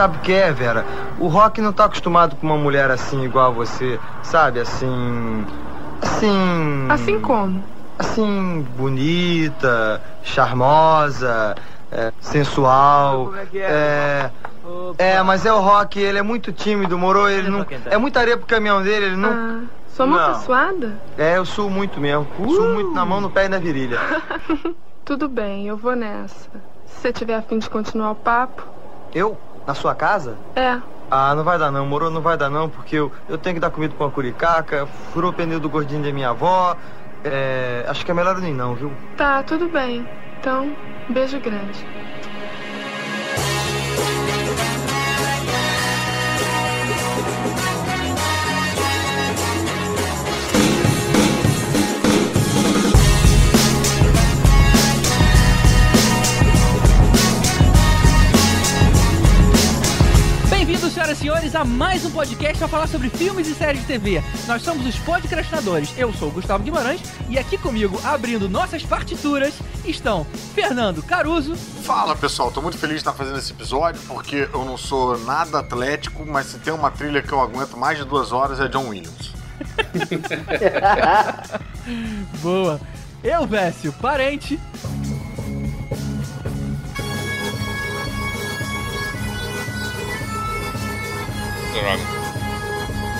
Sabe o que é, Vera? O Rock não tá acostumado com uma mulher assim igual a você, sabe? Assim. Assim. Assim como? Assim, bonita, charmosa, é, sensual. Como é que é? É. É, mas é o Rock, ele é muito tímido, moro? Ele não. É muita areia pro caminhão dele, ele não. Ah, sou uma Não. suada? É, eu suo muito mesmo. Suo muito na mão, no pé e na virilha. Tudo bem, eu vou nessa. Se você tiver afim de continuar o papo. Eu? Na sua casa? É, Ah, não vai dar não, moro, não vai dar não, porque eu, eu tenho que dar comida pra uma curicaca, furou o pneu do gordinho da minha avó. É, acho que é melhor nem não, viu? tá, tudo bem. Então, beijo grande. Senhoras e senhores, a mais um podcast para falar sobre filmes e séries de TV. Nós somos os podcastinadores. Eu sou o Gustavo Guimarães e aqui comigo, abrindo nossas partituras, estão Fernando Caruso, Fala pessoal, tô muito feliz de estar fazendo esse episódio porque eu não sou nada atlético, mas se tem uma trilha que eu aguento mais de duas horas é John Williams. boa, eu, Vécio, parente, Droga.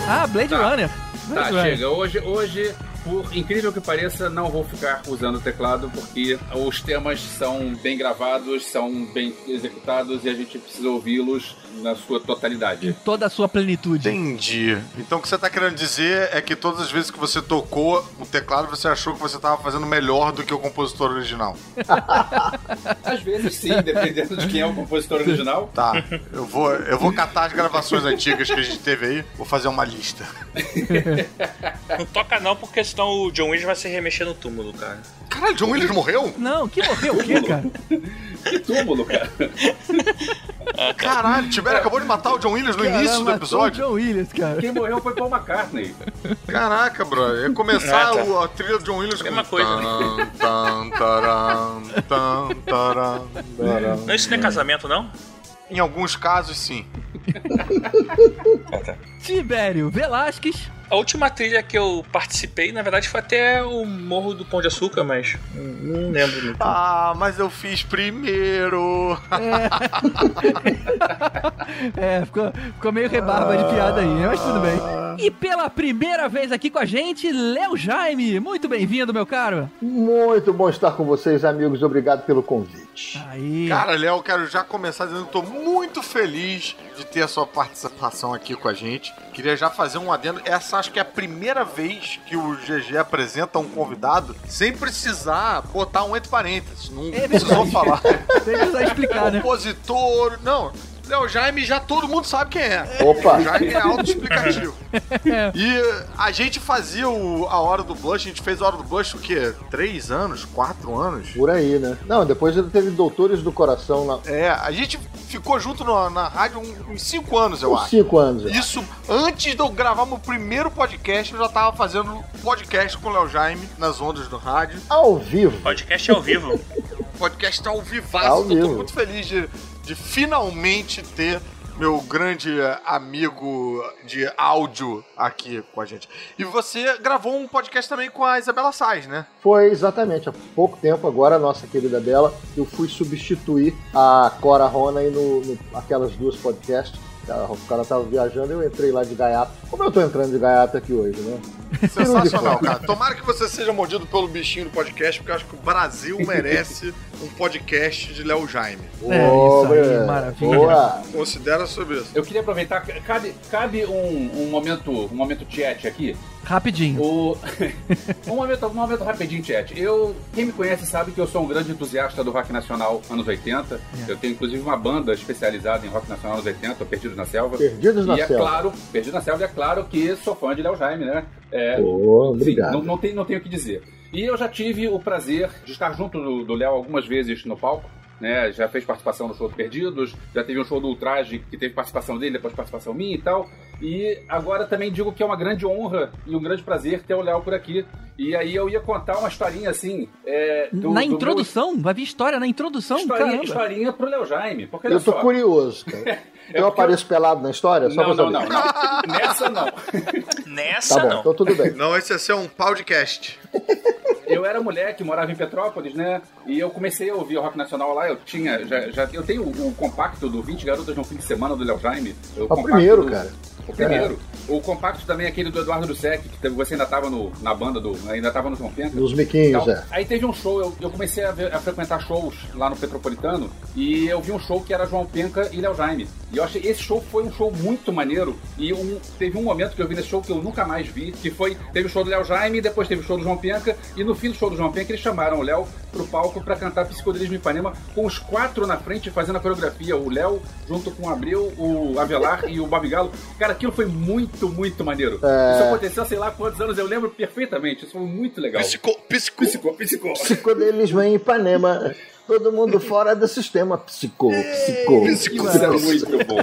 ah, Blade Tá. Runner. Tá, Blade Runner. chega. Hoje, hoje, por incrível que pareça, não vou ficar usando o teclado porque os temas são bem gravados, são bem executados e a gente precisa ouvi-los na sua Em totalidade. toda a sua plenitude. Entendi. Então o que você tá querendo dizer é que todas as vezes que você tocou o teclado, você achou que você tava fazendo melhor do que o compositor original. Às vezes sim, dependendo de quem é o compositor original. Tá, eu vou, eu vou catar as gravações antigas que a gente teve aí, vou fazer uma lista. Não toca não, porque senão o John Williams vai se remexer no túmulo, cara. Caralho, John Williams morreu? Não, que morreu o quê, cara? Que túmulo, cara. Caralho, Tibério acabou de matar o John Williams no início do Caramba, episódio. John Williams, cara. Quem morreu foi Paul McCartney. Caraca, bro, ia começar Ah, tá. o- a trilha do John Williams Mesma com... coisa, né? Tan, taram, tan, taram, taram. Não, isso não é casamento, não? Em alguns casos, sim. Tibério Velasquez. A última trilha que eu participei, na verdade, foi até o Morro do Pão de Açúcar, mas não lembro muito. Ah, mas eu fiz primeiro. É, ficou, ficou meio rebarba de piada aí, mas tudo bem. E pela primeira vez aqui com a gente, Léo Jaime. Muito bem-vindo, meu caro. Muito bom estar com vocês, amigos. Obrigado pelo convite. Aí. Cara, Léo, eu quero já começar dizendo que tô muito feliz de ter a sua participação aqui com a gente. Queria já fazer um adendo. Essa acho que é a primeira vez que o GG apresenta um convidado sem precisar botar um entre parênteses. Não É precisou falar. Que precisar explicar, né? Compositor. Não. Léo Jaime já todo mundo sabe quem é. Opa. O Jaime é autoexplicativo. e eh, a gente fazia o- a Hora do Blush, a gente fez a Hora do Blush o quê? Três anos? Quatro anos? Por aí, né? Não, depois ele teve Doutores do Coração lá. É, a gente ficou junto na, na rádio um- uns cinco anos, eu Uns acho. cinco anos. Isso, antes de eu gravar meu primeiro podcast, eu já tava fazendo podcast com o Léo Jaime nas ondas do rádio. Ao vivo. Podcast ao vivo. Podcast ao vivaço, Ao eu tô vivo. muito feliz de, de finalmente ter meu grande eh, amigo de áudio aqui com a gente. E você gravou um podcast também com a Isabela Sais, né? Foi exatamente há pouco tempo agora, nossa querida Bela, eu fui substituir a Cora Rona aí no, no aquelas duas podcasts. O cara tava viajando eu entrei lá de gaiato. Como eu tô entrando de gaiato aqui hoje, né? Sensacional, cara. Tomara que você seja mordido pelo bichinho do podcast, porque eu acho que o Brasil merece um podcast de Léo Jaime. É, isso aí, maravilha. Boa. Considera sobre isso. Eu queria aproveitar, cabe, cabe um, um momento um momento chat aqui. Rapidinho. O... um, momento, um momento rapidinho, chat. Eu, quem me conhece sabe que eu sou um grande entusiasta do rock nacional anos 80. Eu tenho inclusive uma banda especializada em rock nacional anos 80, Perdidos na Selva. Perdidos na e é Selva. claro, Perdidos na Selva, e é claro que sou fã de Léo Jaime, né? É, Sim, obrigado. não, não, tem, não tenho o que dizer. E eu já tive o prazer de estar junto do do Léo algumas vezes no palco. Né? Já fez participação no show do Perdidos, já teve um show do Ultraje que teve participação dele, depois participação minha e tal. E agora também digo que é uma grande honra e um grande prazer ter o Léo por aqui. E aí eu ia contar uma historinha assim. É, do, na do introdução? Vai vir história na introdução? Meu... Historinha, Caramba. historinha pro Léo Jaime. Porque, Eu tô só, curioso, cara. É eu apareço pelado na história? Só Não, pra não, não, não. Nessa não. Nessa Tá bom, não. então tudo bem. Não, esse ia ser um podcast. Eu era moleque, morava em Petrópolis, né? E eu comecei a ouvir o rock nacional lá. Eu tinha, já, já eu tenho o, o compacto do 20 Garotas no Fim de Semana do Léo Jaime. O, É o primeiro, do- cara. O primeiro. O compacto também é aquele do Eduardo Dussek, que você ainda tava no, na banda do. Ainda tava no João Penca. Nos miquinhos, Então, é. Aí teve um show, eu, eu comecei a, ver- a frequentar shows lá no Petropolitano e eu vi um show que era João Penca e Léo Jaime. E eu achei esse show foi um show muito maneiro. E um- teve um momento que eu vi nesse show que eu nunca mais vi, que foi, teve o show do Léo Jaime, depois teve o show do João Penca, e no fim do show do João Penca eles chamaram o Léo pro palco pra cantar Psicodelismo em Ipanema, com os quatro na frente fazendo a coreografia. O Léo junto com o Abril, o Avelar e o Babigalo. Cara, aquilo foi muito, muito maneiro. É. Isso aconteceu, sei lá quantos anos, eu lembro perfeitamente. Isso foi muito legal. Psico, psico. Psicó, psicó. Psicodelismo em Ipanema. Todo mundo fora do sistema. Psico, psico. Isso é muito bom.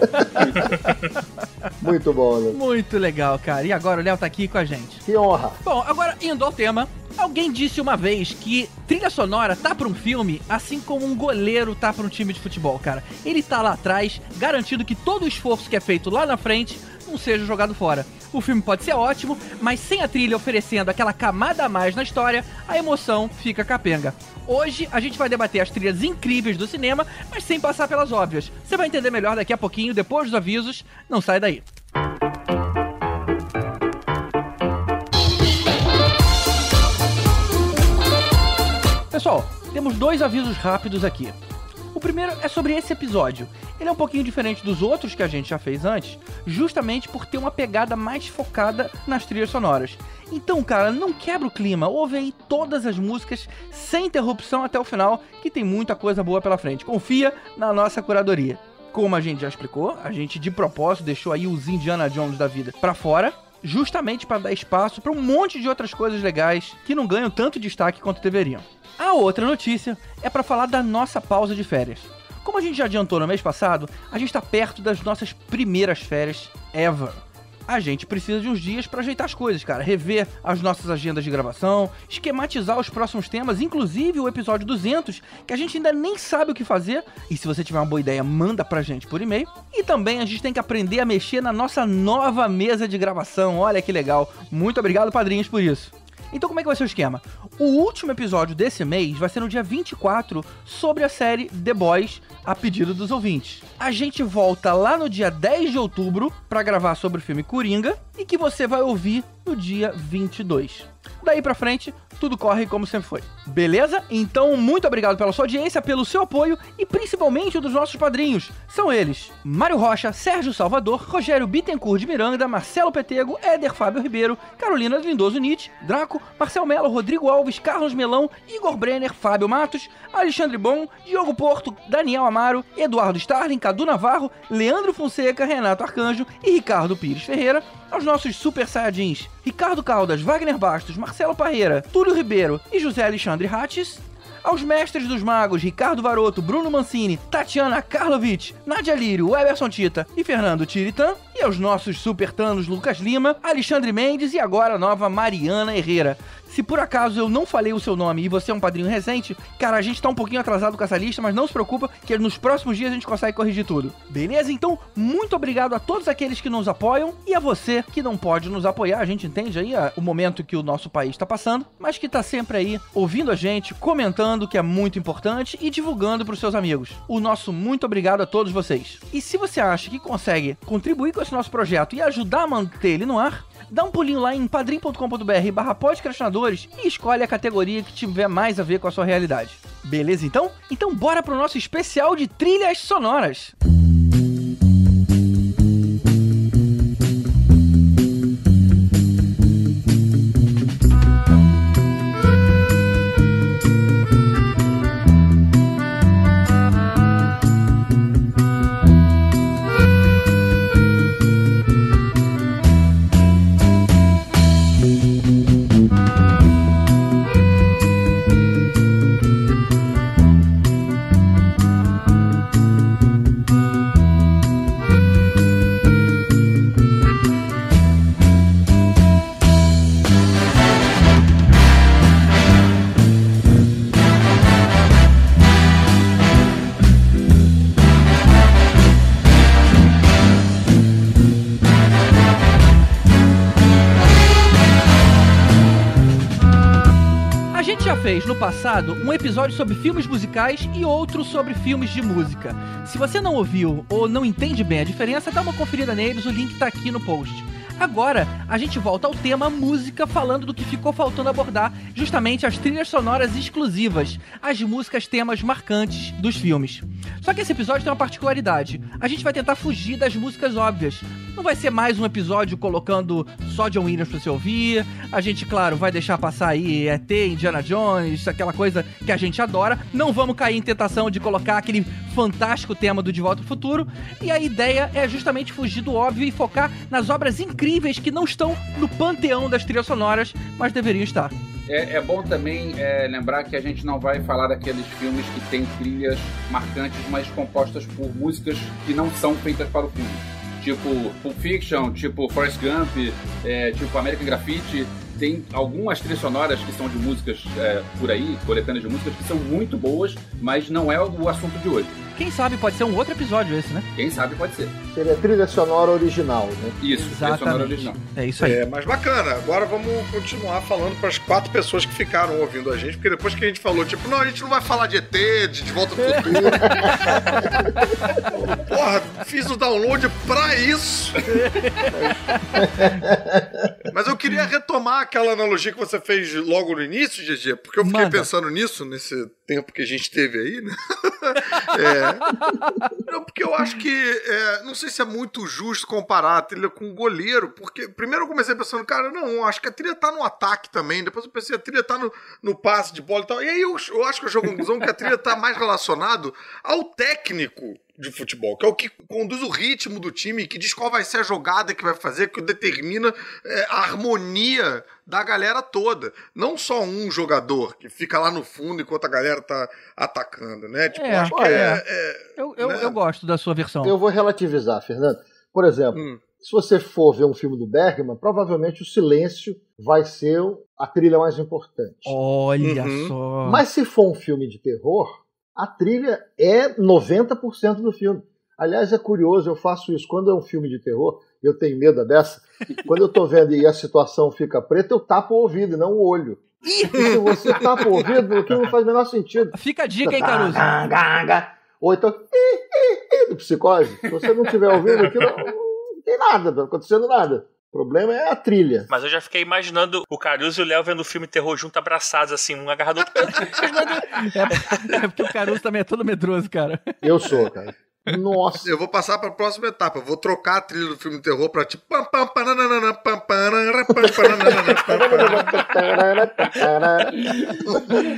Muito bom, né? Muito legal, cara. E agora o Léo tá aqui com a gente. Que honra. Bom, agora indo ao tema. Alguém disse uma vez que trilha sonora tá pra um filme assim como um goleiro tá pra um time de futebol, cara. Ele tá lá atrás, garantindo que todo o esforço que é feito lá na frente não seja jogado fora. O filme pode ser ótimo, mas sem a trilha oferecendo aquela camada a mais na história, a emoção fica capenga. Hoje a gente vai debater as trilhas incríveis do cinema, mas sem passar pelas óbvias. Você vai entender melhor daqui a pouquinho, depois dos avisos. Não sai daí. Pessoal, temos dois avisos rápidos aqui. Primeiro é sobre esse episódio. Ele é um pouquinho diferente dos outros que a gente já fez antes, justamente por ter uma pegada mais focada nas trilhas sonoras. Então, cara, não quebra o clima, ouve aí todas as músicas sem interrupção até o final, que tem muita coisa boa pela frente. Confia na nossa curadoria. Como a gente já explicou, a gente de propósito deixou aí os Indiana Jones da vida pra fora, justamente para dar espaço para um monte de outras coisas legais que não ganham tanto destaque quanto deveriam. A outra notícia é para falar da nossa pausa de férias. Como a gente já adiantou no mês passado, a gente está perto das nossas primeiras férias ever. A gente precisa de uns dias para ajeitar as coisas, cara, rever as nossas agendas de gravação, esquematizar os próximos temas, inclusive o episódio 200, que a gente ainda nem sabe o que fazer. E se você tiver uma boa ideia, manda pra gente por e-mail. E também a gente tem que aprender a mexer na nossa nova mesa de gravação. Olha que legal. Muito obrigado, padrinhos, por isso. Então como é que vai ser o esquema? O último episódio desse mês vai ser no dia 24 sobre a série The Boys, a pedido dos ouvintes. A gente volta lá no dia 10 de outubro para gravar sobre o filme Coringa e que você vai ouvir no dia 22. Daí pra frente, tudo corre como sempre foi. Beleza? Então, muito obrigado pela sua audiência, pelo seu apoio e principalmente dos nossos padrinhos. São eles: Mário Rocha, Sérgio Salvador, Rogério Bittencourt de Miranda, Marcelo Petego, Éder Fábio Ribeiro, Carolina Lindoso Nietzsche, Draco, Marcel Melo, Rodrigo Alves, Carlos Melão, Igor Brenner, Fábio Matos, Alexandre Bom, Diogo Porto, Daniel Amaro, Eduardo Starling, Cadu Navarro, Leandro Fonseca, Renato Arcanjo e Ricardo Pires Ferreira, aos nossos super saiyajins Ricardo Caldas, Wagner Bastos, Marcelo Parreira, Túlio Ribeiro e José Alexandre Hattes, aos mestres dos magos Ricardo Varoto, Bruno Mancini, Tatiana Karlovic, Nadia Lírio, Eberson Tita e Fernando Tiritan, e aos nossos super tanos Lucas Lima, Alexandre Mendes e agora a nova Mariana Herrera. Se por acaso eu não falei o seu nome e você é um padrinho recente, cara, a gente tá um pouquinho atrasado com essa lista, mas não se preocupa que nos próximos dias a gente consegue corrigir tudo. Beleza? Então, muito obrigado a todos aqueles que nos apoiam e a você que não pode nos apoiar. A gente entende aí o momento que o nosso país está passando, mas que tá sempre aí ouvindo a gente, comentando, que é muito importante, e divulgando pros seus amigos. O nosso muito obrigado a todos vocês. E se você acha que consegue contribuir com esse nosso projeto e ajudar a manter ele no ar, dá um pulinho lá em padrim.com.br barra e escolhe a categoria que tiver mais a ver com a sua realidade. Beleza então? Então bora pro nosso especial de trilhas sonoras. fez passado um episódio sobre filmes musicais e outro sobre filmes de música. Se você não ouviu ou não entende bem a diferença, dá uma conferida neles, o link tá aqui no post. Agora, a gente volta ao tema música, falando do que ficou faltando abordar, justamente as trilhas sonoras exclusivas, as músicas temas marcantes dos filmes. Só que esse episódio tem uma particularidade. A gente vai tentar fugir das músicas óbvias. Não vai ser mais um episódio colocando só John Williams pra você ouvir. A gente, claro, vai deixar passar aí ET, Indiana Jones, aquela coisa que a gente adora. Não vamos cair em tentação de colocar aquele fantástico tema do De Volta ao Futuro. E a ideia é justamente fugir do óbvio e focar nas obras incríveis que não estão no panteão das trilhas sonoras, mas deveriam estar. É, é bom também é, lembrar que a gente não vai falar daqueles filmes que têm trilhas marcantes, mas compostas por músicas que não são feitas para o filme. Tipo Pulp Fiction, tipo Forrest Gump, é, tipo American Graffiti. Tem algumas trilhas sonoras que são de músicas é, por aí, coletâneas de músicas, que são muito boas, mas não é o assunto de hoje. Quem sabe pode ser um outro episódio esse, né? Quem sabe pode ser. Seria trilha sonora original, né? Isso, trilha sonora Exatamente. original. É isso aí. É, mas bacana. Agora vamos continuar falando para as quatro pessoas que ficaram ouvindo a gente, porque depois que a gente falou, tipo, não, a gente não vai falar de ET, de De Volta ao Futuro. Porra, fiz o download pra isso. Mas eu queria retomar aquela analogia que você fez logo no início, GG, porque eu fiquei Manda. pensando nisso nesse tempo que a gente teve aí, né? É. Não, porque eu acho que. é, não sei se é muito justo comparar a trilha com o goleiro, porque primeiro eu comecei pensando, cara, não, acho que a trilha tá no ataque também. Depois eu pensei, a trilha tá no, no passe de bola e tal. E aí eu, eu acho que eu chego à conclusão que a trilha tá mais relacionado ao técnico de futebol, que é o que conduz o ritmo do time, que diz qual vai ser a jogada que vai fazer, que determina é, a harmonia da galera toda. Não só um jogador que fica lá no fundo enquanto a galera tá atacando, né? Tipo, É, acho que olha, é- é Eu, eu, né? eu gosto da sua versão. Eu vou relativizar, Fernando. Por exemplo, Hum. se você for ver um filme do Bergman, provavelmente o silêncio vai ser a trilha mais importante. Olha Uhum. só. Mas se for um filme de terror, a trilha é 90% do filme. Aliás, é curioso, eu faço isso. Quando é um filme de terror, eu tenho medo dessa. Quando eu tô vendo e a situação fica preta, eu tapo o ouvido e não o olho. E se você tapa o ouvido, aquilo não faz o menor sentido. Fica a dica, hein, Caruso? Ou então, do psicose. Se você não estiver ouvindo aquilo, não tem nada, não tá acontecendo nada. O problema é a trilha. Mas eu já fiquei imaginando o Caruso e o Léo vendo o filme terror junto, abraçados, assim, um agarrado do outro. É, é porque o Caruso também é todo medroso, cara. Eu sou, cara. Nossa. Eu vou passar pra próxima etapa. Eu vou trocar a trilha do filme terror pra tipo.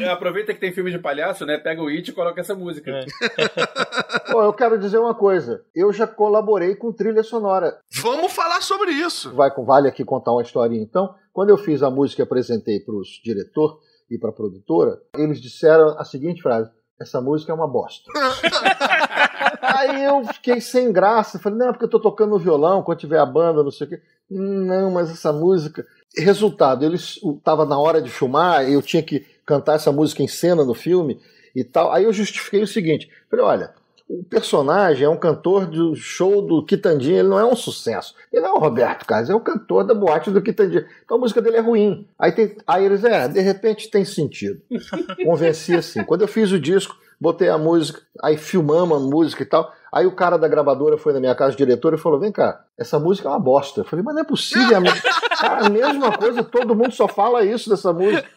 É, aproveita que tem filme de palhaço, né? Pega o It e coloca essa música. É. Pô, eu quero dizer uma coisa. Eu já colaborei com trilha sonora. Vamos falar sobre isso. Vai, vale aqui contar uma historinha. Então, quando eu fiz a música e apresentei para os diretor e para a produtora, eles disseram a seguinte frase: essa música é uma bosta. Aí eu fiquei sem graça. Falei, não, é porque eu tô tocando no violão, quando tiver a banda, não sei o quê. Não, mas essa música. Resultado, eles tava na hora de filmar, eu tinha que cantar essa música em cena no filme e tal. Aí eu justifiquei o seguinte: falei, olha, o personagem é um cantor do show do Quitandinha, ele não é um sucesso. Ele não é o Roberto Carlos, é o cantor da boate do Quitandinha. Então a música dele é ruim. Aí, tem, aí eles, é, de repente tem sentido. Convenci assim. Quando eu fiz o disco, botei a música, aí filmamos a música e tal. Aí o cara da gravadora foi na minha casa, o diretor, e falou: Vem cá, essa música é uma bosta. Eu falei, mas não é possível. a me- Cara, a mesma coisa, todo mundo só fala isso dessa música.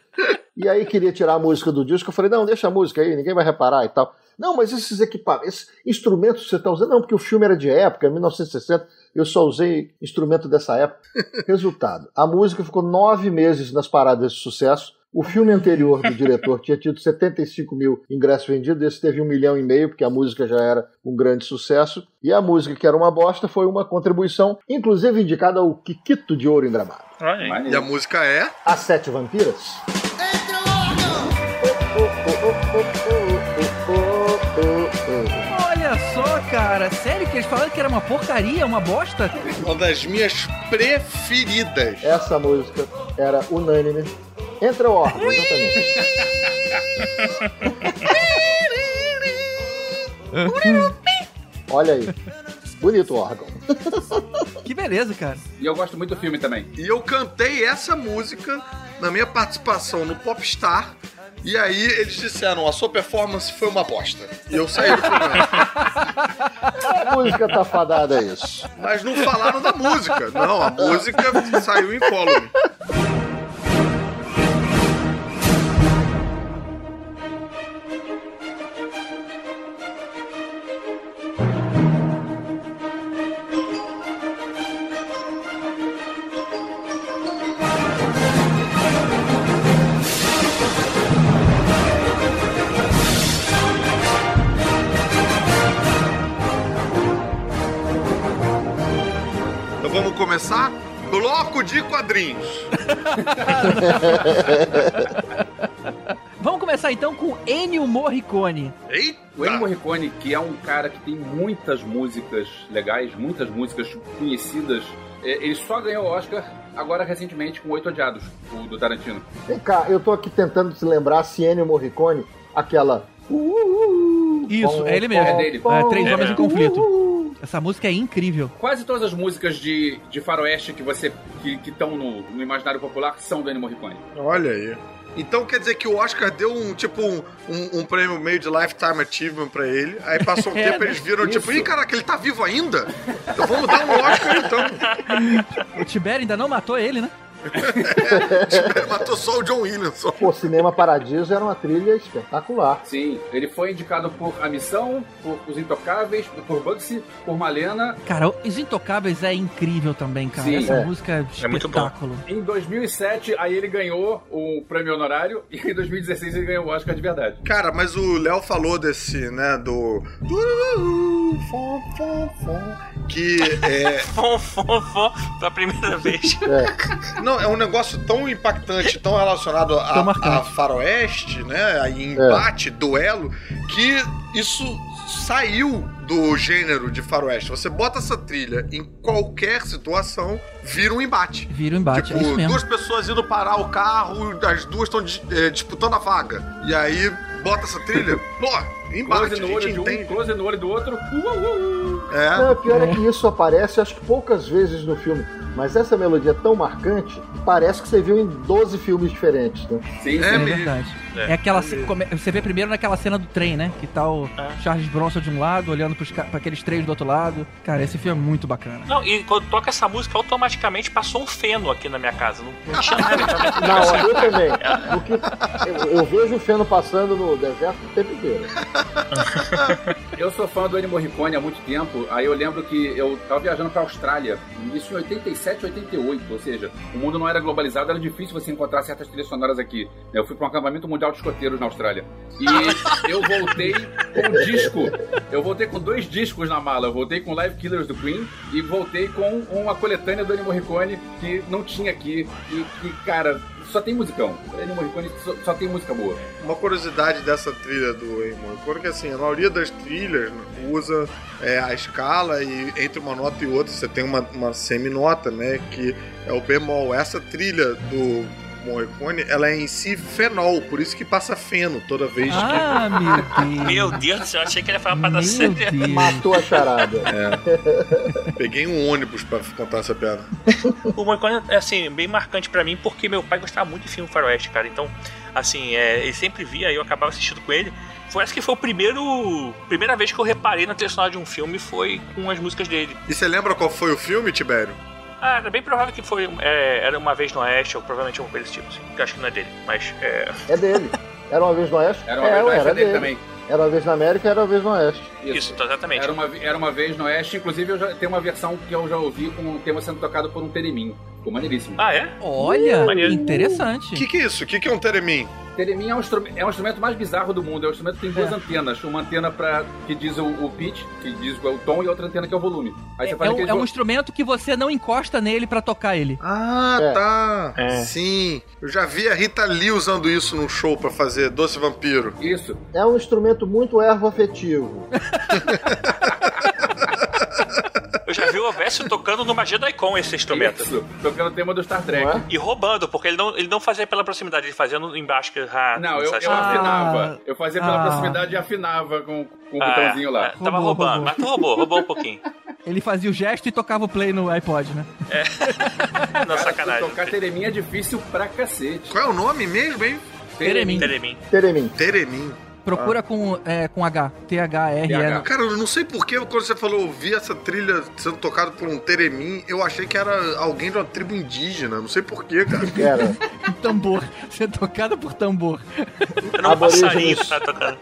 E aí queria tirar a música do disco. Eu falei, não, deixa a música aí, ninguém vai reparar e tal. Não, mas esses equipamentos, esses instrumentos que você está usando, não, porque o filme era de época, 1960, eu só usei instrumento dessa época. Resultado, a música ficou nove meses nas paradas de sucesso. O filme anterior do diretor tinha tido 75 mil ingressos vendidos, esse teve um milhão e meio, porque a música já era um grande sucesso. E a música, que era uma bosta, foi uma contribuição, inclusive indicada ao Kikito de Ouro em Gramado. Aí. E a música é. As Sete Vampiras. Era uma porcaria, uma bosta? Uma das minhas preferidas. Essa música era unânime. Entra o órgão, exatamente. Olha aí. Bonito o órgão. Que beleza, cara. E eu gosto muito do filme também. E eu cantei essa música na minha participação no Popstar E aí eles disseram, a sua performance foi uma bosta. E eu saí do programa. A música tá fadada a isso. Mas não falaram da música. Não, a música saiu incólume. Vamos começar então com Ennio Morricone. Eita! O Ennio Morricone, que é um cara que tem muitas músicas legais, muitas músicas conhecidas, é, ele só ganhou o Oscar agora recentemente com Oito Odiados, o do Tarantino. Vem cá, eu tô aqui tentando se lembrar se Ennio Morricone, aquela. Isso, é ele mesmo. É dele. É, Três É Homens em. Conflito. Essa música é incrível. Quase todas as músicas de, de faroeste que você que estão no, no imaginário popular são do Ennio Morricone. Olha aí. Então quer dizer que o Oscar deu um tipo um, um, um prêmio meio de Lifetime Achievement pra ele. Aí passou um É, tempo eles viram tipo, isso. ih, caraca, ele tá vivo ainda? Então vamos dar um Oscar então. O Tibério ainda não matou ele, né? Matou só o John Williamson. Pô, Cinema Paradiso era uma trilha espetacular. Sim, ele foi indicado por A Missão, por Os Intocáveis, por Bugsy, por Malena. Cara, Os Intocáveis é incrível também, cara. Sim. Essa É. música é É muito bom. espetáculo. Em 2007, aí ele ganhou o prêmio honorário e em 2016 ele ganhou o Oscar de verdade. Cara, mas o Léo falou desse, né, do. Que é. Fom, fom, fom, pela primeira vez. É. Não, é um negócio tão impactante, tão relacionado a, a faroeste, né? A embate, duelo, que isso saiu do gênero de faroeste. Você bota essa trilha em qualquer situação, vira um embate. Vira um embate, é isso tipo, mesmo. duas pessoas indo parar o carro, as duas estão disputando a vaga. E aí bota essa trilha, pô, embate, Close no olho de um, entende. close no olho do outro. Uh, uh, uh. É. Não, o pior é que isso aparece, acho que poucas vezes no filme. Mas essa melodia é tão marcante, parece que você viu em 12 filmes diferentes, né? Sim, É É, sim. mesmo. verdade. É. É, aquela. come- Você vê primeiro naquela cena do trem, né? Que tá o É. Charles Bronson de um lado, olhando pros, pra aqueles três do outro lado. Cara, esse filme é muito bacana. Não, e quando toca essa música, automaticamente passou um feno aqui na minha casa. Não, não tinha nada. Não, eu também. Porque eu, eu vejo o feno passando no deserto o tempo inteiro. Eu sou fã do Ennio Morricone há muito tempo. Aí eu lembro que eu tava viajando pra Austrália, isso em 87, 88. Ou seja, o mundo não era globalizado, era difícil você encontrar certas trilhas sonoras aqui. Eu fui pra um acampamento mundial de escoteiros na Austrália. E eu voltei com um disco. Eu voltei com dois discos na mala. Eu voltei com Live Killers do Queen e voltei com uma coletânea do Ennio Morricone que não tinha aqui. E que, cara, só tem musicão. Ennio Morricone só, só tem música boa. Uma curiosidade dessa trilha do Ennio Morricone é que assim, a maioria das trilhas usa é, a escala e entre uma nota e outra você tem uma, uma seminota, né? Que é o bemol. Essa trilha do Morricone, ela é em si fenol, por isso que passa feno toda vez Ah, meu Deus. Meu Deus do céu, eu achei que ele ia falar uma parada séria. Matou a charada. que peguei um ônibus pra contar essa piada. O Morricone é, assim, bem marcante pra mim, porque meu pai gostava muito de filme faroeste, cara. Então, assim, é, ele sempre via e eu acabava assistindo com ele. Foi essa que foi o primeiro. Primeira vez que eu reparei na trilha sonora de um filme foi com as músicas dele. E você lembra qual foi o filme, Tibério? Ah, era bem provável que foi. é, era uma vez no Oeste, ou provavelmente alguma coisa desse tipo, assim. Que eu acho que não é dele. Mas é. É dele. Era uma vez no Oeste? Era uma é, vez no Oeste era dele dele. também. Era uma vez na América, era uma vez no Oeste. Isso, exatamente. Era uma, era uma vez no Oeste, inclusive eu já tenho uma versão que eu já ouvi com o tema sendo tocado por um Teremim. Ficou maneiríssimo. Ah, é? Olha, Maneiro. interessante. O que, que é isso? O que, que é um teremim? Teremim é um, é um instrumento mais bizarro do mundo. É um instrumento que tem duas É. antenas. Uma antena pra, que diz o, o pitch, que diz o tom, e outra antena que é o volume. Aí você É, faz um, aquele é um instrumento que você não encosta nele pra tocar ele. Ah, É. tá. É. Sim. Eu já vi a Rita Lee usando isso num show pra fazer Doce Vampiro. Isso. É um instrumento muito ervo afetivo. Eu já vi o Ovésio tocando no Magia Daikon esse instrumento. Isso. Tocando o tema do Star Trek. Não é? E roubando, porque ele não, ele não fazia pela proximidade, ele fazia no, embaixo. Que, ah, Não, eu, eu Ah. afinava. Eu fazia pela Ah. proximidade e afinava com, com o Ah, botãozinho lá. é, tava Roubou, roubando, roubou. mas tu roubou, roubou um pouquinho. Ele fazia o gesto e tocava o play no iPod, né? Não, sacanagem. Tocar Teremim é difícil pra cacete. Qual é o nome mesmo, hein? Teremin. Teremin. Teremin. Teremin. Procura com, é, com H. T-H-R-N. Cara, eu não sei porquê, quando você falou ouvir essa trilha sendo tocada por um Teremin, eu achei que era alguém de uma tribo indígena. Não sei porquê, cara. Era. tambor. Ser tocada por tambor. Era um passarinho que tá tocando.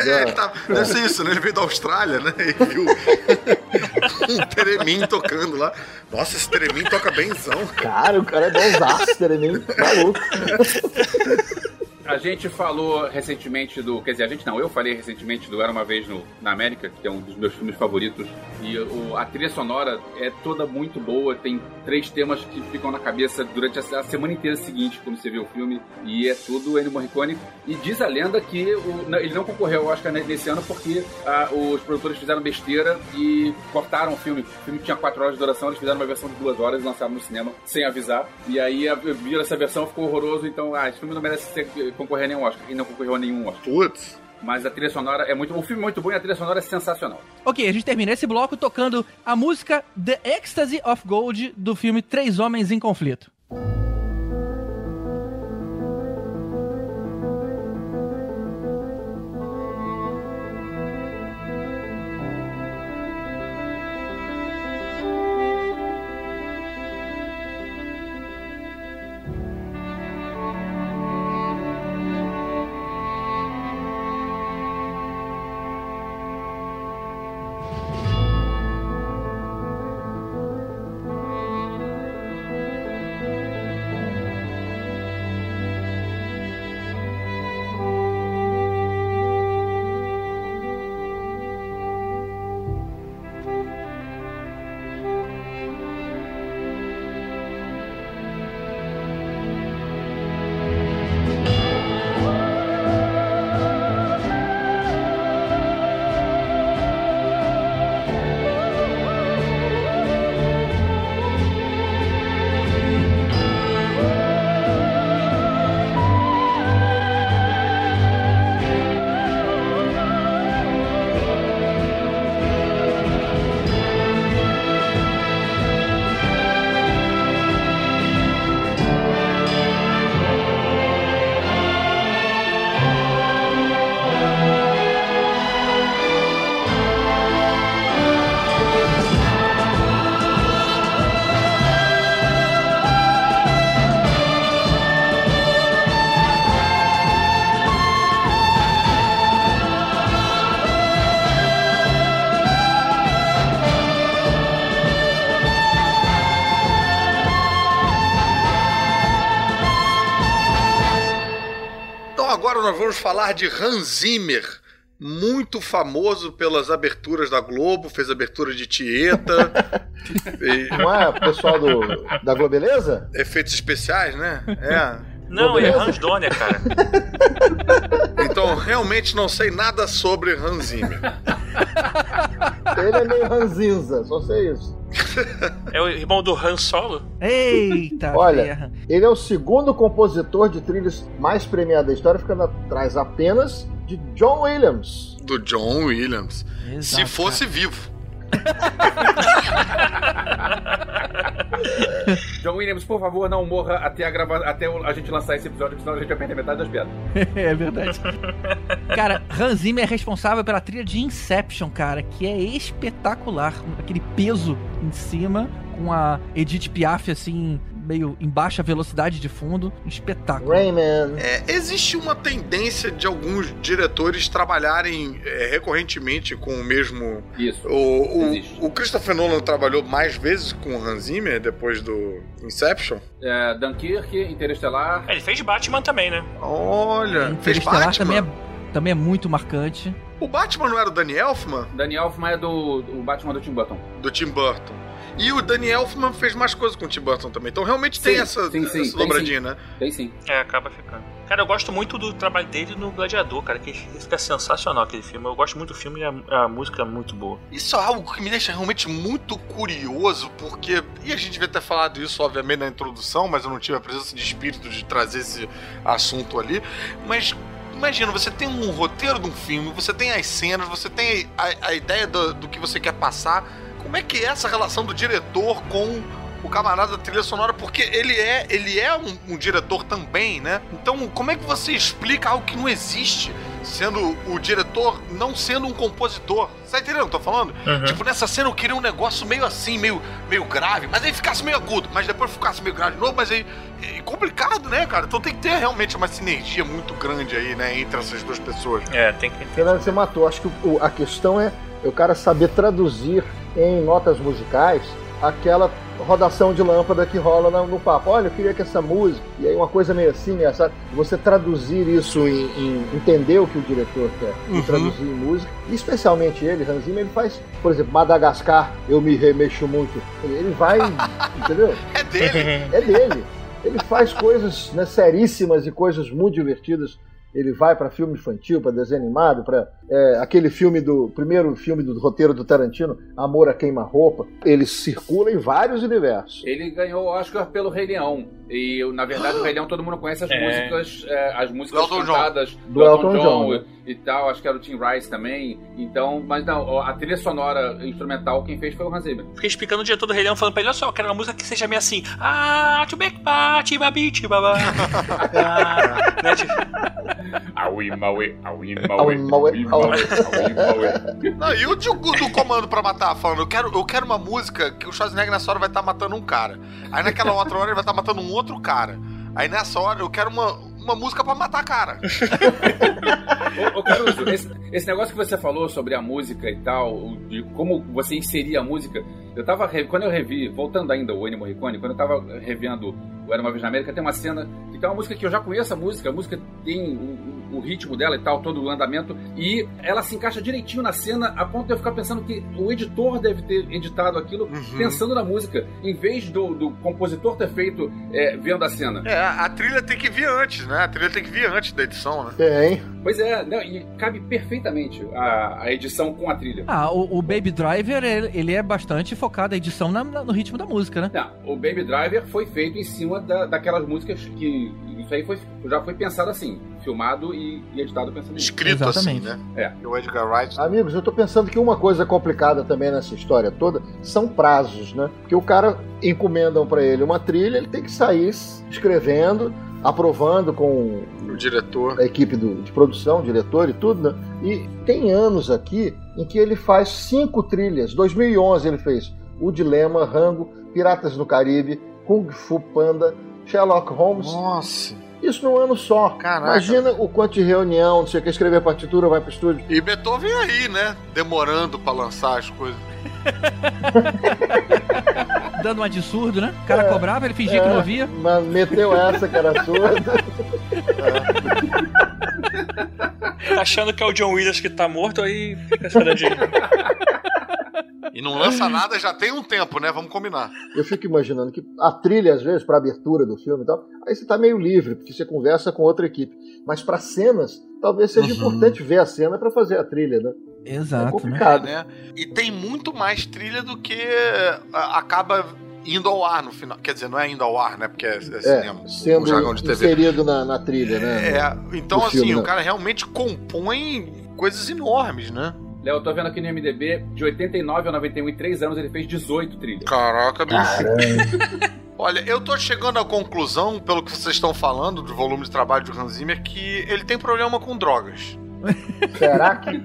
É, ele tá, deve ser isso, né? Ele veio da Austrália, né? E viu um Teremin tocando lá. Nossa, esse Teremin toca benzão. Cara, o cara é bonzaço, Teremin. Maluco. A gente falou recentemente do. Quer dizer, a gente não, eu falei recentemente do Era uma Vez no, na América, que é um dos meus filmes favoritos. E o, a trilha sonora é toda muito boa, tem três temas que ficam na cabeça durante a, a semana inteira seguinte, quando você vê o filme. E é tudo Ennio Morricone. E diz a lenda que o- ele não concorreu ao Oscar ne- nesse ano porque ah, os produtores fizeram besteira e cortaram o filme. O filme tinha quatro horas de duração, eles fizeram uma versão de duas horas e lançaram no cinema sem avisar. E aí a- viram essa versão, ficou horroroso. Então, ah, esse filme não merece ser, concorrer a nenhum Oscar. E não concorreu a nenhum Oscar. Putz. Mas a trilha sonora é muito. O filme é muito bom e a trilha sonora é sensacional. Ok, a gente termina esse bloco tocando a música The Ecstasy of Gold do filme Três Homens em Conflito. Falar de Hans Zimmer, muito famoso pelas aberturas da Globo, fez abertura de Tieta, e Não é o pessoal do, da Globeleza? efeitos especiais, né? É. Não, é Beleza. Hans Donner, cara. Então realmente não sei nada sobre Hans Zimmer. Ele é meio ranzinza, só sei isso. É o irmão do Han Solo? Eita, Olha, ferra. Ele é o segundo compositor de trilhas mais premiado da história, ficando atrás apenas de John Williams. Do John Williams. Se Exato, fosse vivo. John Williams, por favor, não morra até a, grava... até a gente lançar esse episódio, senão a gente vai perder metade das piadas. É verdade. cara, Hans Zimmer é responsável pela trilha de Inception, cara, que é espetacular. Aquele peso em cima, com a Edith Piaf, assim, meio em baixa velocidade de fundo. Um espetáculo. Rayman. É, existe uma tendência de alguns diretores trabalharem é, recorrentemente com o mesmo. Isso. O, o, Existe. o Christopher Nolan trabalhou mais vezes com o Hans Zimmer depois do Inception. É, Dunkirk, Interestelar. É, ele fez Batman também, né? Olha, fez Interestelar Batman. também é, também é muito marcante. O Batman não era o Danny Elfman? Daniel Elfman é do, do Batman do Tim Burton. Do Tim Burton. E o Danny Elfman fez mais coisas com o Tim Burton também. Então realmente tem Sim, essa, sim, sim, essa tem dobradinha, né? Tem sim. É, acaba ficando. Cara, eu gosto muito do trabalho dele no Gladiador, cara, que fica sensacional aquele filme. Eu gosto muito do filme e a, a música é muito boa. Isso é algo que me deixa realmente muito curioso, porque. E a gente devia ter falado isso, obviamente, na introdução, mas eu não tive a presença de espírito de trazer esse assunto ali. Mas. Imagina, você tem um roteiro de um filme, você tem as cenas, você tem a, a ideia do, do que você quer passar. Como é que é essa relação do diretor com o camarada da trilha sonora, porque ele é, ele é um, um diretor também, né? Então, como é que você explica algo que não existe? Sendo o diretor não sendo um compositor. Você tá entendendo o que eu tô falando? Uhum. Tipo, nessa cena eu queria um negócio meio assim, meio, meio grave, mas aí ficasse meio agudo, mas depois ficasse meio grave de novo, mas aí. É complicado, né, cara? Então tem que ter realmente uma sinergia muito grande aí, né, entre essas duas pessoas. É, tem que. Fernando, você matou. Acho que o- a questão é o cara saber traduzir em notas musicais aquela rodação de lâmpada que rola no papo. Olha, eu queria que essa música, e aí uma coisa meio assim, meio assado, você traduzir isso em, em entender o que o diretor quer e Uhum. traduzir em música, e especialmente ele, Hans Zimmer, ele faz, por exemplo, Madagascar, eu me remexo muito. Ele vai, entendeu? É dele. é dele. Ele faz coisas né, seríssimas e coisas muito divertidas. Ele vai para filme infantil, para desenho animado, para aquele filme do primeiro filme do roteiro do Tarantino, Amor a Queima-Roupa. Ele circula em vários universos. Ele ganhou o Oscar pelo Rei Leão. E, na verdade, o Rei Leão todo mundo conhece as É. músicas, é, as músicas Do Elton John. cantadas Do Elton John, né? e tal. Acho que era o Tim Rice também. Então, mas não, a trilha sonora instrumental quem fez foi o Hans Zimmer. Fiquei explicando o diretor do Rei Leão falando pra ele: olha só, eu quero uma música que seja meio assim. Ah, to make party, babi, babá. Ah, né, tipo, Aui, maui, aui, maui, aui, maui. Não, e o do, do comando pra matar, falando, eu quero, eu quero uma música que o Schwarzenegger nessa hora vai estar matando um cara. Aí naquela outra hora ele vai estar matando um outro cara. Aí nessa hora eu quero uma, uma música pra matar cara. Ô, ô, Caruso, esse, esse negócio que você falou sobre a música e tal, de como você inseria a música, eu tava. Quando eu revi, voltando ainda o Ennio Morricone, quando eu tava revendo o Era uma Vez na América, tem uma cena que tem uma música que eu já conheço a música, a música tem o, o- ritmo dela e tal, todo o andamento, e ela se encaixa direitinho na cena, a ponto de eu ficar pensando que o editor deve ter editado aquilo Uhum. pensando na música, em vez do, do compositor ter feito é, vendo a cena. É, a trilha tem que vir antes, né? A trilha tem que vir antes da edição, né? Tem. Pois é, não, e cabe perfeitamente a, a edição com a trilha. Ah, o, o Baby Driver, ele, ele é bastante focado a edição na- na- no ritmo da música, né? Não, o Baby Driver foi feito em cima da, daquelas músicas que. Isso aí foi, já foi pensado assim, filmado e, e editado pensando nisso. Escrito Exatamente. assim, né? É. E o Edgar Wright. Amigos, eu tô pensando que uma coisa complicada também nessa história toda são prazos, né? Porque o cara encomendam pra ele uma trilha, ele tem que sair escrevendo, aprovando com O diretor. a equipe do- de produção, diretor e tudo, né? E tem anos aqui em que ele faz cinco trilhas. 2011 ele fez O Dilema, Rango, Piratas no Caribe, Kung Fu Panda, Sherlock Holmes. Nossa. Isso num ano só. Caraca. Imagina o quanto de reunião, não sei o que, escrever a partitura, vai pro estúdio. E Beethoven aí, né? Demorando pra lançar as coisas. Dando uma de surdo, né? O cara É, cobrava, ele fingia que é. não ouvia. Mas meteu essa que era surda. tá achando que é o John Williams que tá morto, aí fica de. E não lança nada já tem um tempo, né? Vamos combinar. Eu fico imaginando que a trilha, às vezes, pra abertura do filme e tal, aí você tá meio livre, porque você conversa com outra equipe. Mas pra cenas, talvez seja Uhum. importante ver a cena pra fazer a trilha, né? É Exato, né? complicado. né? E tem muito mais trilha do que a- acaba indo ao ar no final. Quer dizer, não é indo ao ar, né? Porque é, é cinema. É, sendo o jargão de TV. inserido na, na trilha, né? É, então do assim, filme, o né? cara realmente compõe coisas enormes, né? Léo, eu tô vendo aqui no MDB, de 89 a 91, em 3 anos, ele fez 18 trilhas. Caraca, bicho. Olha, eu tô chegando à conclusão, pelo que vocês estão falando, do volume de trabalho de Hans Zimmer, que ele tem problema com drogas. Será que.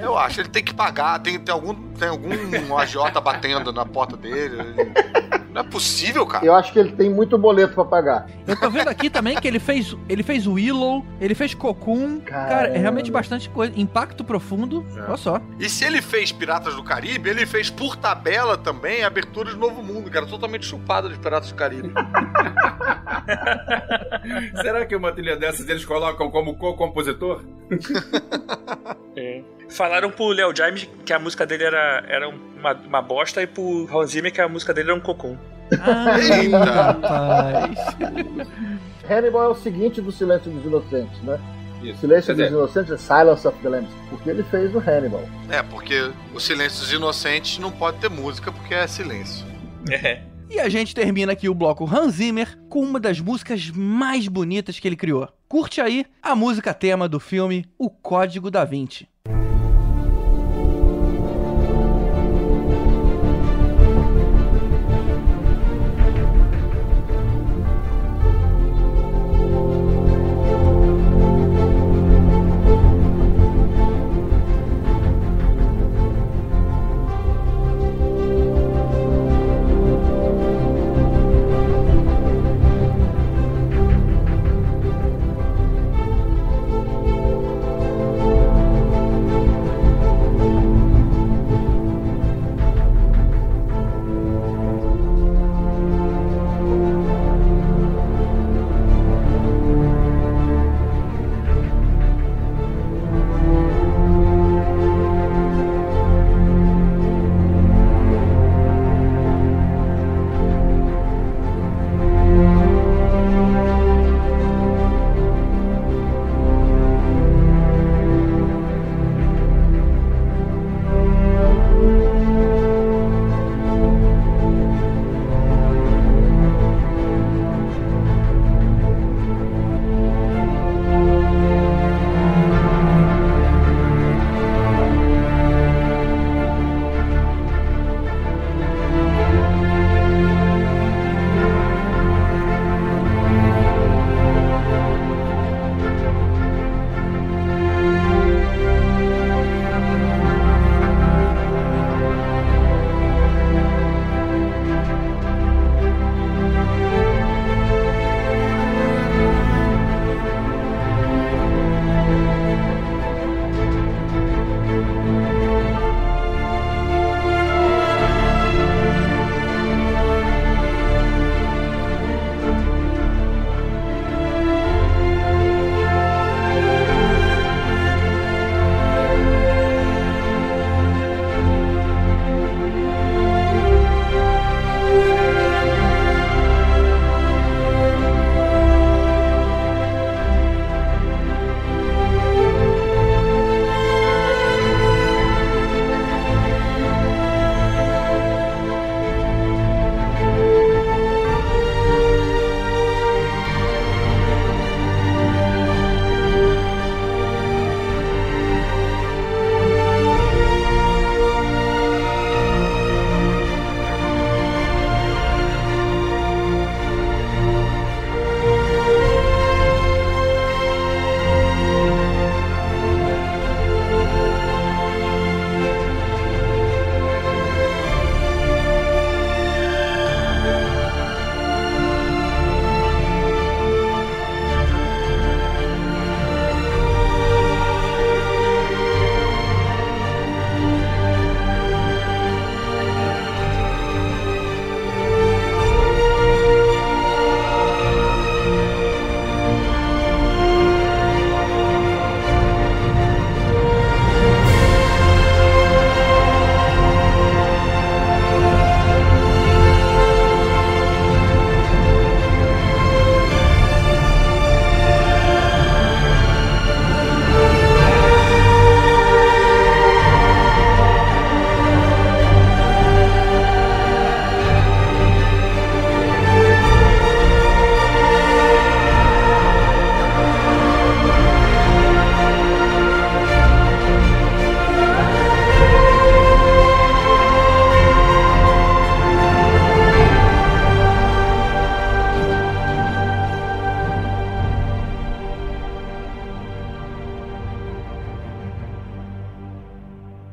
Eu acho, ele tem que pagar, tem, tem algum, tem algum agiota batendo na porta dele. Não é possível, cara. Eu acho que ele tem muito boleto pra pagar. Eu tô vendo aqui também que ele fez, ele fez Willow, ele fez Cocoon. Cara, é Caramba. realmente bastante coisa. Impacto profundo. É. Olha só. E se ele fez Piratas do Caribe, ele fez por tabela também Abertura de Novo Mundo, que era totalmente chupada de Piratas do Caribe. Será que uma trilha dessas eles colocam como co-compositor? É. Falaram pro Léo James que a música dele era, era uma, uma bosta e pro Hans Zimmer que a música dele era um cocum. Ai, Eita. rapaz. Hannibal é o seguinte do Silêncio dos Inocentes, né? Isso. Silêncio dos Inocentes é Silence of the Lambs, porque ele fez o Hannibal. É, porque o Silêncio dos Inocentes não pode ter música porque é silêncio. É. E a gente termina aqui o bloco Hans Zimmer com uma das músicas mais bonitas que ele criou. Curte aí a música tema do filme O Código da Vinci.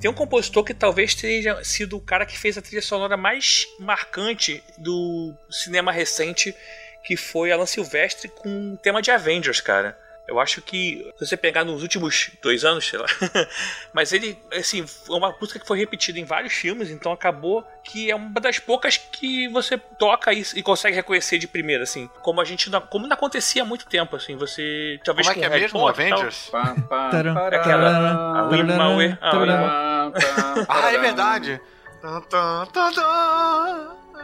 Um compositor que talvez tenha sido o cara que fez a trilha sonora mais marcante do cinema recente, que foi Alan Silvestre com o tema de Avengers, cara. Eu acho que, se você pegar nos últimos dois anos, sei lá, mas ele, assim, é uma música que foi repetida em vários filmes, então acabou que é uma das poucas que você toca e, e consegue reconhecer de primeira, assim, como a gente, não, como não acontecia há muito tempo, assim, você, talvez Como é que é mesmo? Avengers? Pará, Aquela, a Ah, é verdade.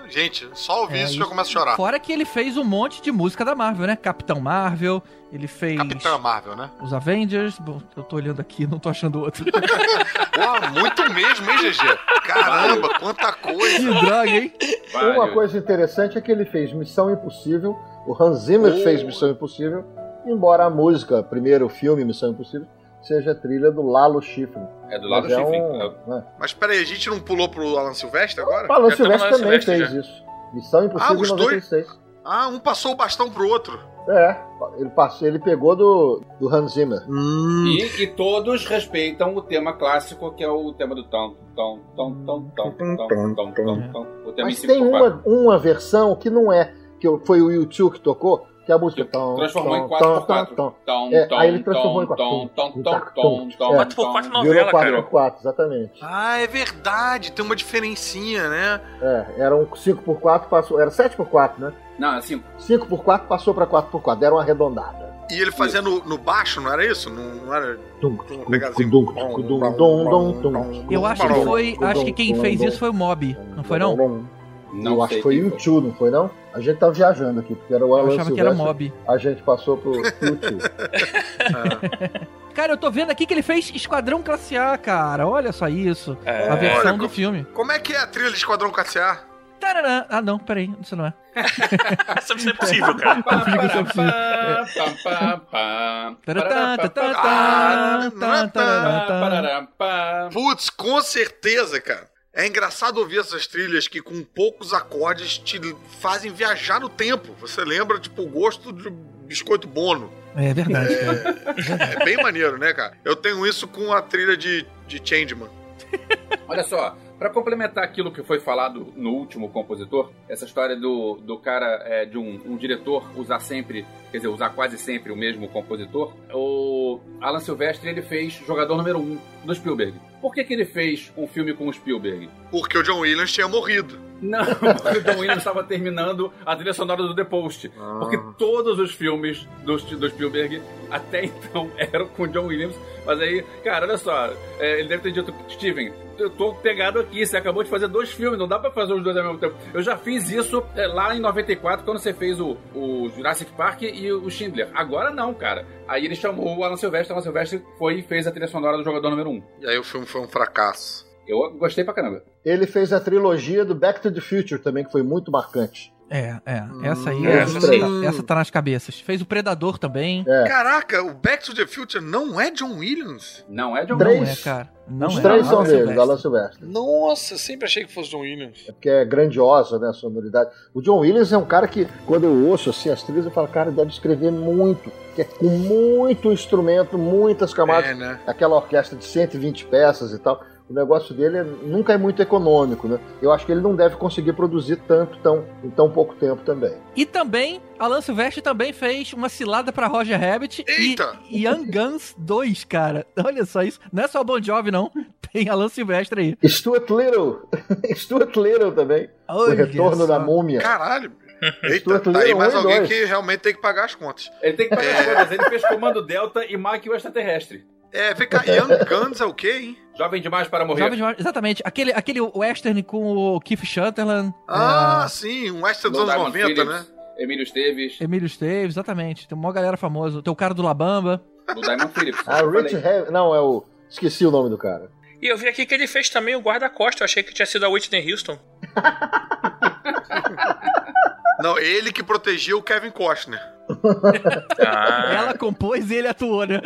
Gente, só ouvir É, isso e- já começa a chorar. Fora que ele fez um monte de música da Marvel, né? Capitão Marvel, ele fez Capitã Marvel, né? os Avengers. Bom, eu tô olhando aqui, não tô achando outro. Pô, muito mesmo, hein, GG? Caramba, quanta que coisa. droga, hein? Uma Vários. coisa interessante é que ele fez Missão Impossível, o Hans Zimmer Oh. fez Missão Impossível, embora a música, primeiro filme Missão Impossível, seja a trilha do Lalo Schifrin. É do lado do Mas é um- né? Mas peraí, a gente não pulou pro Alan Silvestre agora? O Alan Já Silvestre também Silvestre, fez isso. Missão Ah, Impossível os em dois? 96. Ah, um passou o bastão pro outro. É, ele, passou, ele pegou do, do Hans Zimmer. E, e todos respeitam o tema clássico, que é o tema do tom, tom, tom, tom, tom, tom, tom, tom, tom. Em Mas 5 tem por 4. uma, uma versão que não é, que foi o YouTube que tocou, que é a música. tom, Transformou em tom, 4 tom, por 4 tom, tom. Tom, É, tom, aí ele transformou em tom, quatro. tom, tom, Tom, tom, tom, tom. tom, É. Quatro por quatro tom. novela, Virou 4 cara. por 4 exatamente. Ah, é verdade, tem uma diferencinha, né? É, era um 5x4, passou. Era 7x4, né? Não, assim, 5x4 passou pra 4x4, deram uma arredondada. E ele fazia no, no baixo, não era isso? Não, não era. Eu acho que foi. Acho que quem fez isso foi o Mob, não foi não? Não Eu acho que foi o YouTube, não foi não? A gente tava viajando aqui, porque era o Eu Alan achava que era. Mob. A gente passou pro YouTube. Cara, eu tô vendo aqui que ele fez Esquadrão Classe A, cara. Olha só isso. É, a versão olha, do filme. Como é que é a trilha de Esquadrão KCA? Tarará. Ah, não, peraí. Isso não é. Isso é possível, cara. Ah, tá, tá. parará, pá. Putz, com certeza, cara. É engraçado ouvir essas trilhas que com poucos acordes te fazem viajar no tempo. Você lembra, tipo, o gosto de biscoito bono. É verdade, cara. É bem maneiro, né, cara? Eu tenho isso com a trilha de, de Changeman. Olha só, pra complementar aquilo que foi falado no último compositor, essa história do, do cara, é, de um, um diretor usar sempre, quer dizer, usar quase sempre o mesmo compositor, o Alan Silvestre ele fez jogador número 1 um do Spielberg. Por que, que ele fez um filme com o Spielberg? Porque o John Williams tinha morrido. Não, porque o John Williams estava terminando a trilha sonora do The Post. Porque todos os filmes do, do Spielberg até então eram com o John Williams. Mas aí, cara, olha só, é, ele deve ter dito, Steven, eu tô pegado aqui, você acabou de fazer dois filmes, não dá pra fazer os dois ao mesmo tempo. Eu já fiz isso é, lá em 94, quando você fez o, o Jurassic Park e o Schindler. Agora não, cara. Aí ele chamou o Alan Silvestre, o Alan Silvestre foi e fez a trilha sonora do jogador número 1. Um. E aí o filme foi um fracasso. Eu gostei pra caramba. Ele fez a trilogia do Back to the Future também, que foi muito marcante. É, é. Essa aí, Essa essa, sim. essa tá nas cabeças. Fez o Predador também. É. Caraca, o Back to the Future não é John Williams? Não é John Três. Não é, cara. Não Os é. três são é dele, Silvestre. do Alan Silvestre. Nossa, sempre achei que fosse John Williams. É porque é grandiosa, né, a sonoridade. O John Williams é um cara que, quando eu ouço assim, as trilhas, eu falo, cara, deve escrever muito. Que é com muito instrumento, muitas camadas. É, né? Aquela orquestra de 120 peças e tal. O negócio dele é- nunca é muito econômico, né? Eu acho que ele não deve conseguir produzir tanto tão, em tão pouco tempo também. E também, Alan Silvestre também fez uma cilada pra Roger Rabbit Eita! e Young Guns 2, cara. Olha só isso. Não é só Bon Jovi, não. Tem Alan Silvestre aí. Stuart Little! Stuart Little também. o Olha retorno só. da múmia. Caralho. Eita, Stuart tá aí mais alguém dois. que realmente tem que pagar as contas. Ele tem que pagar todas. Ele fez Comando Delta e Mike o Extraterrestre. É, vem cá, Young Guns é o quê, hein? Jovem demais para morrer. Jovem demais- exatamente. Aquele, aquele western com o Keith Sutherland. Ah, é, sim, um extra dos anos Diamond 90, Phillips, né? Emílio Esteves, Emílio Esteves, exatamente. Tem uma galera famosa. Tem o cara do Labamba. do Diamond Phillips. Ah, Eu Rich. Heavy. Não, é o. Esqueci o nome do cara. E eu vi aqui que ele fez também o guarda-costa. Eu achei que tinha sido a Whitney Houston. Não, ele que protegia o Kevin Costner. Ah, Ela compôs e ele atuou, né?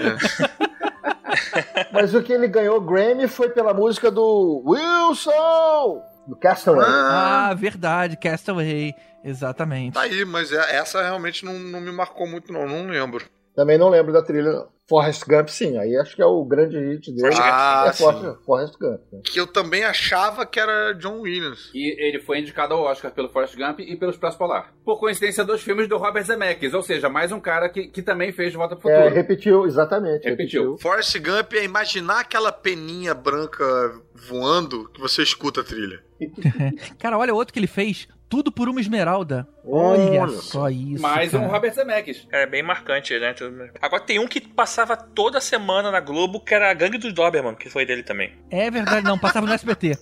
Mas o que ele ganhou Grammy foi pela música do Wilson! Do Castaway. Ah, Ah, verdade. Castaway. Exatamente. tá aí, mas é- essa realmente não, não me marcou muito, não. Não lembro. Também não lembro da trilha, não. Forrest Gump, sim. Aí acho que é o grande hit dele. Ah, é sim. Forrest, Forrest Gump. né? Que eu também achava que era John Williams. E ele foi indicado ao Oscar pelo Forrest Gump e pelo Expresso Polar. Por coincidência, dois filmes do Robert Zemeckis, ou seja, mais um cara que, que também fez De Volta pro É, Futuro. repetiu, exatamente. Repetiu. Forrest Gump é imaginar aquela peninha branca voando que você escuta a trilha. Cara, olha outro que ele fez. Tudo por uma esmeralda. Olha, só isso. Mais cara. um Robert Zemeckis. É bem marcante, né? Agora tem um que passava toda semana na Globo, que era a Gangue dos Doberman, que foi dele também. É verdade, não. Passava no SBT.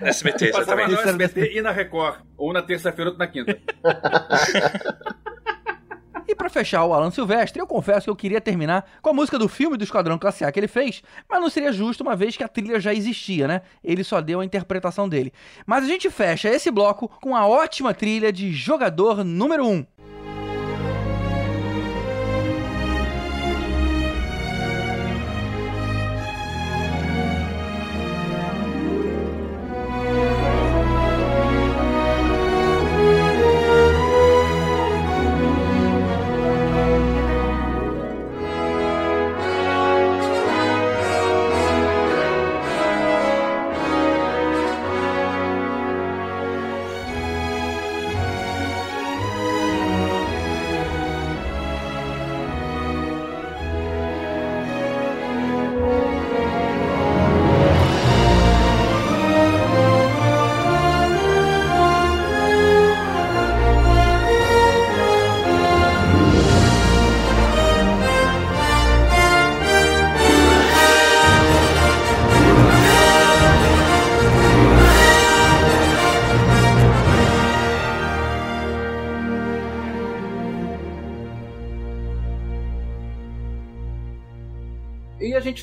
No SBT, Passava exatamente. no Isso era SBT e na Record. Ou na terça-feira ou na quinta. E pra fechar o Alan Silvestre, eu confesso que eu queria terminar com a música do filme do Esquadrão Classe A que ele fez, mas não seria justo uma vez que a trilha já existia, né? Ele só deu a interpretação dele. Mas a gente fecha esse bloco com a ótima trilha de Jogador número 1.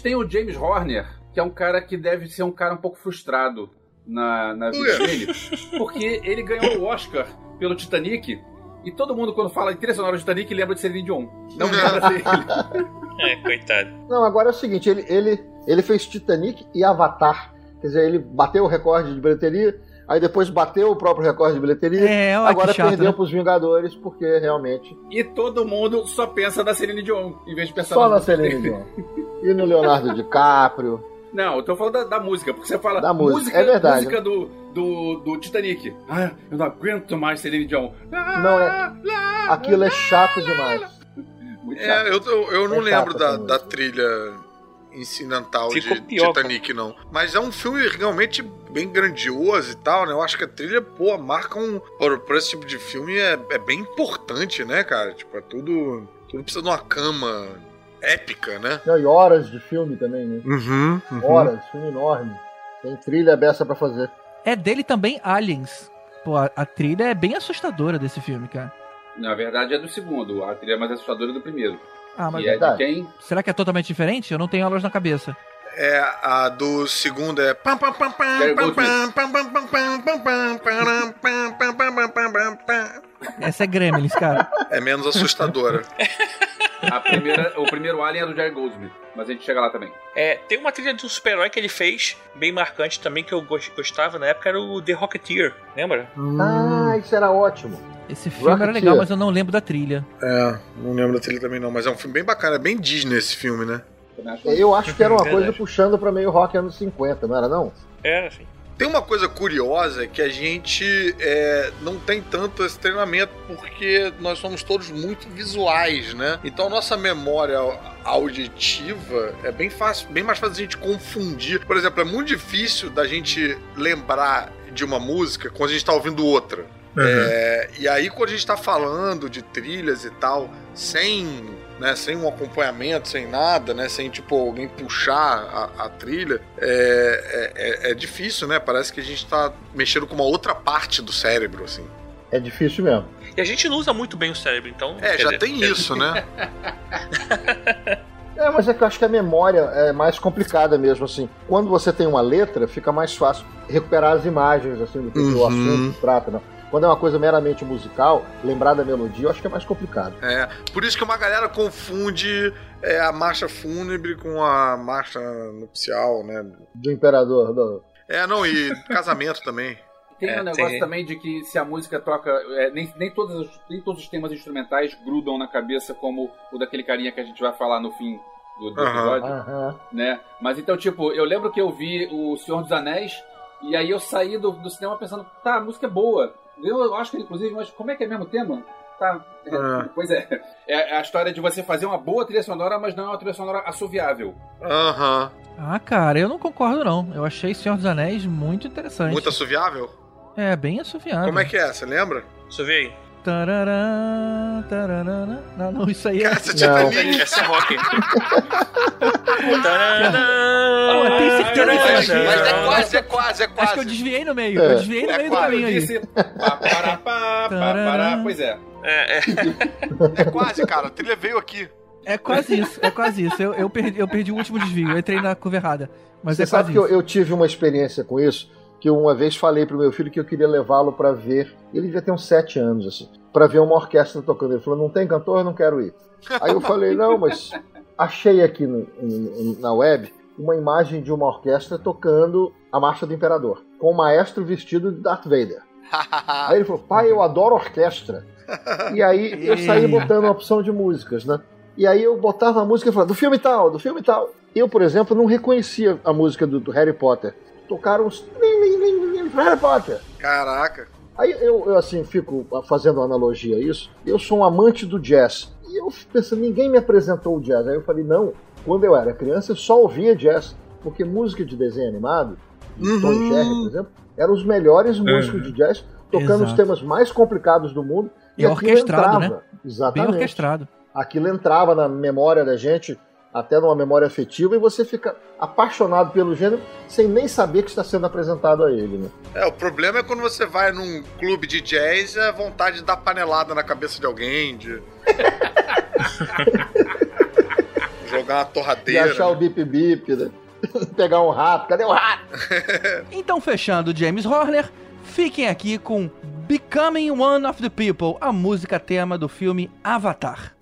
Tem o James Horner, que é um cara que deve ser um cara um pouco frustrado na, na vida Ué. dele, porque ele ganhou o Oscar pelo Titanic. E todo mundo, quando fala em trilha sonora do Titanic, lembra de Celine Dion. Não lembra dele. É, coitado. Não, agora é o seguinte, ele, ele, ele fez Titanic e Avatar. Quer dizer, ele bateu o recorde de bilheteria, aí depois bateu o próprio recorde de bilheteria, É, olha agora que chato, perdeu né? pros Vingadores, porque realmente E todo mundo só pensa na Celine Dion, em vez de pensar só na na Celine Dion. E no Leonardo DiCaprio. Não, eu tô falando da, da música, porque você fala Da música, é verdade. música do, do, do Titanic. Ah, eu não aguento mais Celine Dion. Não, é- Aquilo é chato demais. Muito chato. É, eu, eu, eu não É lembro da, da música. trilha incidental Ficou de pior, Titanic, não. Mas é um filme realmente bem grandioso e tal, né? Eu acho que a trilha, pô, marca um. Por, por esse tipo de filme é, é bem importante, né, cara? Tipo, é tudo. Tudo precisa de uma cama épica, né? Não, e horas de filme também, né? Uhum. Horas, filme enorme. Tem trilha beça pra fazer. É dele também Aliens. Pô, a, a trilha é bem assustadora desse filme, cara. Na verdade é do segundo, a trilha mais assustadora é do primeiro. Ah, mas e é de quem? será que é totalmente diferente? Eu não tenho elas na cabeça. É, a do segundo é. pam, pam, pam, pam, Gary pam, Goldsmith. pam, pam, pam, pam, pam, pam, param, pam, pam, pam, pam, pam, pam, pam. Essa é Gremlins, cara. É menos assustadora. A primeira, o primeiro Alien é do Jerry Goldsmith, mas a gente chega lá também. É, tem uma trilha de um super-herói que ele fez, bem marcante também, que eu gos- gostava na época, era o The Rocketeer, lembra? Ah, isso era ótimo. Esse filme era Rocketeer. legal, mas eu não lembro da trilha. É, não lembro da trilha também não, mas é um filme bem bacana, é bem Disney esse filme, né? Acho Eu acho que era uma coisa puxando pra meio rock anos 50, não era não? Era assim. Tem uma coisa curiosa que a gente é, não tem tanto esse treinamento porque nós somos todos muito visuais, né? Então a nossa memória auditiva é bem fácil, bem mais fácil a gente confundir. Por exemplo, é muito difícil da gente lembrar de uma música quando a gente está ouvindo outra. É, e aí, quando a gente tá falando de trilhas e tal, sem, né, sem um acompanhamento, sem nada, né, sem tipo alguém puxar a, a trilha, é, é, é- é difícil, né? Parece que a gente tá mexendo com uma outra parte do cérebro, assim. É difícil mesmo. E a gente não usa muito bem o cérebro, então. É, já dizer, tem isso, né? É, mas é que eu acho que a memória é mais complicada mesmo, assim. Quando você tem uma letra, fica mais fácil recuperar as imagens, assim, do que o Uhum. assunto trata, né? Quando é uma coisa meramente musical, lembrar da melodia, eu acho que é mais complicado. É, por isso que uma galera confunde é, a marcha fúnebre com a marcha nupcial, né? Do Imperador, do... É, não, e casamento também. Tem É, um negócio tem. também de que se a música toca. é, nem, nem, todos, os- nem todos os temas instrumentais grudam na cabeça, como o daquele carinha que a gente vai falar no fim do, do Aham. episódio, Aham. né? Mas então, tipo, eu lembro que eu vi o Senhor dos Anéis e aí eu saí do, do cinema pensando, tá, a música é boa. Eu, eu acho que, inclusive, mas como é que é mesmo o tema? Tá. é, Ah. Pois é. É a história de você fazer uma boa trilha sonora, mas não é uma trilha sonora assoviável. Aham. Ah, cara, eu não concordo não. Eu achei Senhor dos Anéis muito interessante. Muito assoviável? É, bem assoviável. Como é que é? Você lembra? Aí. Tarará, tarará. Não, não, isso aí é... Cara, você Não. Titanic. Essa é rock. Eu tenho certeza que Mas, é quase, é quase, é Acho que eu quase. desviei no meio. É. Eu desviei no É meio do quase, caminho eu aí. disse. pá, pará, pá, pá, pará. Pois é. É, é. É quase, cara. A trilha veio aqui. É quase isso, é quase isso. Eu, eu, perdi, eu perdi o último desvio, eu entrei na curva errada. Mas Você é sabe quase que eu, eu tive uma experiência com isso, que eu uma vez falei pro meu filho que eu queria levá-lo pra ver, ele devia ter uns sete anos, assim, pra ver uma orquestra tocando. Ele falou, não tem cantor, eu não quero ir. Aí eu falei, não, mas achei aqui no- no- na web uma imagem de uma orquestra tocando a Marcha do Imperador, com o maestro vestido de Darth Vader. Aí ele falou, pai, eu adoro orquestra. E aí eu saí botando uma opção de músicas, né? E aí eu botava a música e falava, do filme tal, do filme tal. Eu, por exemplo, não reconhecia a música do, do Harry Potter. Tocaram os Harry Potter. Caraca. Aí eu, eu, assim, fico fazendo analogia a isso. Eu sou um amante do jazz. E eu fico pensando, ninguém me apresentou o jazz. Aí eu falei, não, quando eu era criança eu só ouvia jazz. Porque música de desenho animado, de Tom Uhum. e Jerry, por exemplo, eram os melhores músicos de jazz, tocando os Exato. temas mais complicados do mundo. E aquilo orquestrado, né? entrava. Bem Exatamente. orquestrado. Aquilo entrava na memória da gente, até numa memória afetiva, e você fica apaixonado pelo gênero sem nem saber que está sendo apresentado a ele, né? É, o problema é quando você vai num clube de jazz e a vontade de dar panelada na cabeça de alguém, de. Jogar uma E torradeira. achar o bip-bip, né? Pegar um rato, cadê o rato? Então, fechando James Horner, fiquem aqui com Becoming One of the People, a música tema do filme Avatar.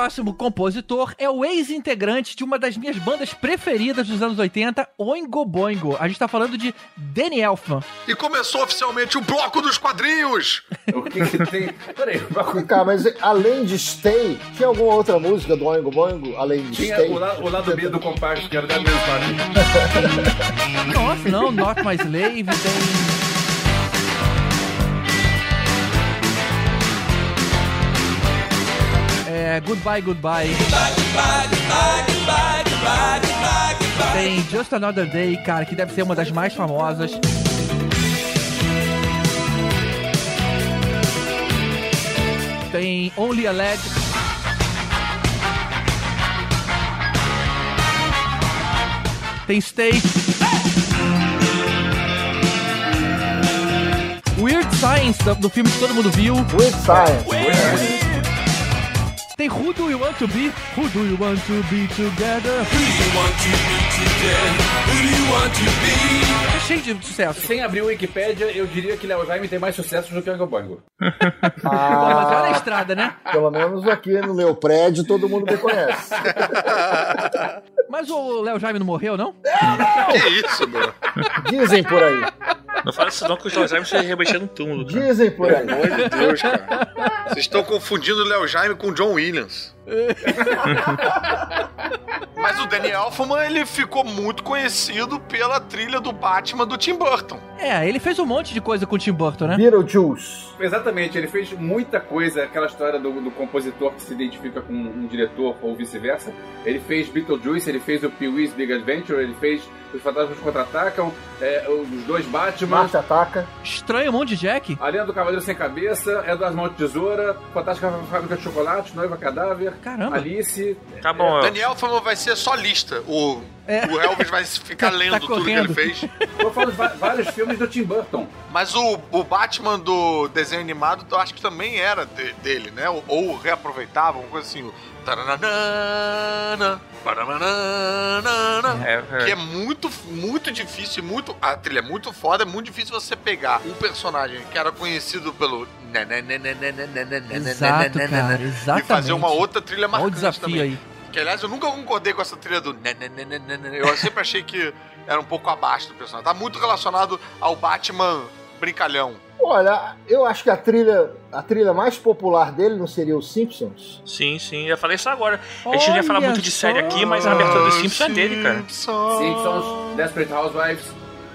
Próximo compositor é o ex-integrante de uma das minhas bandas preferidas dos anos 80, Oingo Boingo. A gente tá falando de Danny Elfman. E começou oficialmente o bloco dos quadrinhos! O que, que tem. Peraí, Vem cá, mas além de Stay, tinha alguma outra música do Oingo Boingo? Além de tinha Stay? o, la- o lado B do compacto, que era da mesma família. Nossa, não, Not My Slave, tem. É, Goodbye, Goodbye. Tem Just Another Day, cara, que deve ser uma das mais famosas. Tem Only a Lad. Tem Stay. Weird Science, do, filme que todo mundo viu. Weird Science. Tem Who Do You Want To Be? Who Do You Want To Be Together? É cheio de sucesso. Sem abrir o Wikipedia, eu diria que Léo Jaime tem mais sucesso do que o Boingo. Pô, mas olha a Ah, estrada, né? pelo menos aqui no meu prédio todo mundo me conhece. Mas o Léo Jaime não morreu, não? Que isso, meu? Dizem por aí. Não fala isso não, que o Jorge Jaime está remexendo no túmulo. cara. Dizem por aí. Pelo amor de Deus, cara. Vocês estão confundindo o Léo Jaime com o John Williams. Mas o Danny Elfman, ele ficou muito conhecido pela trilha do Batman do Tim Burton. É, ele fez um monte de coisa com o Tim Burton, né? Beetlejuice. Exatamente, ele fez muita coisa, aquela história do, do compositor que se identifica com um diretor ou vice-versa. Ele fez Beetlejuice, ele fez o Pee-wee's Big Adventure, ele fez Os Fantasmas Contra-Atacam, é, os dois Batman, Marte ataca. Estranho de Jack. A Lenda do Cavaleiro Sem Cabeça, É das Mãos de Tesoura, Fantástica Fábrica de Chocolate, Noiva Cadáver, Caramba. Alice. Tá bom, ó. Danny Elfman vai ser só lista. O, É. o Elvis vai ficar Tá lendo tudo que ele fez. Eu falo vários filmes do Tim Burton. Mas o, o Batman do desenho animado, eu acho que também era de- dele, né? Ou, ou reaproveitava, uma coisa assim. Taranana, paranana, É, é. que é muito, muito difícil, muito. A trilha é muito foda, é muito difícil você pegar um personagem que era conhecido pelo. Exato, cara, E exatamente. fazer uma outra trilha Olha o marcante desafio também. aí. Que aliás eu nunca concordei com essa trilha do. Eu sempre achei que era um pouco abaixo do personagem. Tá muito relacionado ao Batman brincalhão. Olha, eu acho que a trilha, a trilha mais popular dele não seria os Simpsons? Sim, sim, eu falei isso agora. A gente não ia falar muito de série aqui, mas a abertura do Simpsons é dele, cara. Simpsons, Desperate Housewives,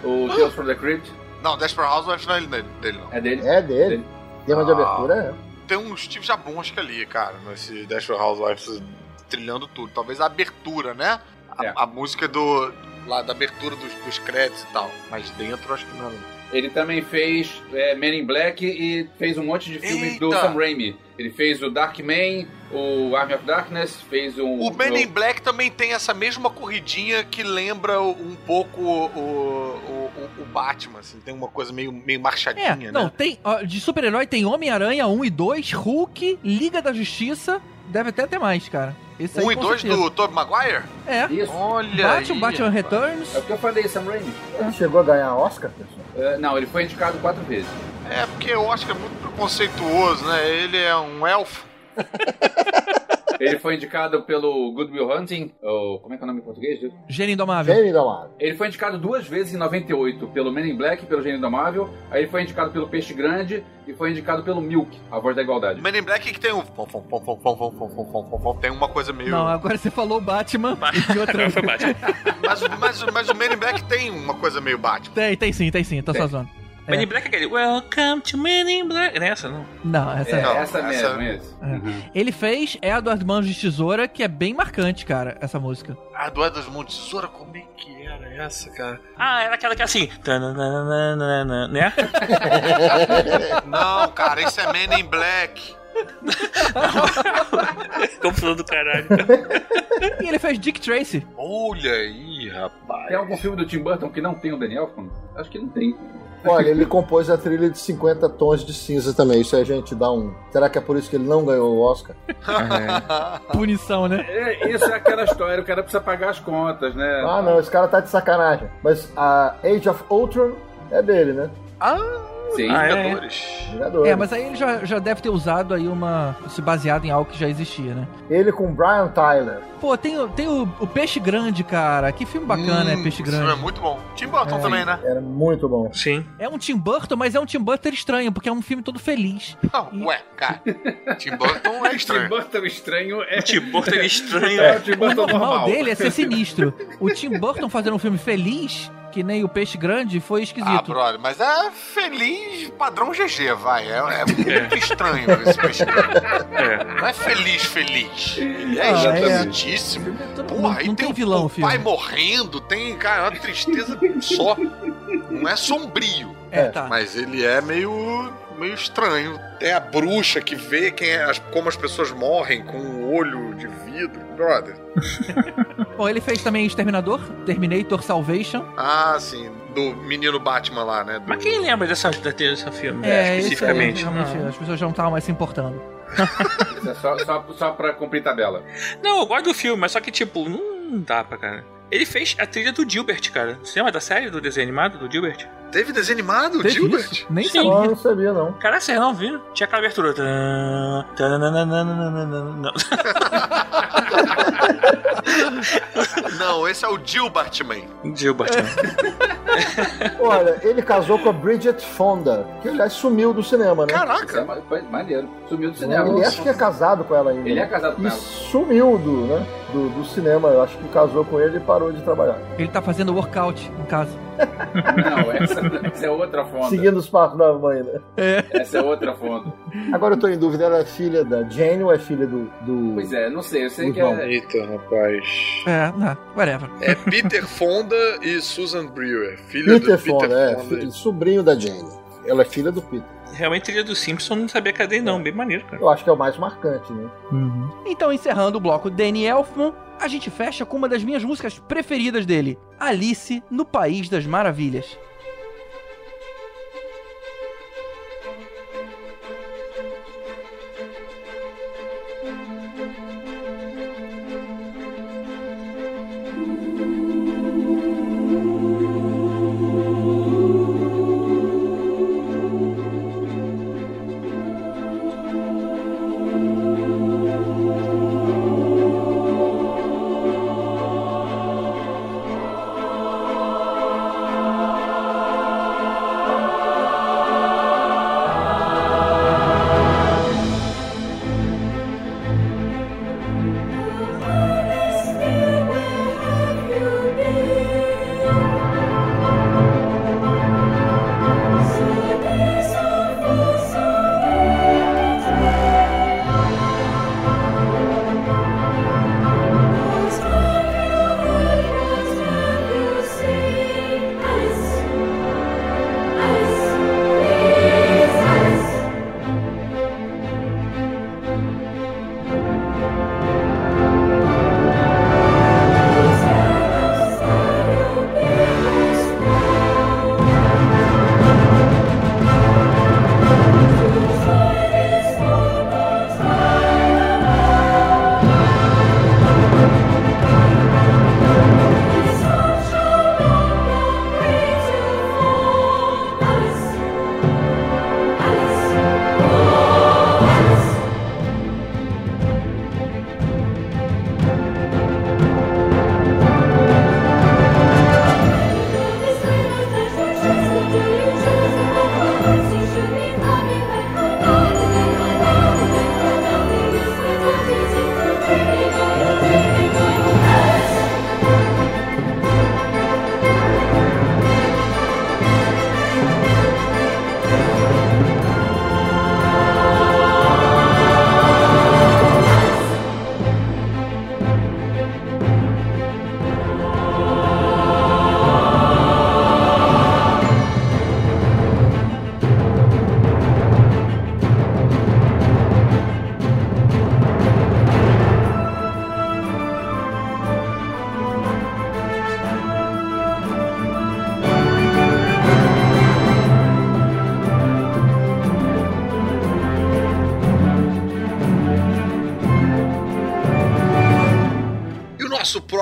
o Tales from the Crypt, Não, Desperate Housewives não é dele, dele, não. é dele. É dele. Tema de Ah. abertura é. Tem um Steve Jabonski ali, cara, nesse Desperate Housewives trilhando tudo. Talvez a abertura, né? A, É. a música do. lá da abertura dos, dos créditos e tal. Mas dentro acho que não. Ele também fez é, Men in Black e fez um monte de filmes do! Sam Raimi. Ele fez o Dark Man, o Army of Darkness, fez um. O Men in Black também tem essa mesma corridinha que lembra um pouco o, o, o- o Batman, assim. Tem uma coisa meio, meio É, marchadinha, não, né? tem. de super-herói tem Homem-Aranha 1 e 2, Hulk, Liga da Justiça. Deve até ter mais, cara. Esse aí, Um e com dois certeza. do Tobey Maguire? É. Isso. Olha Batman, aí, Batman rapaz. Returns. É o que eu falei, Sam Raimi. Ele chegou a ganhar Oscar, pessoal. É, não, ele foi indicado quatro vezes. É, porque acho que é muito preconceituoso, né? Ele é um elfo. Ele foi indicado pelo Good Will Hunting, ou como é que é o nome em português? Gênio Indomável. Gênio Indomável. Ele foi indicado duas vezes em 98 pelo Men in Black, pelo Gênio Indomável. Aí ele foi indicado pelo Peixe Grande e foi indicado pelo Milk, A Voz da Igualdade. Men in Black que tem um. Tem uma coisa meio. Não, agora você falou Batman e outra. foi Batman. mas, mas, mas o Men in Black tem uma coisa meio Batman. Tem, tem sim, tem sim, tá sua. Men in Black é aquele Welcome to Men in Black. Não é essa, não? Não, essa É, não. essa essa- mesmo, esse. É. Uhum. Ele fez Edward Mãos de Tesoura, que é bem marcante, cara, essa música. A do Edward Monte Tesoura, como é que era essa, cara? Ah, era aquela que é assim. Né? Não, cara, isso é Men in Black. Confusão do caralho. E ele fez Dick Tracy. Olha aí, rapaz. Tem algum filme do Tim Burton que não tem o Daniel? Acho que não tem. Olha, ele compôs a trilha de 50 tons de cinza também. Isso aí a gente dá um. Será que é por isso que ele não ganhou o Oscar? Punição, né? É, isso é aquela história, o cara precisa pagar as contas, né? Ah, não, esse cara tá de sacanagem. Mas a Age of Ultron é dele, né? Ah, é? Vingadores. Vingadores. É, mas aí ele já, já deve ter usado aí uma. se baseado em algo que já existia, né? Ele com Brian Tyler. Pô, tem, o- tem o, o Peixe Grande, cara. Que filme bacana é Hum, Peixe Isso Grande. é muito bom. Tim Burton É. também, né? Era muito bom. Sim. É um Tim Burton, mas é um Tim Burton estranho, porque é um filme todo feliz. Não, ué, cara. Tim Burton é Tim estranho. Burton estranho é. O Tim Burton é estranho. É o Tim O Burton normal normal. dele é ser sinistro. O Tim Burton fazendo um filme feliz, que nem o Peixe Grande, foi Ah, esquisito. brother, mas é feliz padrão GG, vai. É, é muito estranho esse peixe. É. Não é feliz, feliz. Ele é Ah, é. esquisitíssimo. não, Porra, aí não tem, tem vilão o o pai morrendo, tem, cara, uma tristeza só. Não é sombrio, É, tá. mas ele é meio meio estranho. Tem a bruxa que vê quem é, como as pessoas morrem com o olho de vidro. Brother. Bom, ele fez também Exterminador, Terminator Salvation. Ah, sim, do menino Batman lá, né? Do... Mas quem lembra dessa, desse filme É, esse aí, especificamente? realmente, Não. as pessoas já não estavam mais se importando. Isso é só, só, só pra cumprir tabela. Não, eu gosto do filme, mas só que, tipo, não dá pra cara. Ele fez a trilha do Gilbert, cara. Você lembra da série do desenho animado do Gilbert? Teve desenho animado, Teve Gilbert? isso? Nem Sim. Eu sabia. não sabia, não. Cara, vocês não viram? Tinha aquela abertura. Não. Não, esse é o Gilbert Man. Gilbert. né? Olha, ele casou com a Bridget Fonda, que aliás sumiu do cinema, né? É Caraca. foi maneiro. Sumiu do cinema. Ele acho que é casado com ela ainda. Ele é casado com E ela. sumiu do, né, do, do cinema. Eu acho que casou com ele e parou de trabalhar. Ele tá fazendo workout em casa. Não, essa, essa é outra fonda. Seguindo os passos da mãe, né? Essa é outra fonda. Agora eu tô em dúvida, ela é filha da Jane ou é filha do. do... Pois é, não sei. Eu sei que Irmão. é. Eita, rapaz. É, não, whatever. É Peter Fonda e Susan Brewer, filha Peter do Peter Fonda, é, Fonda. fi- sobrinho da Jane. Ela é filha do Peter. Realmente, trilha do Simpson não sabia cadê, não. Bem maneiro, cara. Eu acho que é o mais marcante, né? Então, encerrando o bloco Danny Elfman, a gente fecha com uma das minhas músicas preferidas dele, Alice no País das Maravilhas.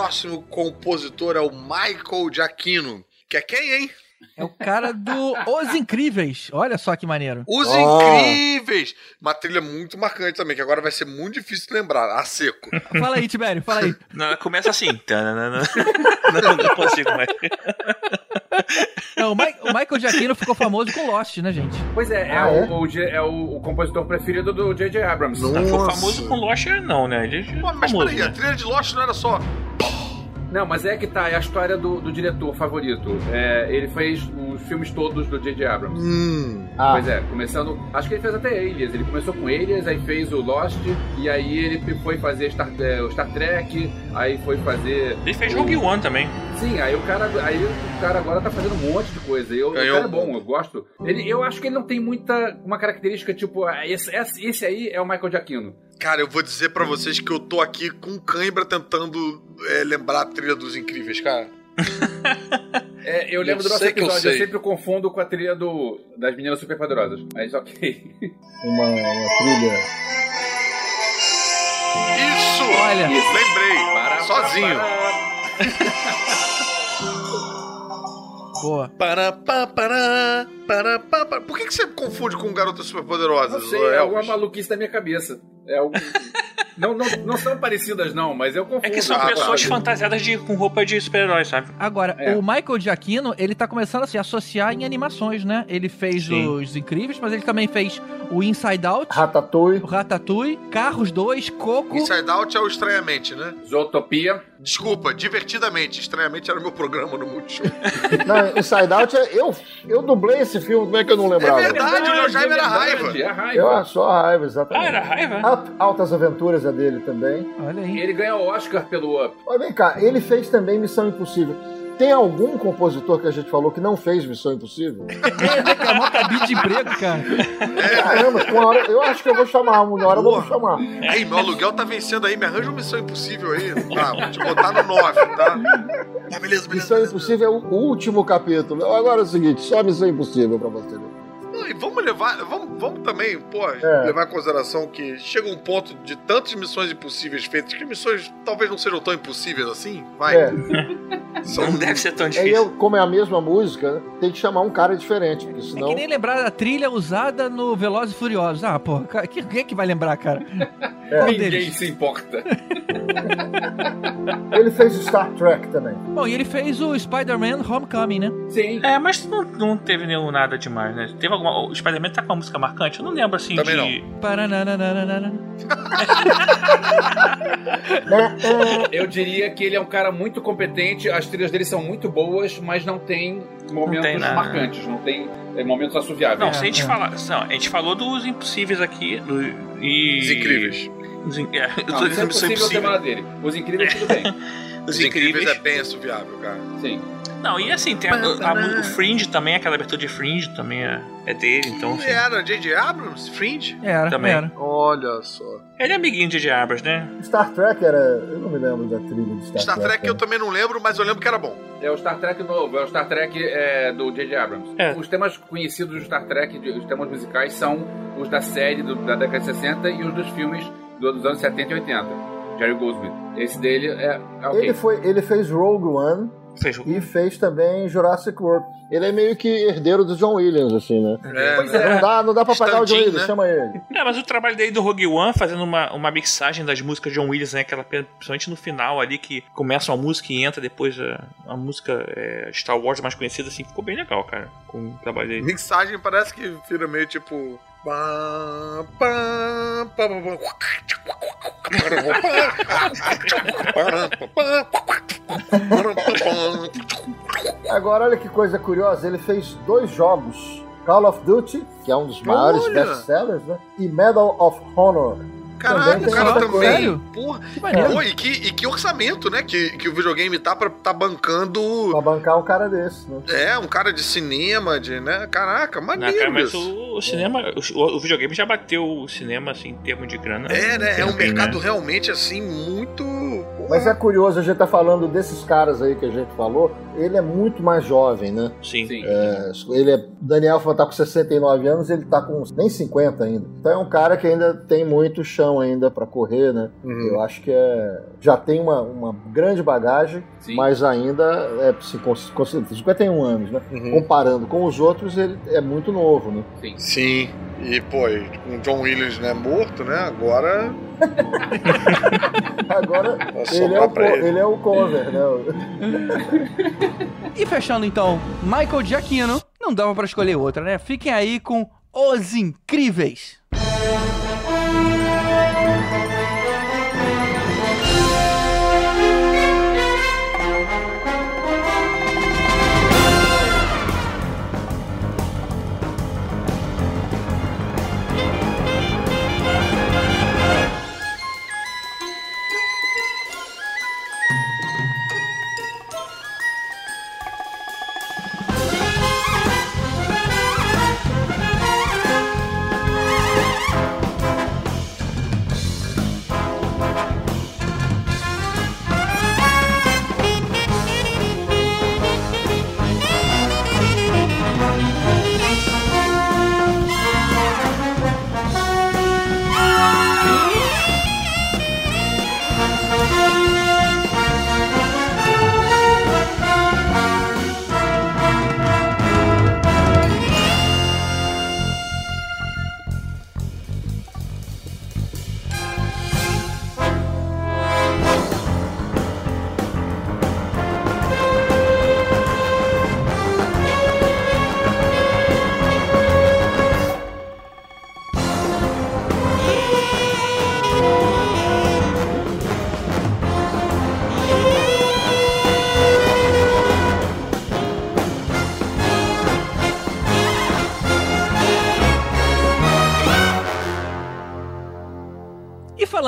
Próximo compositor é o Michael Giacchino. Que é quem, hein? É o cara do Os Incríveis. Olha só que maneiro. Os Ah. Incríveis! Uma trilha muito marcante também, que agora vai ser muito difícil de lembrar. A seco. Fala aí, Tibério, fala aí. Não, começa assim. Não, não consigo mais. Não, o, Mi- o Michael Giacchino ficou famoso com Lost, né, gente? Pois é, é, Ah, é? O, o G- é o, o compositor preferido do J.J. Abrams. Não. Não, Nossa. famoso com Lost, não, né? Ele é Pô, mas famoso, peraí, a né? trilha de Lost não era só. Não, mas é que tá, é a história do, do diretor favorito. É, ele fez os filmes todos do J.J. Abrams. Hum. Ah, Pois é, começando. Acho que ele fez até Alias. Ele começou com Alias, aí fez o Lost, e aí ele foi fazer Star, é, o Star Trek, aí foi fazer. Ele fez o- Rogue One também. Sim, aí o cara, aí o cara agora tá fazendo um monte de coisa. Eu, o cara é bom, eu gosto. Ele, eu acho que ele não tem muita uma característica tipo, ah, esse, esse, esse aí é o Michael Giacchino. Cara, eu vou dizer pra vocês que eu tô aqui com cãibra tentando é, lembrar a trilha dos incríveis, cara. É, eu lembro Eu do nosso eu episódio, eu, sei. sempre confundo com a trilha do, das meninas superpoderosas. Mas ok. uma, uma trilha. Isso! Olha. Lembrei! Para, Sozinho. Boa. Para, pá, para, para, pá, para. Por que, que você confunde com Garotas para. Superpoderosas? Não sei, é alguma maluquice da minha cabeça. É algo... não, não, não são parecidas, não, mas eu confundo. É que são Ah, pessoas tá. fantasiadas de, com roupa de super-herói, sabe? Agora, É. o Michael Giacchino, ele tá começando a se associar em animações, né? Ele fez Sim. os Incríveis, mas ele também fez o Inside Out, Ratatouille. o Ratatouille, Carros 2, Coco. Inside Out é o Estranhamente, né? Zootopia. Desculpa, Divertidamente. Estranhamente era o meu programa no Multishow. Não, Inside Out, é- eu, eu dublei esse filme, como é que eu não lembrava? É verdade, o meu Jaime era raiva. É raiva. Eu acho só a raiva, Ah, exatamente. era raiva? Up, Altas Aventuras é dele também. Olha E aí. ele ganha o Oscar pelo Up. Mas vem cá, ele fez também Missão Impossível. Tem algum compositor que a gente falou que não fez Missão Impossível? É, é mó cabide de emprego, cara. Caramba, uma hora, eu acho que eu vou chamar, uma hora eu vou chamar. Aí, meu aluguel tá vencendo aí. Me arranja uma Missão Impossível aí. Tá, vou te botar no 9, tá? Tá, beleza, beleza. Missão beleza. Impossível é o último capítulo. Agora é o seguinte, só Missão Impossível pra você ver. E vamos levar, vamos, vamos também, pô, É. levar em consideração que chega um ponto de tantas missões impossíveis feitas que missões talvez não sejam tão impossíveis assim. Vai. É, São Não deve ser tão aí difícil. eu, como é a mesma música, tem que chamar um cara diferente, porque É senão... que nem lembrar da trilha usada no Velozes e Furiosos. Ah, que- quem é que vai lembrar, cara? Qual Ninguém deles? se importa. Ele fez Star Trek também. Bom, e ele fez o Spider-Man Homecoming, né? Sim. É, mas não, não teve nenhum nada demais, né? Teve alguma. O Spider-Man tá com uma música marcante? Eu não lembro assim Também de. É, Eu diria que ele é um cara muito competente, as trilhas dele são muito boas, mas não tem momentos tem nada. marcantes, não tem é, momentos assoviáveis. Não, É, se a gente é. falar. Não, a gente falou dos impossíveis aqui. Do, e... Os incríveis. Os, in- é, Não, isso é impossível Impossível. dele. Os incríveis, tudo bem. Os Os incríveis incríveis. é bem assoviável, cara. Sim. Não, e assim, tem a, a- o Fringe também, aquela abertura de Fringe também é, é dele, então. Assim, era J.J. Abrams? Fringe? Era, Também. era. Olha só. ele é amiguinho de Diabras, né? Star Trek era... Eu não me lembro da trilha de Star, Star Trek eu né? também não lembro, mas eu lembro que era bom. É o Star Trek novo, é o Star Trek é, do J.J. Abrams. É. Os temas conhecidos do Star Trek, de- os temas musicais, são os da série do- da década de 60 e os dos filmes do- dos anos 70 e 80. Jerry Goldsmith. Esse dele é, é ok. Ele, foi, ele fez Rogue One Fez e fez também Jurassic World. Ele é meio que herdeiro do John Williams, assim, né? É, Pois né? Não dá, não dá pra pagar o John Williams, né? chama ele. É, mas o trabalho dele do Rogue One, fazendo uma, uma mixagem das músicas de John Williams, né? Aquela, principalmente no final ali, que começa uma música e entra depois a, a música é, Star Wars mais conhecida, assim, ficou bem legal, cara, com o trabalho dele. Mixagem parece que vira meio tipo. Agora, olha que coisa curiosa, ele fez dois jogos. Call of Duty, que é um dos maiores best-sellers, né? E Medal of Honor. Caraca, o cara também. Porra. Que. Pô, e, que, e que orçamento, né? Que, que o videogame tá pra tá bancando. Pra bancar um cara desse, né? É, um cara de cinema, de, né? Caraca, Não, maneiro cara, mas o, o cinema, o, o videogame já bateu o cinema, assim, em termos de grana. É, né? É um mercado né? realmente, assim, muito... Mas é curioso, a gente tá falando desses caras aí que a gente falou, ele é muito mais jovem, né? Sim. Sim. É, ele é, Daniel Elfman tá com 69 anos, ele tá com nem 50 ainda. Então é um cara que ainda tem muito chão ainda pra correr, né? Uhum. Eu acho que é, já tem uma, uma grande bagagem, Sim. mas ainda é se considera 51 anos, né? Uhum. Comparando com os outros, ele é muito novo, né? Sim. Sim. E, pô, com o John Williams, né, morto, né? Agora. Agora ele é, o, ele. ele é o cover, né? E fechando então, Michael Giacchino, não dava pra escolher outra, né? Fiquem aí com Os Incríveis. E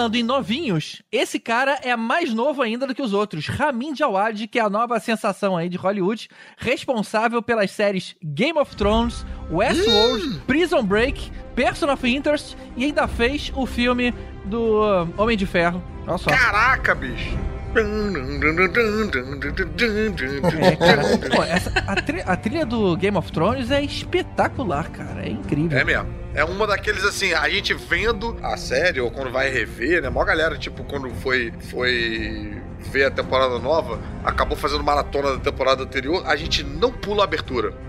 falando em novinhos, esse cara é mais novo ainda do que os outros. Ramin Djawad, que é a nova sensação aí de Hollywood, responsável pelas séries Game of Thrones, Westworld, Prison Break, Person of Interest e ainda fez o filme do uh, Homem de Ferro. Olha só. Caraca, bicho! É, cara, pô, essa- a, tri- a trilha do Game of Thrones é espetacular, cara. É incrível. É mesmo. É uma daqueles assim, a gente vendo a série, ou quando vai rever, né? Mó galera, tipo, quando foi, foi ver a temporada nova, acabou fazendo maratona da temporada anterior, a gente não pula a abertura.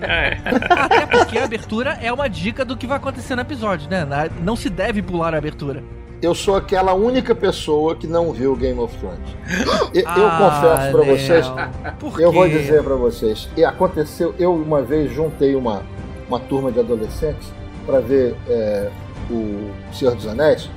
É. Até porque a abertura é uma dica do que vai acontecer no episódio, né? Não se deve pular a abertura. Eu sou aquela única pessoa que não viu Game of Thrones. Eu, eu Ah, confesso pra Léo. vocês, Por eu vou dizer pra vocês, e aconteceu, eu uma vez juntei uma, uma turma de adolescentes pra ver é, o Senhor dos Anéis.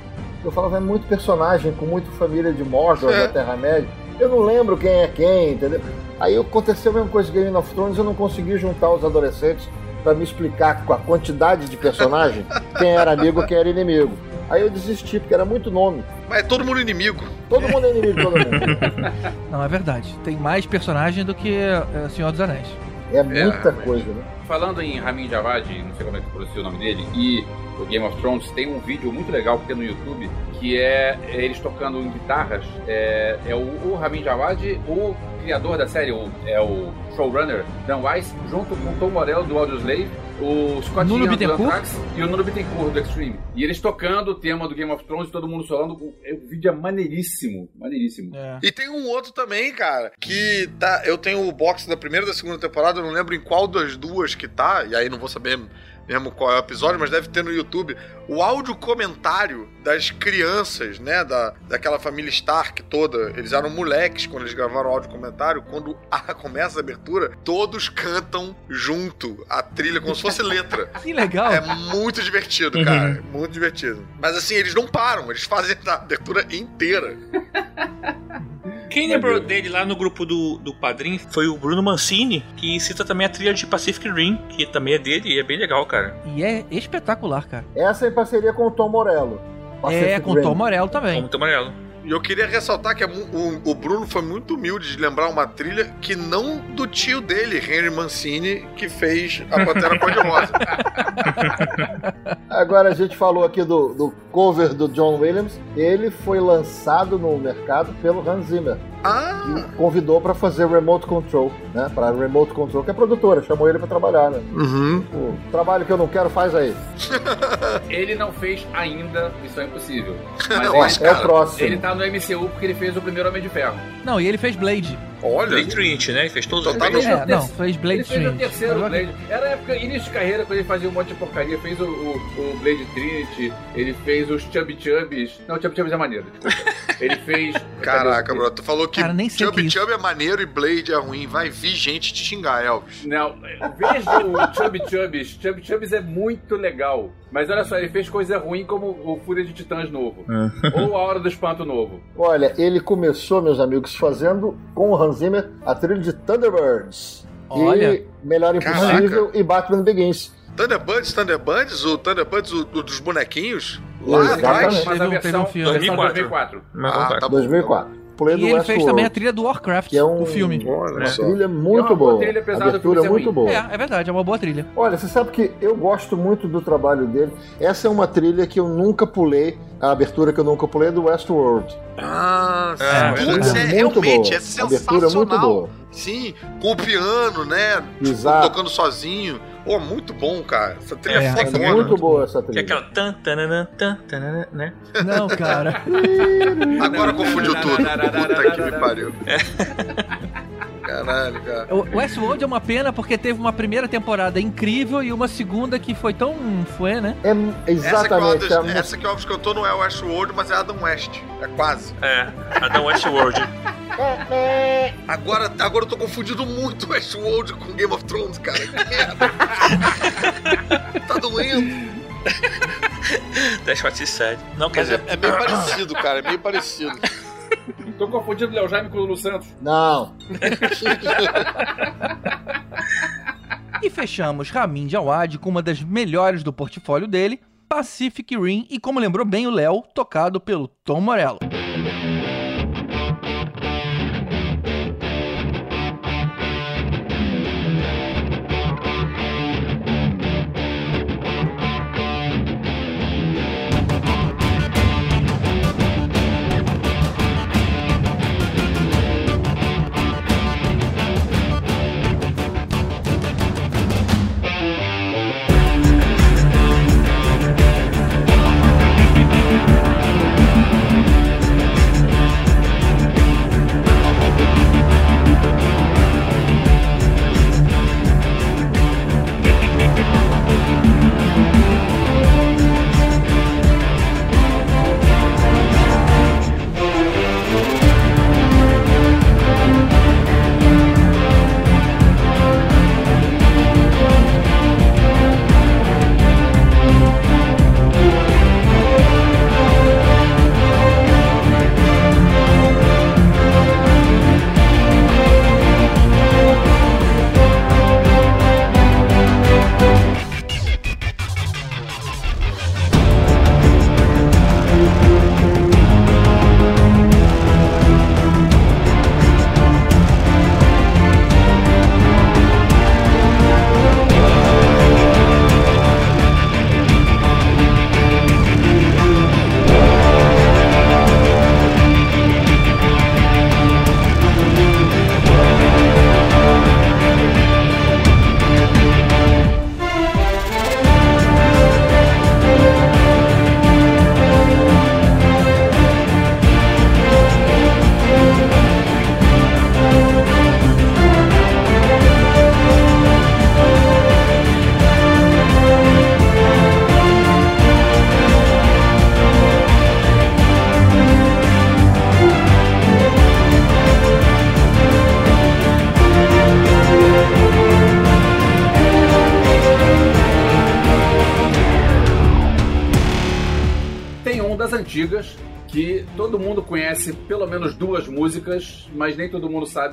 Eu falava, é muito personagem, com muita família de Mordor, É. da Terra-média. Eu não lembro quem é quem, entendeu? Aí aconteceu a mesma coisa com Game of Thrones, eu não consegui juntar os adolescentes pra me explicar com a quantidade de personagem quem era amigo e quem era inimigo. Aí eu desisti, porque era muito nome. Mas é todo mundo inimigo. Todo mundo é inimigo de todo mundo. Não, é verdade. Tem mais personagem do que é, Senhor dos Anéis. É muita mas- coisa, né? Falando em Ramin Djawad, não sei como é que pronuncia o nome dele, e o Game of Thrones, tem um vídeo muito legal que tem no YouTube, que é eles tocando em guitarras. É, é o, o Ramin Djawad, o criador da série, o, é o showrunner, Dan Weiss, junto com o Tom Morello do Audioslave, o Scott Nuno Ian do? Anthrax e o Nuno Bittencourt do Extreme. E eles tocando o tema do Game of Thrones, todo mundo solando. O, o vídeo é maneiríssimo, maneiríssimo. É. E tem um outro também, cara, que tá. Eu tenho o box da primeira e da segunda temporada, eu não lembro em qual das duas que tá, e aí não vou saber mesmo qual é o episódio, mas deve ter no YouTube. O áudio comentário das crianças, né? Da, daquela família Stark toda. Eles eram moleques quando eles gravaram o áudio comentário. Quando a, começa a abertura, todos cantam junto a trilha, como se fosse letra. Que legal. É muito divertido, cara. Muito divertido. Mas assim, eles não param, eles fazem a abertura inteira. Quem lembrou dele lá no grupo do, do Padrim foi o Bruno Mancini, que cita também a trilha de Pacific Rim, que também é dele e é bem legal, cara. E é espetacular, cara. Essa é em parceria com o Tom Morello. é, Pacific com Rim. Tom Morello também. Como muito amarelo. E eu queria ressaltar que é o, o Bruno foi muito humilde de lembrar uma trilha que não do tio dele, Henry Mancini, que fez a Pantera Cor-de-Rosa. Agora a gente falou aqui do, do cover do John Williams. Ele foi lançado no mercado pelo Hans Zimmer. Ah! e convidou pra fazer Remote Control, né? Pra Remote Control, que é produtora, chamou ele pra trabalhar, né? Uhum. O trabalho que eu não quero, faz aí. Ele não fez ainda Missão Impossível. Não, Mas ele, É o próximo. ele tá no MCU porque ele fez o primeiro Homem de Ferro. Não, e ele fez Blade. Olha. Blade Trinity, né? Ele fez todos os tá Blade. É, não, fez Blade ele fez o Trinity. terceiro Blade. Era a época, início de carreira, quando ele fazia um monte de porcaria. Fez o, o, o Blade Trinity, ele fez os Chubby Chubbies. Não, Chubby Chubbies é maneiro, desculpa. Ele fez. Caraca, bro, tu falou que Cara, nem sei o que é Chubby. Chubby é maneiro e Blade é ruim. Vai vir gente te xingar, Elvis. Não, veja o Chubby Chubbies. Chubby Chubbies é muito legal. Mas olha só, ele fez coisa ruim como o Fúria de Titãs novo. Ou a Hora do Espanto novo. Olha, ele começou, meus amigos, fazendo com o Hans Zimmer a trilha de Thunderbirds. Olha. E Melhor Impossível e Batman Begins. Thunderbirds, Thunderbirds, o Thunderbirds o, o dos bonequinhos? Lá Exatamente. atrás? Mas a versão, um filme. a versão 2004. 2004. Ah, tá bom. 2004. Pulei E do ele fez também a trilha do Warcraft, que é um, o filme. Olha Uma só. trilha É muito uma boa boa. trilha, apesar do Abertura filme ser muito ruim. boa. É, é verdade, é uma boa trilha. Olha, você sabe que eu gosto muito do trabalho dele. Essa é uma trilha que eu nunca pulei. A abertura que eu nunca pulei é do Westworld. Ah. É, Putz, é, muito realmente, boa. é Abertura sensacional. muito boa. Sim, com o piano, né? Exato. Tocando sozinho. Pô, muito bom, cara. Essa trilha É, é, É muito boa essa Que é trilha. aquela tan, tananã, tan, tananã, né? Não, cara. Agora confundiu tudo. Puta que me pariu. Caralho, cara. O Westworld é uma pena porque teve uma primeira temporada incrível e uma segunda que foi tão. foi, né? É exatamente. Essa que, o a Elvis, essa que o Elvis cantou não é Westworld, mas é Adam West. É quase. É, Adam Westworld. Agora, agora eu tô confundindo muito Westworld com Game of Thrones, cara. Que merda. tá doendo. That's what he said. Não, quer Mas é, dizer, é meio parecido, cara. É meio parecido. Tô confundindo o Léo Jaime com o Lulu Santos. Não. E fechamos Ramin Djawad com uma das melhores do portfólio dele, Pacific Rim, e como lembrou bem o Léo, tocado pelo Tom Morello.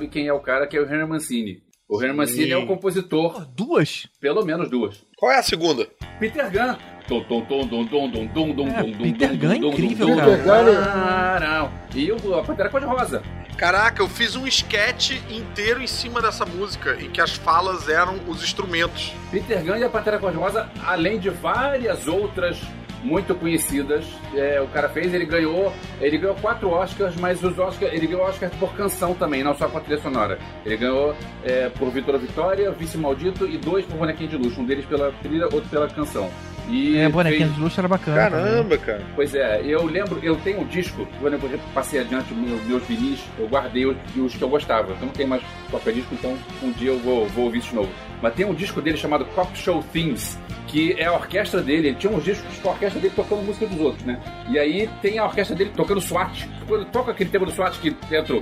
Sabe quem é o cara, que é o Henry Mancini. O Henry Mancini é o compositor, Duas? pelo menos duas. Qual é a segunda? Peter Gunn. Tom, tom, tom, tom, tom, tom, tom, tom, É, tom, Peter Gunn é incrível, cara. Ah. E o a Pantera Cor-de-Rosa. Caraca, eu fiz um sketch inteiro em cima dessa música, em que as falas eram os instrumentos. Peter Gunn e a Pantera Cor-de-Rosa, além de várias outras muito conhecidas. É, o cara fez, ele ganhou, ele ganhou quatro Oscars, mas os Oscars, ele ganhou Oscar por canção também, não só por trilha sonora. Ele ganhou é, por Vitória Vitória, Vice Maldito e dois por Bonequinho de Luxo, um deles pela trilha, outro pela canção. E É, bonequinho fez- de luxo era bacana. também. Caramba, cara. Pois é, eu lembro, eu tenho um disco, quando eu passei adiante meus, meus vinis, eu guardei os, os que eu gostava. Eu não tenho mais qualquer disco, então um dia eu vou, vou ouvir isso de novo. Mas tem um disco dele chamado Cop Show Themes, que é a orquestra dele. Ele tinha uns discos com a orquestra dele tocando música dos outros, né? E aí tem a orquestra dele tocando SWAT. Quando toca aquele tema do SWAT que entra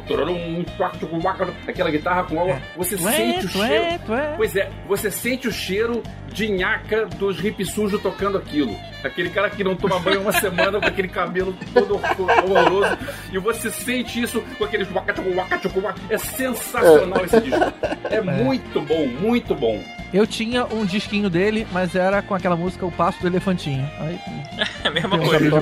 aquela guitarra com água, você Tué, sente o cheiro. tué. Pois é, você sente o cheiro de nhaca dos hippies sujos tocando aquilo. Aquele cara que não toma banho uma semana com aquele cabelo todo horroroso. E você sente isso com aqueles É sensacional esse disco. É muito bom, muito bom. Eu tinha um disquinho dele, mas era com aquela música O Passo do Elefantinho. Aí, É a mesma coisa.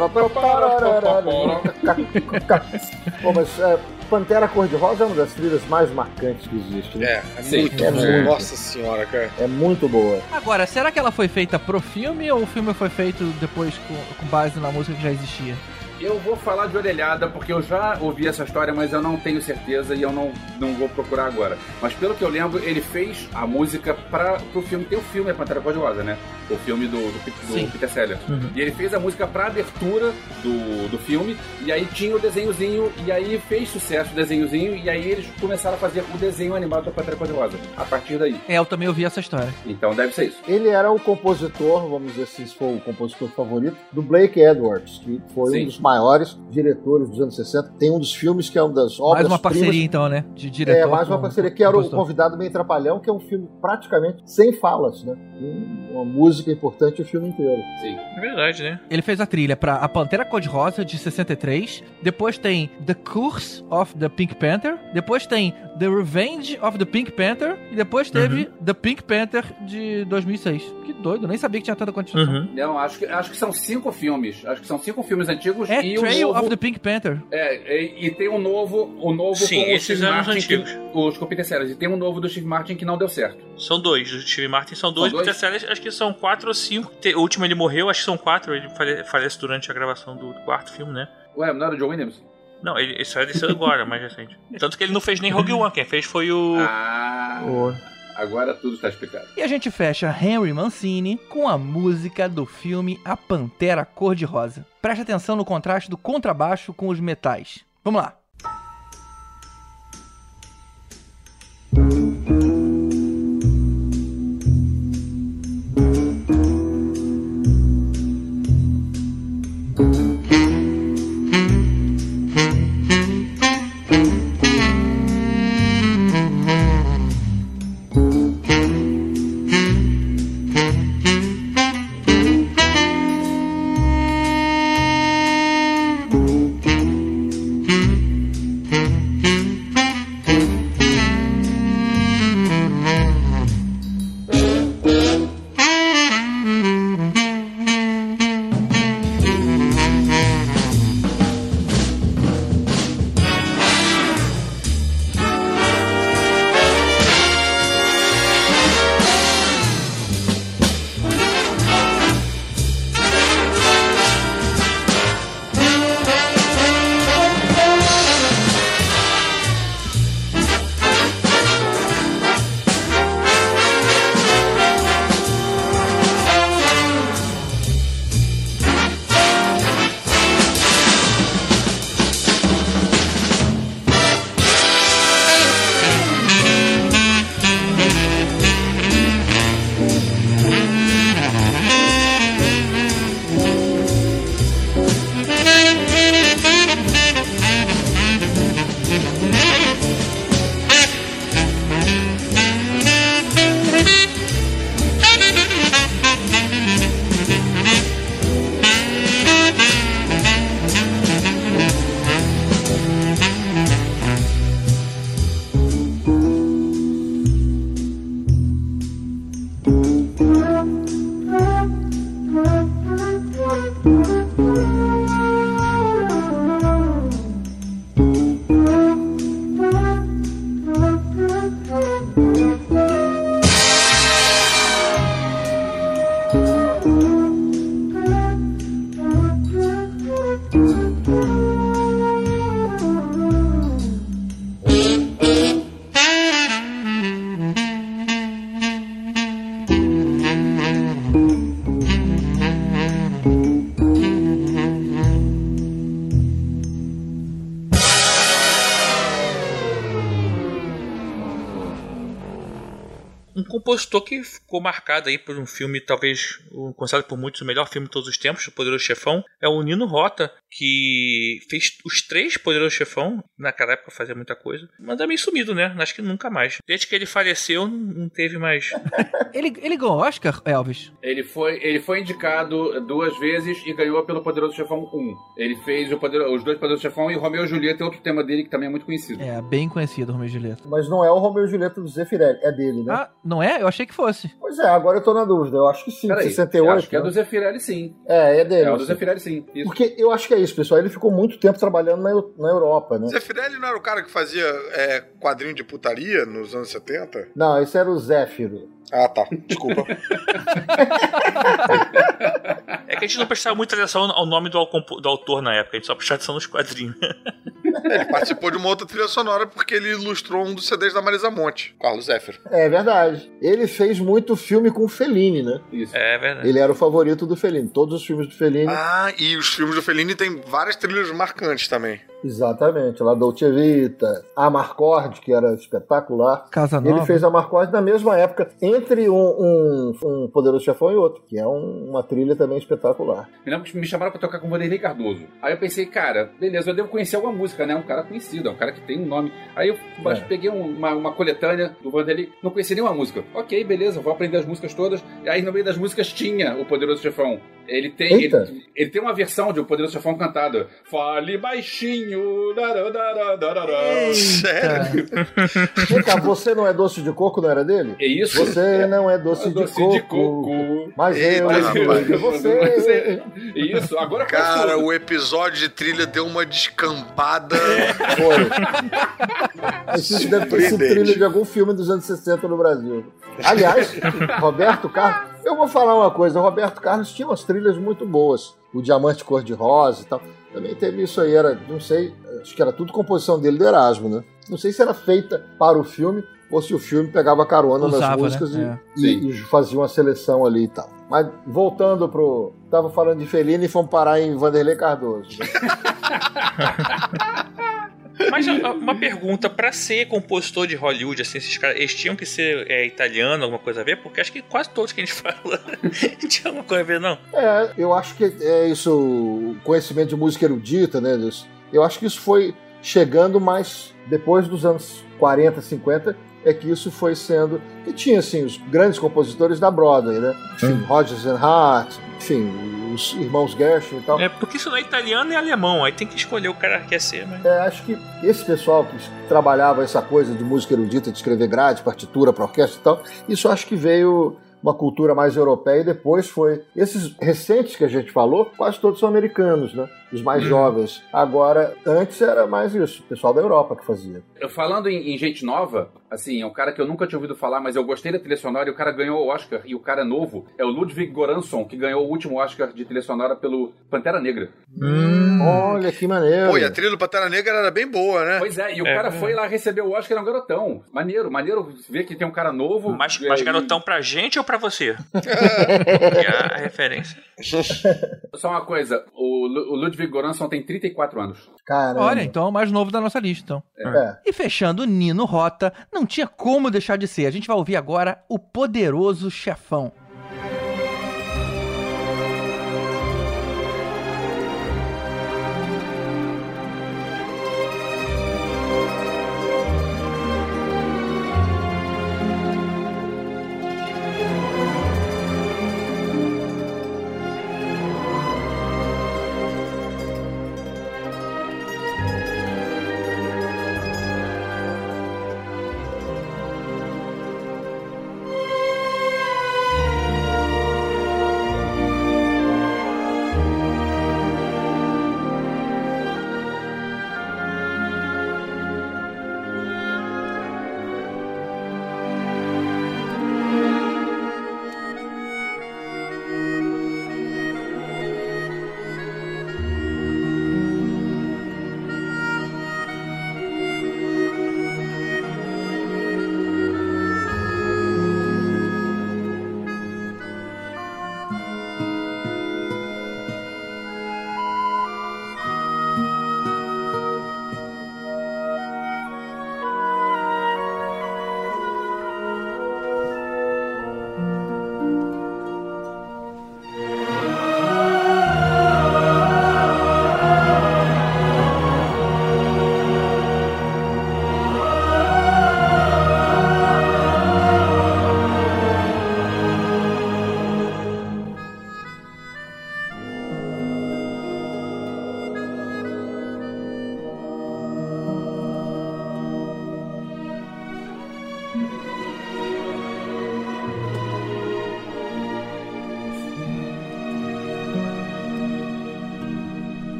Pô, mas é, Pantera Cor-de-Rosa é uma das trilhas mais marcantes que existe, né? É, é Sim, muito é muito. Nossa senhora, cara. É muito boa. Agora, será que ela foi feita pro filme ou o filme foi feito depois com, com base na música que já existia? Eu vou falar de orelhada porque eu já ouvi essa história, mas eu não tenho certeza e eu não, não vou procurar agora. Mas pelo que eu lembro, ele fez a música para o filme. Tem o filme, é Pantera Cor-de-Rosa, né? O filme do, do, do Sim. Peter Sellers. Uhum. E ele fez a música pra abertura do, do filme, e aí tinha o desenhozinho, e aí fez sucesso o desenhozinho, e aí eles começaram a fazer o desenho animado da Pantera Cor-de-Rosa. A partir daí. É, eu também ouvi essa história. Então deve ser isso. Ele era o compositor, vamos dizer assim, se for o compositor favorito, do Blake Edwards, que foi Sim. um dos maiores diretores dos anos 60. Tem um dos filmes que é uma das obras mais uma parceria, então, né? De diretor. É, mais uma parceria, que era o. Convidado Bem Trapalhão, que é um filme praticamente sem falas, né? Um- Uma música importante o filme inteiro. Sim. É verdade, né? Ele fez a trilha pra A Pantera Cor-de-Rosa, de 63. Depois tem The Curse of the Pink Panther. Depois tem The Revenge of the Pink Panther. E depois teve The Pink Panther, de 2006. Que doido, nem sabia que tinha tanta continuação. Uhum. Não, acho que, acho que são cinco filmes. Acho que são cinco filmes antigos É e o Trail novo... of the Pink Panther. É, e, e tem um novo, o novo Sim, com o esses Steve eram os Martin, antigos. que, os com o Peter Sellers. E tem um novo do Steve Martin que não deu certo. São dois. Do Steve Martin são dois. dois? Peter Sellers, acho que são quatro ou cinco. O último ele morreu, acho que são quatro. Ele fale- falece durante a gravação do quarto filme, né? Ué, não era o John Williams? Não, ele, ele só desceu agora, mais recente. Tanto que ele não fez nem Rogue One, quem fez foi o. Ah, agora tudo está explicado. E a gente fecha Henry Mancini com a música do filme A Pantera Cor-de-Rosa. Preste atenção no contraste do contrabaixo com os metais. Vamos lá. Compositor que ficou marcado aí por um filme, talvez considerado por muitos o melhor filme de todos os tempos, O Poderoso Chefão, é o Nino Rota, que fez os três Poderoso Chefão, naquela época fazia muita coisa, mas é meio sumido, né? Acho que nunca mais. Desde que ele faleceu, não teve mais. ele, ele ganhou Oscar, Elvis? Ele foi, ele foi indicado duas vezes e ganhou pelo Poderoso Chefão 1. Ele fez o poder, os dois Poderoso Chefão e Romeu e Julieta é outro tema dele que também é muito conhecido. É, bem conhecido, Romeu e Julieta. Mas não é o Romeu e Julieta do Zeffirelli, é dele, né? Ah, não é? Eu achei que fosse. Pois é, agora eu tô na dúvida. Eu acho que sim, Peraí, 68. Acho que é né? do Zeffirelli, sim. É, é dele. É o do Zeffirelli, sim. Isso. Porque eu acho que é isso, pessoal. Ele ficou muito tempo trabalhando na, na Europa, né? Zeffirelli não era o cara que fazia é, quadrinho de putaria nos anos 70? Não, esse era o Zéfiro. Ah, tá. Desculpa. É que a gente não prestava muita atenção ao nome do, do autor na época, a gente só prestava atenção nos quadrinhos. Ele participou de uma outra trilha sonora porque ele ilustrou um dos CDs da Marisa Monte, Carlos Zéfiro. É verdade. Ele fez muito filme com o Fellini, né? Isso. É verdade. Ele era o favorito do Fellini. Todos os filmes do Fellini. Ah, e os filmes do Fellini tem várias trilhas marcantes também. Exatamente. Lá Dolce Vita, a Marcord, que era espetacular. Casa Nova. Ele fez a Marcord na mesma época, entre um, um, um Poderoso Chefão e outro, que é um- uma trilha também espetacular. Me lembro que me chamaram pra tocar com o Vanderlei Cardoso. Aí eu pensei, cara, beleza, eu devo conhecer alguma música, né? Um cara conhecido, é um cara que tem um nome. Aí eu É. peguei um- uma, uma coletânea do Vanderlei, não conhecia nenhuma música. Ok, beleza, vou aprender as músicas todas. E aí no meio das músicas tinha o Poderoso Chefão. Ele tem, ele, ele tem uma versão de O Poderoso Chefão cantada. Fale baixinho. Dará, dará, dará. Sério? Vem cá, você não é doce de coco, não era dele? É isso? Você não é doce, É doce de, coco, de coco. Mas Eita, eu rapaz. escolhi você. Isso, agora Cara, o episódio de trilha deu uma descambada. Foi. Isso deve ter sido trilha de algum filme dos anos 60 no Brasil. Aliás, Roberto Carlos. Eu vou falar uma coisa: o Roberto Carlos tinha umas trilhas muito boas. O Diamante Cor-de-Rosa e tal. Também teve isso aí, era, não sei, acho que era tudo composição dele do Erasmo, né? Não sei se era feita para o filme ou se o filme pegava carona nas Usava, músicas né? e, É. e- e fazia uma seleção ali e tal. Mas voltando pro. Tava falando de Felina e fomos parar em Vanderlei Cardoso. Mas uma pergunta, pra ser compositor de Hollywood, assim, esses caras, eles tinham que ser é, italiano, alguma coisa a ver? Porque acho que quase todos que a gente fala tinha alguma coisa a ver, não. É, eu acho que é isso, o conhecimento de música erudita, né? Eu acho que isso foi chegando mais depois dos anos 40, 50, é que isso foi sendo. que tinha, assim, os grandes compositores da Broadway, né? Enfim, Rodgers and Hart, enfim, os irmãos Gershwin e tal. É, porque isso não é italiano e alemão, aí tem que escolher o cara que quer ser, mas... É, acho que esse pessoal que trabalhava essa coisa de música erudita, de escrever grade, partitura para orquestra e tal, isso acho que veio uma cultura mais europeia e depois foi. Esses recentes que a gente falou, quase todos são americanos, né? Os mais jovens. Agora, antes era mais isso, o pessoal da Europa que fazia. Eu falando em, em gente nova, assim, é um cara que eu nunca tinha ouvido falar, mas eu gostei da trilha sonora e o cara ganhou o Oscar. E o cara novo é o Ludwig Göransson, que ganhou o último Oscar de trilha sonora pelo Pantera Negra. Olha que maneiro. Pô, e a trilha do Pantera Negra era bem boa, né? Pois é, e o É. cara foi lá receber o Oscar, era um garotão. Maneiro, maneiro ver que tem um cara novo. Mas, É, mas e- garotão pra gente ou pra você? que é a referência. Só uma coisa, o, Lu- o Ludwig Göransson tem 34 anos. Caramba. Olha, então é o mais novo da nossa lista, então. É. E fechando o Nino Rota, não tinha como deixar de ser. A gente vai ouvir agora o poderoso chefão.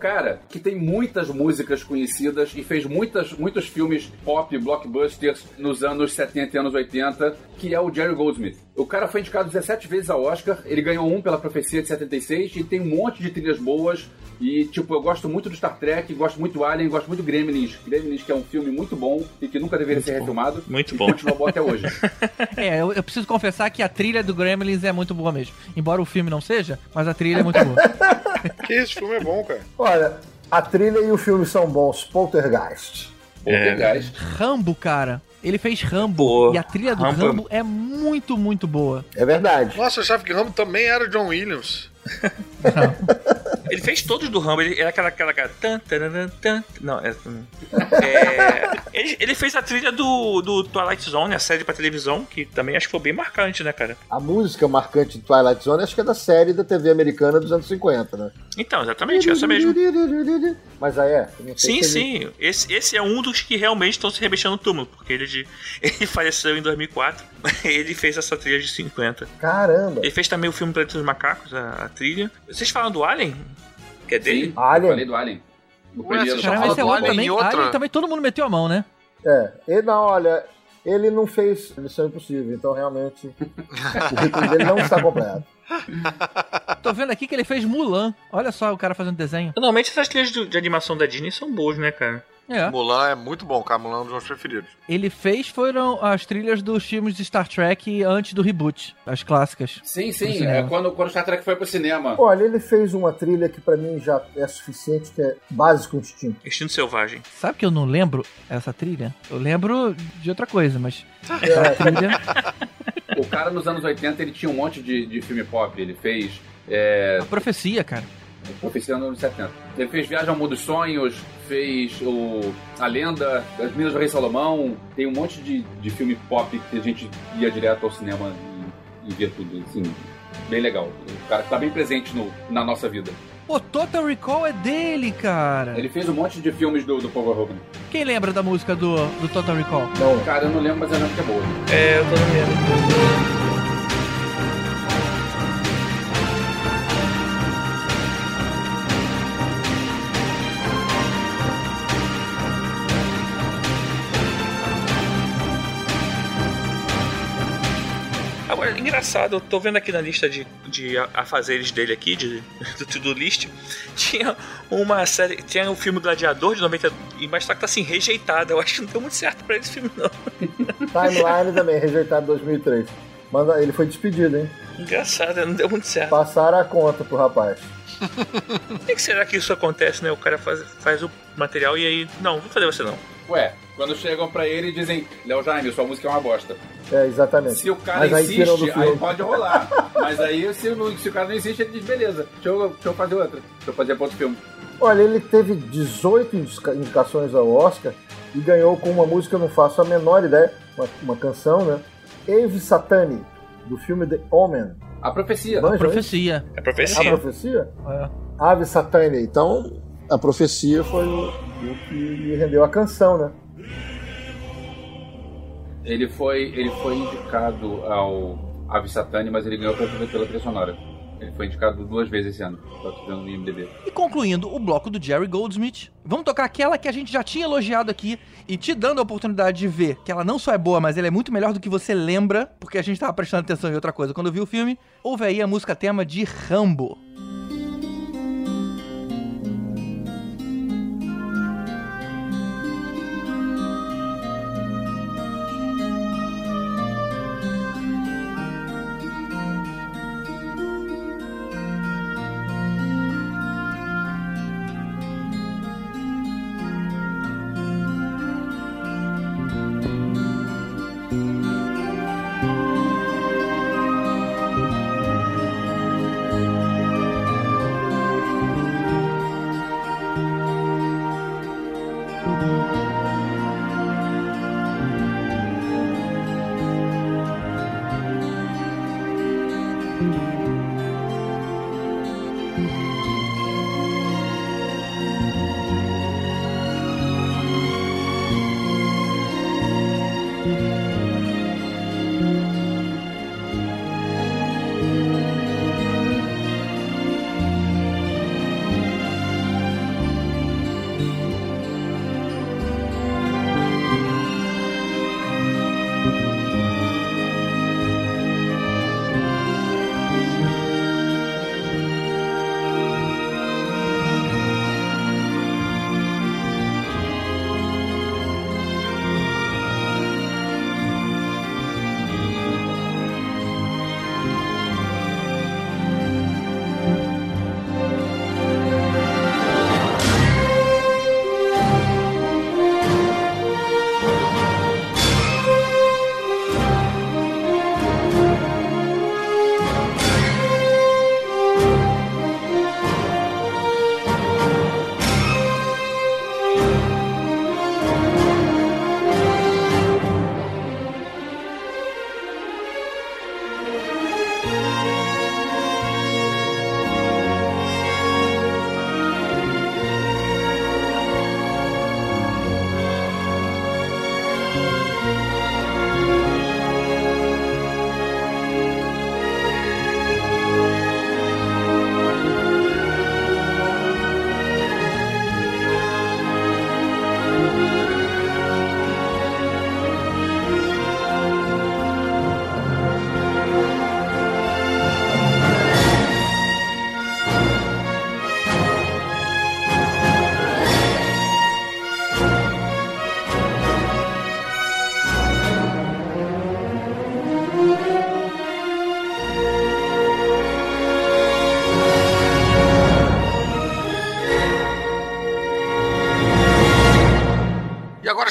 Cara que tem muitas músicas conhecidas e fez muitas, muitos filmes pop, blockbusters nos anos 70 e anos 80, que é o Jerry Goldsmith. O cara foi indicado 17 vezes ao Oscar, ele ganhou um pela Profecia de 76 e tem um monte de trilhas boas. E, tipo, eu gosto muito do Star Trek, gosto muito do Alien, gosto muito do Gremlins. Gremlins, que é um filme muito bom e que nunca deveria ser refilmado. Muito e bom. continua bom até hoje. É, eu, eu preciso confessar que a trilha do Gremlins é muito boa mesmo. Embora o filme não seja, mas a trilha é muito boa. Que esse filme é bom, cara. Olha, a trilha e o filme são bons. Poltergeist. Poltergeist. Rambo, cara. Ele fez Rambo. Pô, e a trilha do Rambo- Rambo é muito, muito boa. É verdade. Nossa, eu achava que Rambo também era John Williams. Ele fez todos do Rambo, ele era aquela. aquela, aquela tan, tararam, tan, não, é, é, ele, ele fez a trilha do, do Twilight Zone, a série pra televisão, que também acho que foi bem marcante, né, cara? A música marcante de Twilight Zone acho que é da série da TV americana dos anos 50, né? Então, exatamente, essa mesmo. Mas aí é. Sim, se ele- sim. Esse, esse é um dos que realmente estão se remexendo no túmulo, porque ele, de- ele faleceu em 2004. Ele fez essa trilha de 50. Caramba. Ele fez também o filme Planeta dos Macacos, a trilha. Vocês falam do Alien? Que é dele? Sim, Alien. eu falei do Alien. O Ué, primeiro. já é do outro Alien também. outra- Alien também todo mundo meteu a mão, né? É. Ele, não, olha, ele não fez Missão Impossível, então realmente o dele não está completo. Tô vendo aqui que ele fez Mulan. Olha só o cara fazendo desenho. Normalmente essas trilhas de, de animação da Disney são boas, né, cara? É. Mulan é muito bom, cara. Mulan é um dos meus preferidos. Ele fez foram as trilhas dos filmes de Star Trek antes do reboot, as clássicas. Sim, sim. É quando, quando Star Trek foi pro cinema. Olha, ele fez uma trilha que pra mim já é suficiente, que é básico instinto. Instinto Selvagem. Sabe que eu não lembro essa trilha? Eu lembro de outra coisa, mas É, essa trilha. O cara nos anos 80 ele tinha um monte de, de filme pop. Ele fez. É, A profecia, cara. Profecia nos anos 70. Ele fez Viagem ao Mundo dos Sonhos, fez o A Lenda, As Minas do Rei Salomão. Tem um monte de, de filme pop que a gente ia direto ao cinema e, e via tudo. Assim, bem legal. O cara tá bem presente no, na nossa vida. Pô, Total Recall é dele, cara. Ele fez um monte de filmes do, do Paul Verhoeven. Quem lembra da música do, do Total Recall? Não, Cara, eu não lembro, mas eu lembro que é boa. É, eu tô no engraçado, eu tô vendo aqui na lista de, de afazeres dele aqui, de, do To-Do List, tinha uma série, tinha o filme Gladiador de 90, e mas só que tá assim, rejeitado. Eu acho que não deu muito certo pra esse filme, não. Timeline também, rejeitado em 2003. Manda, ele foi despedido, hein? Engraçado, não deu muito certo. Passaram a conta pro rapaz. Por que será que isso acontece, né? O cara faz, faz o material e aí, não, vou fazer você não. Ué, quando chegam pra ele e dizem, Léo Jaime, sua música é uma bosta. É, exatamente. Se o cara Mas aí insiste, aí filme. pode rolar. Mas aí, se, se o cara não insiste, ele diz, beleza, deixa eu, deixa eu fazer outra. Deixa eu fazer pra outro filme. Olha, ele teve 18 indica- indicações ao Oscar e ganhou com uma música, eu não faço a menor ideia, uma, uma canção, né? Eve Satani, do filme The Omen. A profecia. Manja, hein? Profecia. É A profecia. profecia? É. Ave Satani. Então, a profecia foi o, o que lhe rendeu a canção, né? Ele foi, ele foi indicado ao Ave Satani, mas ele ganhou pela, pela trilha sonora. Ele foi indicado duas vezes esse ano. Vendo no IMDB. E concluindo o bloco do Jerry Goldsmith, vamos tocar aquela que a gente já tinha elogiado aqui e te dando a oportunidade de ver que ela não só é boa, mas ela é muito melhor do que você lembra, porque a gente tava prestando atenção em outra coisa quando viu o filme. Houve aí a música tema de Rambo.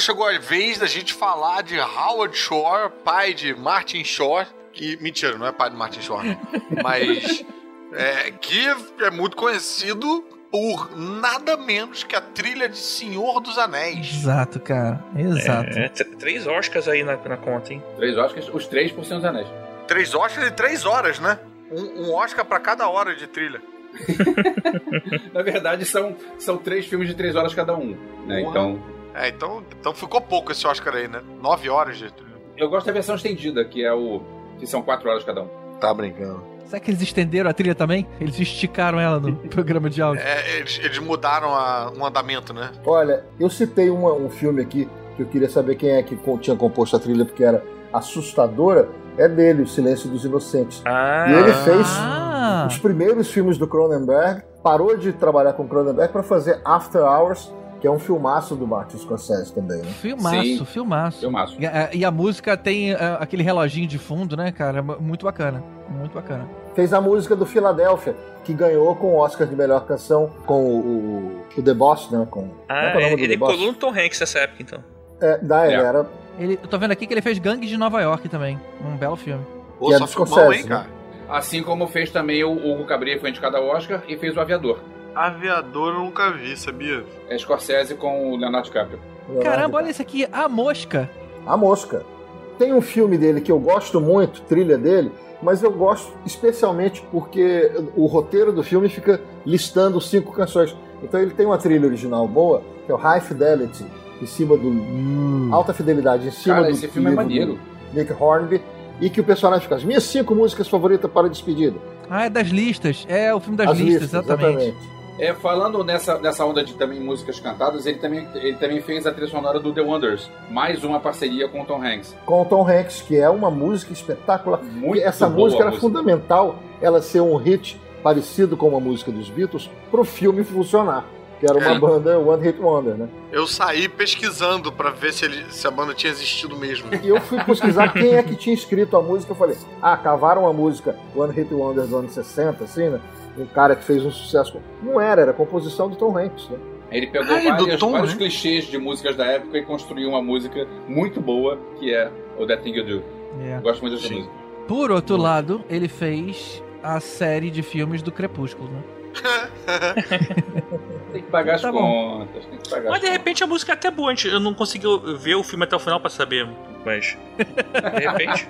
Agora chegou a vez da gente falar de Howard Shore, pai de Martin Shore. Que, mentira, não é pai de Martin Shore, mas é, que é muito conhecido por nada menos que a trilha de Senhor dos Anéis. Exato, cara. Exato. É, tr- três Oscars aí na, na conta, hein? Três Oscars, os três por Senhor dos Anéis. Três Oscars e três horas, né? Um, um Oscar pra cada hora de trilha. Na verdade, são, são três filmes de três horas cada um. Né? Então, É, então, então ficou pouco esse Oscar aí, né? Nove horas de trilha. eu gosto da versão estendida, que é o. que são quatro horas cada um. Tá brincando. Será que eles estenderam a trilha também? Eles esticaram ela no programa de áudio. É, eles, eles mudaram a- um andamento, né? Olha, eu citei uma- um filme aqui que eu queria saber quem é que tinha composto a trilha, porque era assustadora. É dele, O Silêncio dos Inocentes. Ah, E ele fez Ah, os primeiros filmes do Cronenberg, parou de trabalhar com Cronenberg para fazer After Hours, que é um filmaço do Martin Scorsese também, né? filmaço, Sim. filmaço. Filmaço. E a, e a música tem ah, aquele reloginho de fundo, né, cara? Muito bacana. Muito bacana. Fez a música do Philadelphia, que ganhou com o Oscar de melhor canção com o, o, o The Boss, né? Com, ah é é o nome do ele The Boss? colou no Tom Hanks nessa época, então. É, da, ele É. era Ele, eu tô vendo aqui que ele fez Gangue de Nova York também. Um belo filme. Pô, Que é só do filmão, Scorsese, hein, né? cara? Assim como fez também o Hugo Cabret, foi indicado ao Oscar, e fez o Aviador. Aviador eu nunca vi, sabia? É Scorsese com o Leonardo DiCaprio. Caramba, olha esse aqui, A Mosca. A Mosca. Tem um filme dele que eu gosto muito, trilha dele, mas eu gosto especialmente porque o roteiro do filme fica listando cinco canções. Então ele tem uma trilha original boa, que é o High Fidelity, em cima do. Alta Fidelidade, em cima Cara, do. esse filme é maneiro. Nick Hornby, e que o personagem fica. As minhas cinco músicas favoritas para a despedida. Ah, é das listas. É o filme das As listas, exatamente. É, falando nessa, nessa onda de também músicas cantadas, ele também, ele também fez a trilha sonora do The Wonders. Mais uma parceria com o Tom Hanks. Com o Tom Hanks, que é uma música espetacular. Muito E essa boa música era fundamental ela ser um hit parecido com uma música dos Beatles pro filme funcionar. Que era uma É. banda One Hit Wonder, né? Eu saí pesquisando pra ver se, ele- se a banda tinha existido mesmo. E eu fui pesquisar quem é que tinha escrito a música. Eu falei, ah, cavaram a música One Hit Wonder dos anos 60, assim, né? Um cara que fez um sucesso. Não era, era composição do Tom Hanks, né? Ele pegou Ai, do várias- Tom, vários né? clichês de músicas da época e construiu uma música muito boa, que é o That Thing You Do. É. Gosto muito dessa Sim. música. Por outro lado, ele fez a série de filmes do Crepúsculo, né? Tem que pagar as Tá bom. contas, tem que pagar Mas as de repente a música é até boa. Eu não consegui ver o filme até o final pra saber, mas. De repente.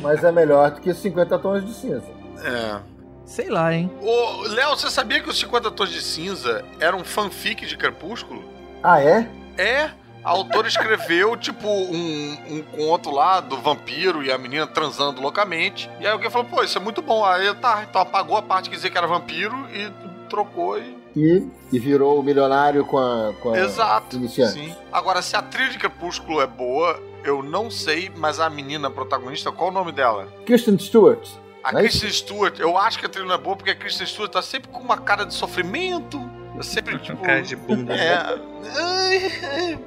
Mas é melhor do que 50 tons de cinza. É. Sei lá, hein? Ô, Léo, você sabia que os 50 Tons de Cinza era um fanfic de Crepúsculo? Ah, é? É. A autora escreveu, tipo, um, um conto lá do vampiro e a menina transando loucamente. E aí alguém falou, pô, isso é muito bom. Aí tá, então apagou a parte que dizia que era vampiro e trocou e. E, e virou o milionário com a, com a Exato. Sim. Agora, se a trilha de Crepúsculo é boa, eu não sei, mas a menina protagonista, qual o nome dela? Kristen Stewart. A Não é Kristen Stewart, eu acho que a trilha é boa porque a Kristen Stewart tá sempre com uma cara de sofrimento. Sempre tipo. Cara de bunda. É.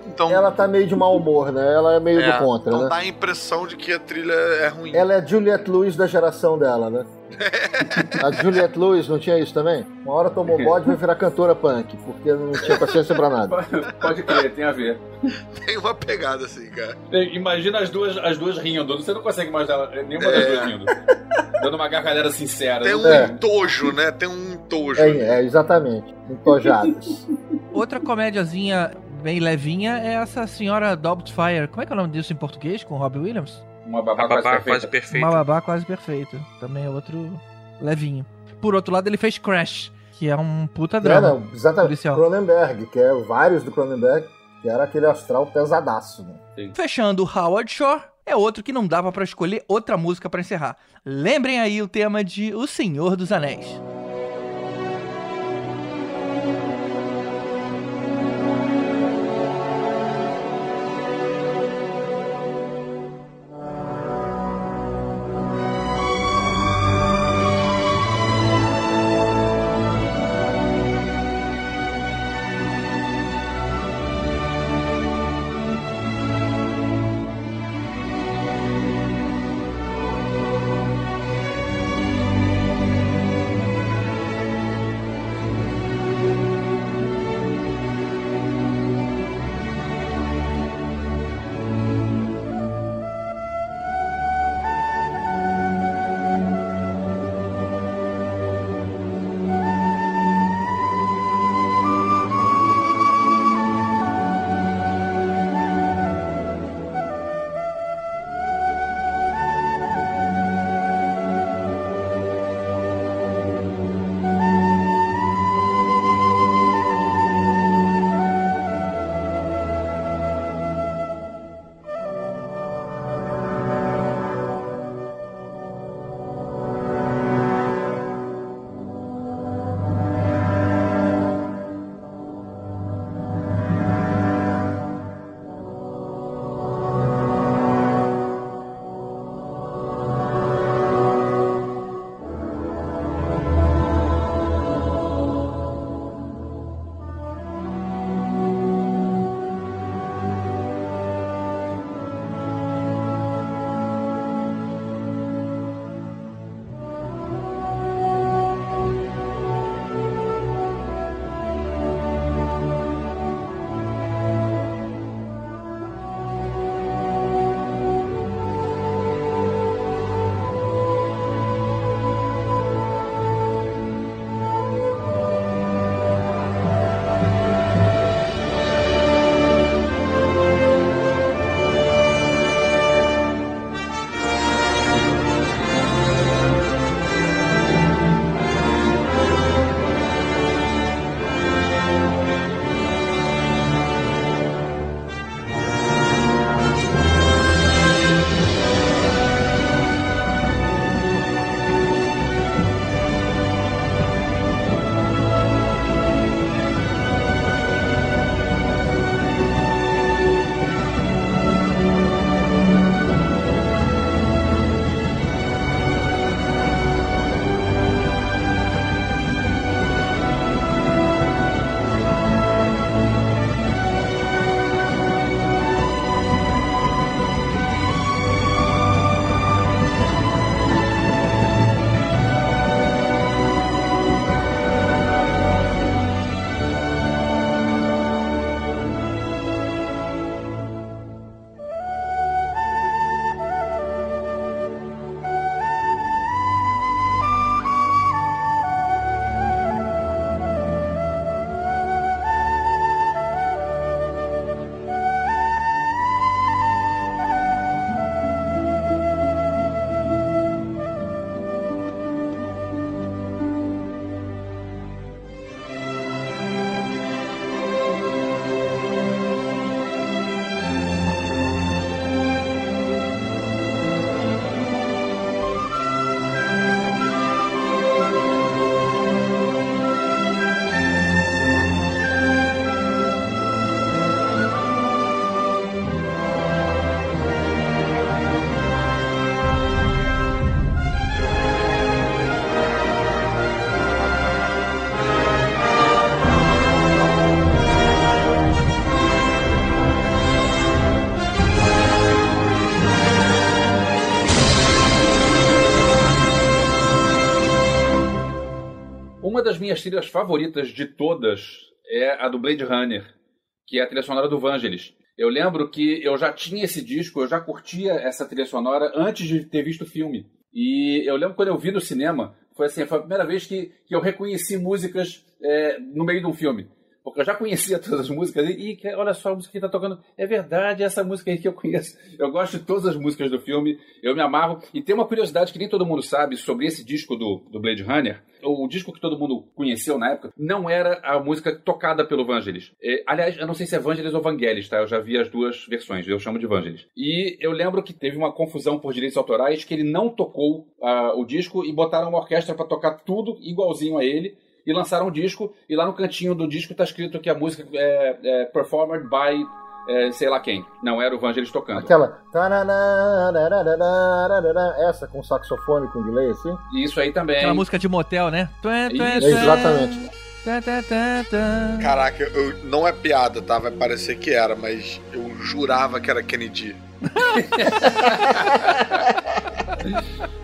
Então. Ela tá meio de mau humor, né? Ela é meio é, do contra, então né? dá a impressão de que a trilha é ruim. Ela é a Juliette Lewis da geração dela, né? a Juliette Lewis não tinha isso também? Uma hora tomou bode e vai virar cantora punk, porque não tinha paciência pra nada. Pode crer, tem a ver. Tem uma pegada assim, cara. Tem- Imagina as duas, as duas rindo. Você não consegue imaginar nenhuma das É. duas rindo. Dando uma gargalhada sincera. Tem Não um É. entojo, né? Tem um entojo. É, é exatamente. Entojadas. Outra comédiazinha bem levinha é essa senhora Doubtfire. Como é que é o nome disso em português, com Robbie Williams? Uma babá, babá quase quase perfeita. Uma babá quase perfeita. Também é outro levinho. Por outro lado, ele fez Crash, que é um puta É, drama. não, exatamente. policial. Cronenberg, que é vários do Cronenberg, que era aquele astral pesadaço, né? Fechando Howard Shore, é outro que não dava pra escolher outra música pra encerrar. Lembrem aí o tema de O Senhor dos Anéis. Minhas trilhas favoritas de todas é a do Blade Runner, que é a trilha sonora do Vangelis. Eu lembro que eu já tinha esse disco, eu já curtia essa trilha sonora antes de ter visto o filme. E eu lembro quando eu vi no cinema, foi assim, foi a primeira vez que, que eu reconheci músicas é, no meio de um filme. Porque eu já conhecia todas as músicas e, e olha só a música que está tocando. É verdade, essa música aí que eu conheço. Eu gosto de todas as músicas do filme, eu me amarro. E tem uma curiosidade que nem todo mundo sabe sobre esse disco do, do Blade Runner. O disco que todo mundo conheceu na época não era a música tocada pelo Vangelis. É, aliás, eu não sei se é Vangelis ou Vangelis, tá? Eu já vi as duas versões, eu chamo de Vangelis. E eu lembro que teve uma confusão por direitos autorais que ele não tocou uh, o disco e botaram uma orquestra para tocar tudo igualzinho a ele e lançaram um disco, e lá no cantinho do disco tá escrito que a música é, é performed by é, sei lá quem. Não era o Vangelis tocando. Aquela. Essa com saxofone com delay, assim? Isso aí também. Aquela música de motel, né? Exatamente. Caraca, eu, não é piada, tá? Vai parecer que era, mas eu jurava que era Kennedy.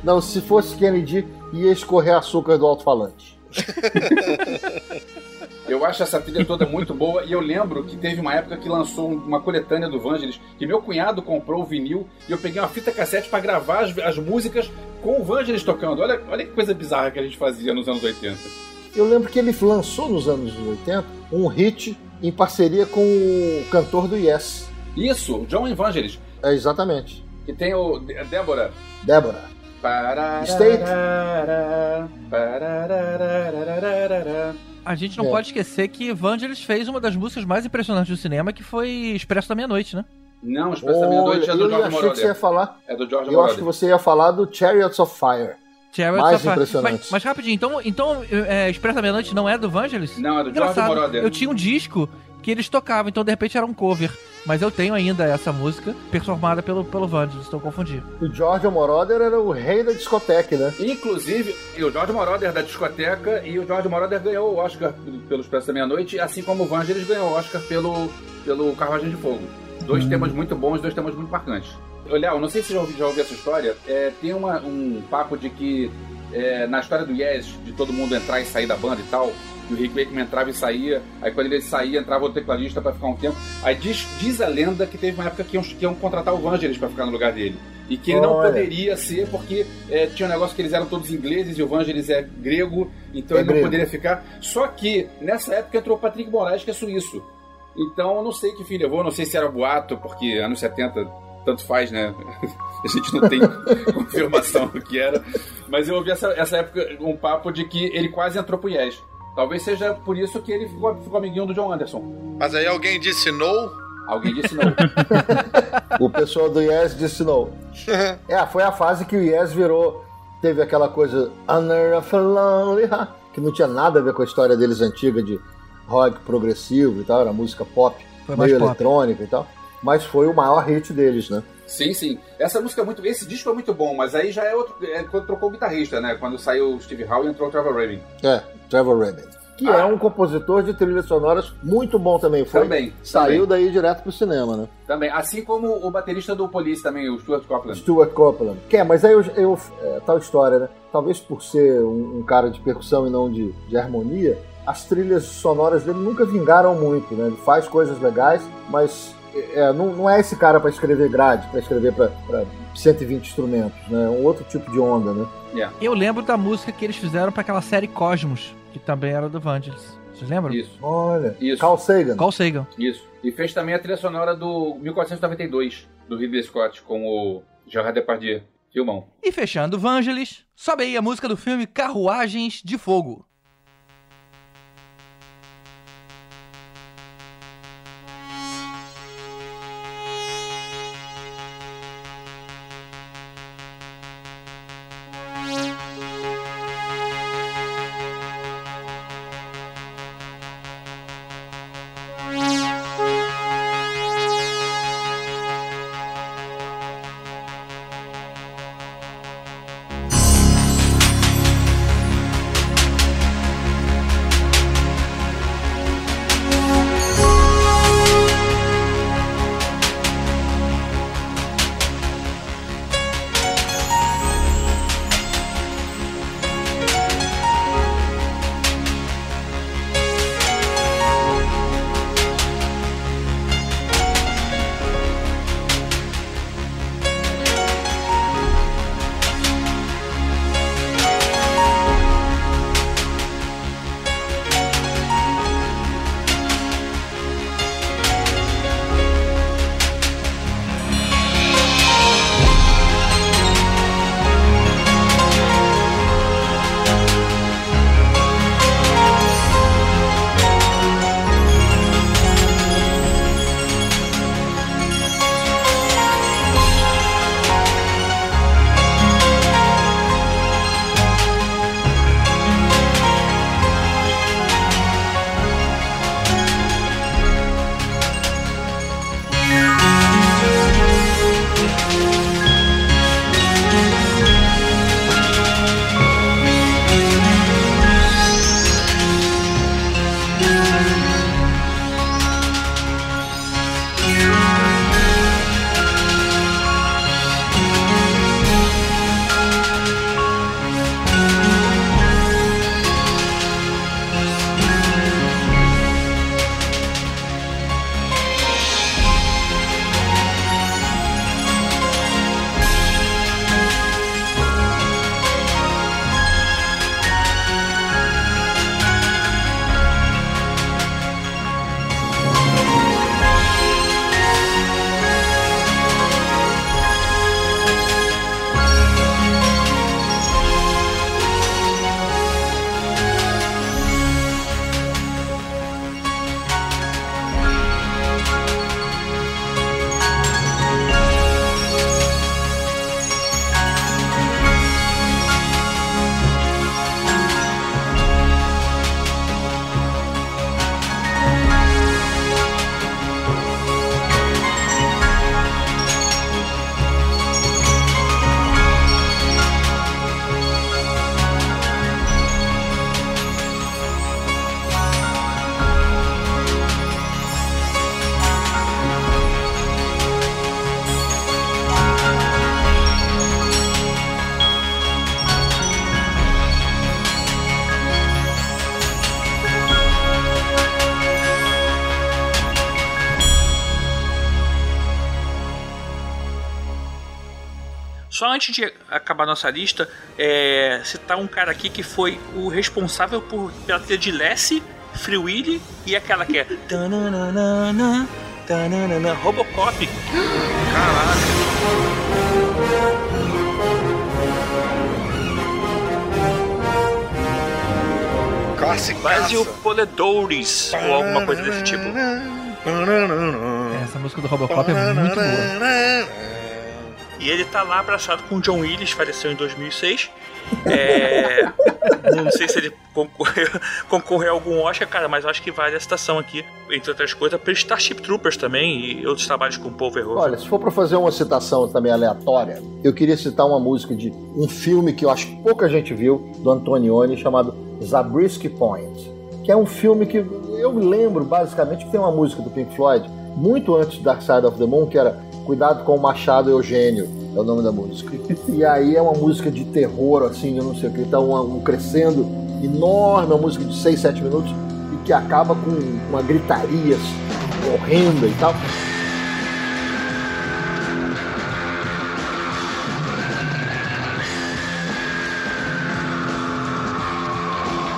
não, se fosse Kennedy, ia escorrer açúcar do alto-falante. Eu acho essa trilha toda muito boa e eu lembro que teve uma época que lançou uma coletânea do Vangelis que meu cunhado comprou o vinil e eu peguei uma fita cassete para gravar as, as, músicas com o Vangelis tocando. Olha, olha que coisa bizarra que a gente fazia nos anos 80. Eu lembro que ele lançou nos anos 80 um hit em parceria com o cantor do Yes. Isso, John Evangelis. É, exatamente. Que tem o Débora. Débora. State. A gente não é. pode esquecer que Vangelis fez uma das músicas mais impressionantes do cinema, que foi Expresso da Meia-Noite, né? Não, Expresso oh, da Meia-Noite é do George Moroder. Que você ia falar, é do George Eu Moroder. acho que você ia falar do Chariots of Fire. Chariots mais of impressionante. Mas, mas, rapidinho, então, então é, Expresso da Meia-Noite não é do Vangelis? Não, é do George Moroder. Eu tinha um disco que eles tocavam, então de repente era um cover. Mas eu tenho ainda essa música performada pelo, pelo Vangelis, estou confundindo. O George Moroder era o rei da discoteca, né? Inclusive, o George Moroder da discoteca e o George Moroder ganhou o Oscar pelo Expresso da Meia-Noite, assim como o Vangelis ganhou o Oscar pelo, pelo Carruagem de Fogo. Dois hum. temas muito bons, dois temas muito marcantes. Léo, não sei se você já ouviu, já ouviu essa história. É, tem uma, um papo de que é, na história do Yes, de todo mundo entrar e sair da banda e tal, que o Rick Wakeman entrava e saía, aí quando ele saía, entrava o tecladista para ficar um tempo. Aí diz, diz a lenda que teve uma época que iam, que iam contratar o Vangelis para ficar no lugar dele. E que ele não poderia ser porque é, tinha um negócio que eles eram todos ingleses e o Vangelis é grego, então é ele grego. não poderia ficar. Só que nessa época entrou o Patrick Moraes, que é suíço. Então eu não sei que fim levou, não sei se era boato, porque anos 70 tanto faz, né? A gente não tem confirmação do que era. Mas eu ouvi essa, essa época um papo de que ele quase entrou pro Yes. Talvez seja por isso que ele ficou, ficou amiguinho do John Anderson. Mas aí alguém disse no? Alguém disse não. o pessoal do Yes disse não. é, foi a fase que o Yes virou. Teve aquela coisa. Que não tinha nada a ver com a história deles antiga de rock progressivo e tal, era música pop, foi meio eletrônica e tal. Mas foi o maior hit deles, né? Sim, sim. Essa música é muito. Esse disco é muito bom, mas aí já é outro. É quando trocou o guitarrista, né? Quando saiu o Steve Howe e entrou o Trevor Rabin. É, Trevor Rabin. Que ah. é um compositor de trilhas sonoras muito bom também. Foi, também. Saiu também. daí direto pro cinema, né? Também. Assim como o baterista do Police também, o Stuart Copeland. Stuart Copeland. Que é, mas aí eu. eu é, tal história, né? Talvez por ser um, um cara de percussão e não de, de harmonia, as trilhas sonoras dele nunca vingaram muito, né? Ele faz coisas legais, mas é, não, não, é esse cara para escrever grade, para escrever para 120 instrumentos, né? É um outro tipo de onda, né? Yeah. Eu lembro da música que eles fizeram para aquela série Cosmos, que também era do Vangelis. Vocês lembram? Isso. Olha. Isso. Carl Sagan. Carl Sagan. Isso. E fez também a trilha sonora do 1492, do Ridley Scott, com o Gerard Depardieu. Filmão. E fechando Vangelis, sobe aí a música do filme Carruagens de Fogo. Antes de acabar nossa lista, é, citar um cara aqui que foi o responsável por, pela trilha de Lassie, Free Willy e aquela que é. tananana, tananana, Robocop. Clássico. Quase o Poledouris ou alguma coisa desse tipo. Essa música do Robocop é muito boa. E ele tá lá abraçado com o John Willis, faleceu em 2006. É, não sei se ele concorreu, concorreu a algum Oscar, cara, mas acho que vale a citação aqui, entre outras coisas, pelo Starship Troopers também e outros trabalhos com o Paul Verhoeven. Olha, se for pra fazer uma citação também aleatória, eu queria citar uma música de um filme que eu acho que pouca gente viu, do Antonioni, chamado Zabriskie Point, que é um filme que eu me lembro basicamente que tem uma música do Pink Floyd, muito antes de Dark Side of the Moon, que era Cuidado com o Machado Eugênio, é o nome da música. E aí é uma música de terror, assim, eu não sei o que, então um, um crescendo enorme, uma música de 6, 7 minutos, e que acaba com uma gritaria assim, horrenda e tal.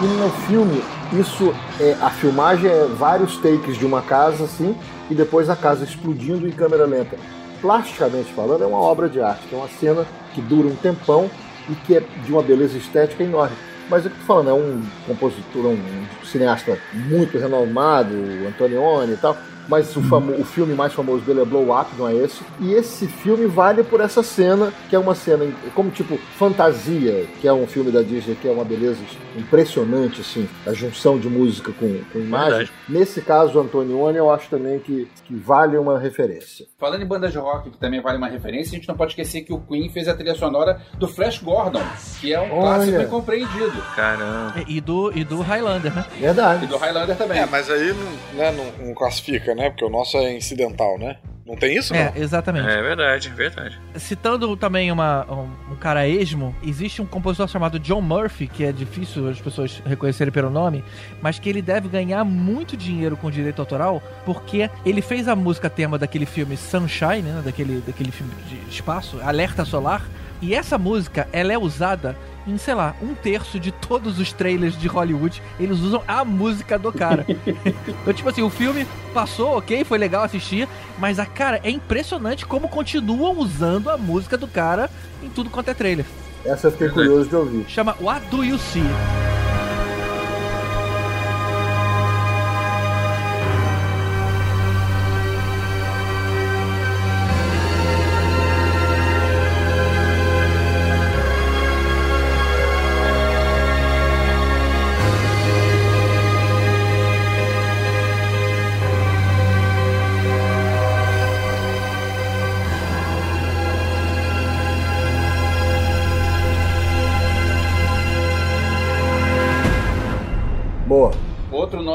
E no filme, isso é a filmagem é vários takes de uma casa assim e depois a casa explodindo em câmera lenta. Plasticamente falando, é uma obra de arte, é uma cena que dura um tempão e que é de uma beleza estética enorme. Mas eu tô falando, é um compositor, um cineasta muito renomado, Antonioni e tal, mas o, famo- o filme mais famoso dele é Blow Up, não é esse? E esse filme vale por essa cena, que é uma cena como tipo Fantasia, que é um filme da Disney que é uma beleza impressionante, assim, a junção de música com, com imagem. Verdade. Nesse caso, Antonioni, eu acho também que, que vale uma referência. Falando em bandas de rock, que também vale uma referência, a gente não pode esquecer que o Queen fez a trilha sonora do Flash Gordon, que é um Olha. clássico incompreendido. Caramba. E do, e do Highlander, né? E Verdade. do Highlander também. É, mas aí não, né, não, não classifica, né? Porque o nosso é incidental, né? Não tem isso, É, não? exatamente. É verdade, verdade. Citando também uma, um, um cara esmo, existe um compositor chamado John Murphy, que é difícil as pessoas reconhecerem pelo nome, mas que ele deve ganhar muito dinheiro com direito autoral, porque ele fez a música tema daquele filme Sunshine, né, daquele, daquele filme de espaço, Alerta Solar, e essa música, ela é usada em, sei lá, um terço de todos os trailers de Hollywood, eles usam a música do cara. então, tipo assim, o filme passou, ok, foi legal assistir, mas a cara, é impressionante como continuam usando a música do cara em tudo quanto é trailer. Essa eu fiquei curioso de ouvir. Chama What Do You See?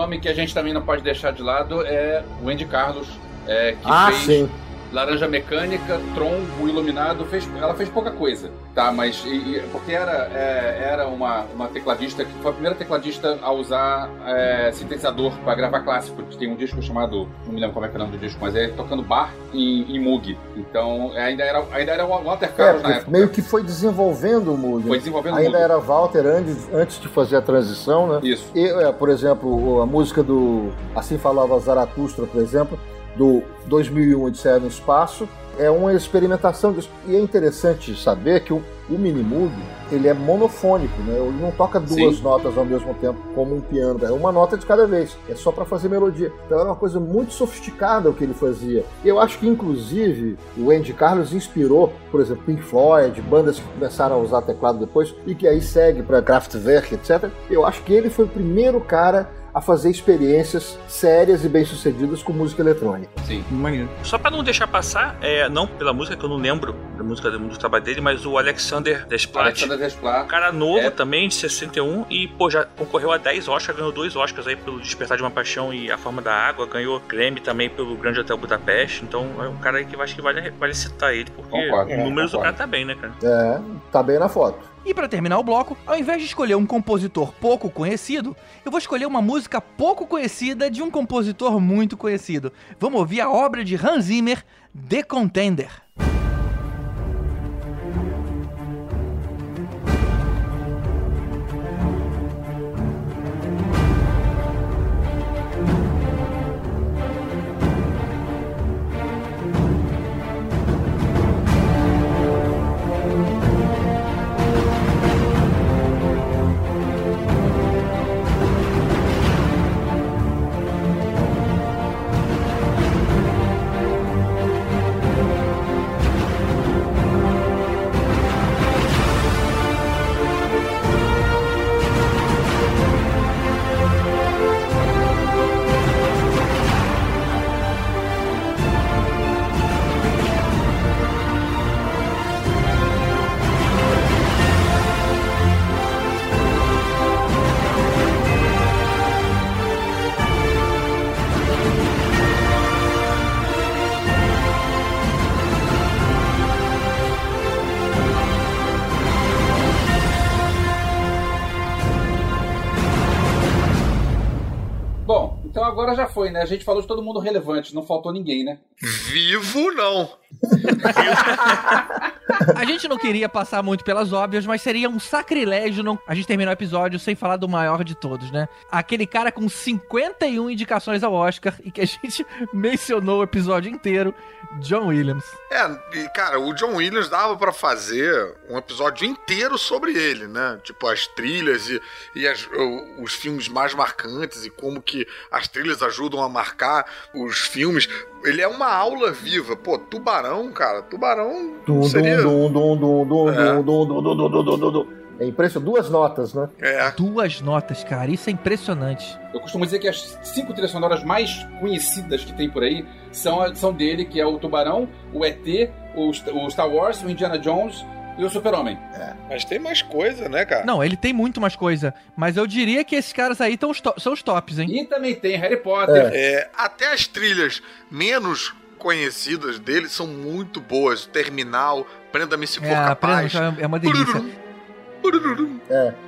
Nome que a gente também não pode deixar de lado é o Andy Carlos, é, que Ah, fez sim. Laranja Mecânica, Tron, O Iluminado, fez, ela fez pouca coisa, tá? Mas e- e- porque era, é, era uma, uma tecladista que foi a primeira tecladista a usar é, sintetizador para gravar clássico. Tem um disco chamado, não me lembro como é que é o nome do disco, mas é tocando bar em, em Moog. Então é, ainda era ainda era o Walter É, Carlos na porque época. meio que foi desenvolvendo o Moog. Foi desenvolvendo Ainda Moog. era Walter antes, antes de fazer a transição, né? Isso. E, é, por exemplo, a música do Assim Falava Zaratustra, por exemplo, do 2001 Odisseia no Espaço, é uma experimentação disso. E é interessante saber que o, o Minimoog, ele é monofônico, né? Ele não toca duas Sim. notas ao mesmo tempo, como um piano. É uma nota de cada vez. É só para fazer melodia. Então era uma coisa muito sofisticada o que ele fazia. Eu acho que, inclusive, o Andy Carlos inspirou, por exemplo, Pink Floyd, bandas que começaram a usar teclado depois, e que aí segue para Kraftwerk, etc. Eu acho que ele foi o primeiro cara a fazer experiências sérias e bem-sucedidas com música eletrônica. Sim. Maneiro. Só pra não deixar passar, é, não pela música, que eu não lembro da música do trabalho dele, mas o Alexander Desplat. Alexandre Um Desplat. cara novo É. também, de 61, e pô, já concorreu a 10 Oscars, ganhou dois Oscars aí pelo Despertar de uma Paixão e A Forma da Água, ganhou Grammy também pelo Grande Hotel Budapeste, então é um cara aí que eu acho que vale, vale citar ele, porque Concordo, os números do concordo. cara tá bem, né, cara? É, tá bem na foto. E pra terminar o bloco, ao invés de escolher um compositor pouco conhecido, eu vou escolher uma música pouco conhecida de um compositor muito conhecido. Vamos ouvir a obra de Hans Zimmer, The Contender. Foi, né? A gente falou de todo mundo relevante, não faltou ninguém, né? Vivo, não. A gente não queria passar muito pelas óbvias, mas seria um sacrilégio não... a gente terminar o episódio sem falar do maior de todos, né? Aquele cara com 51 indicações ao Oscar e que a gente mencionou o episódio inteiro, John Williams. É, e, cara, o John Williams dava pra fazer um episódio inteiro sobre ele, né? Tipo, as trilhas e, e as- os filmes mais marcantes e como que as trilhas ajudam a marcar os filmes. Ele é uma aula viva. Pô, tubarão, cara. Tubarão. Seria... dum, dum, dum, dum, é. dum, dum, dum, dum, dum, dum. É impressionante. Duas notas, né? É. Duas notas, cara. Isso é impressionante. Eu costumo dizer que as cinco trilhas sonoras mais conhecidas que tem por aí são, são dele, que é o Tubarão, o ET, o, o Star Wars, o Indiana Jones, e o Super-Homem. mas tem mais coisa, né, cara? Não, ele tem muito mais coisa, mas eu diria que esses caras aí tão são os tops, hein? E também tem Harry Potter. É, até as trilhas menos conhecidas dele são muito boas. Terminal, Prenda-me se for É, capaz. Prenda- é uma delícia.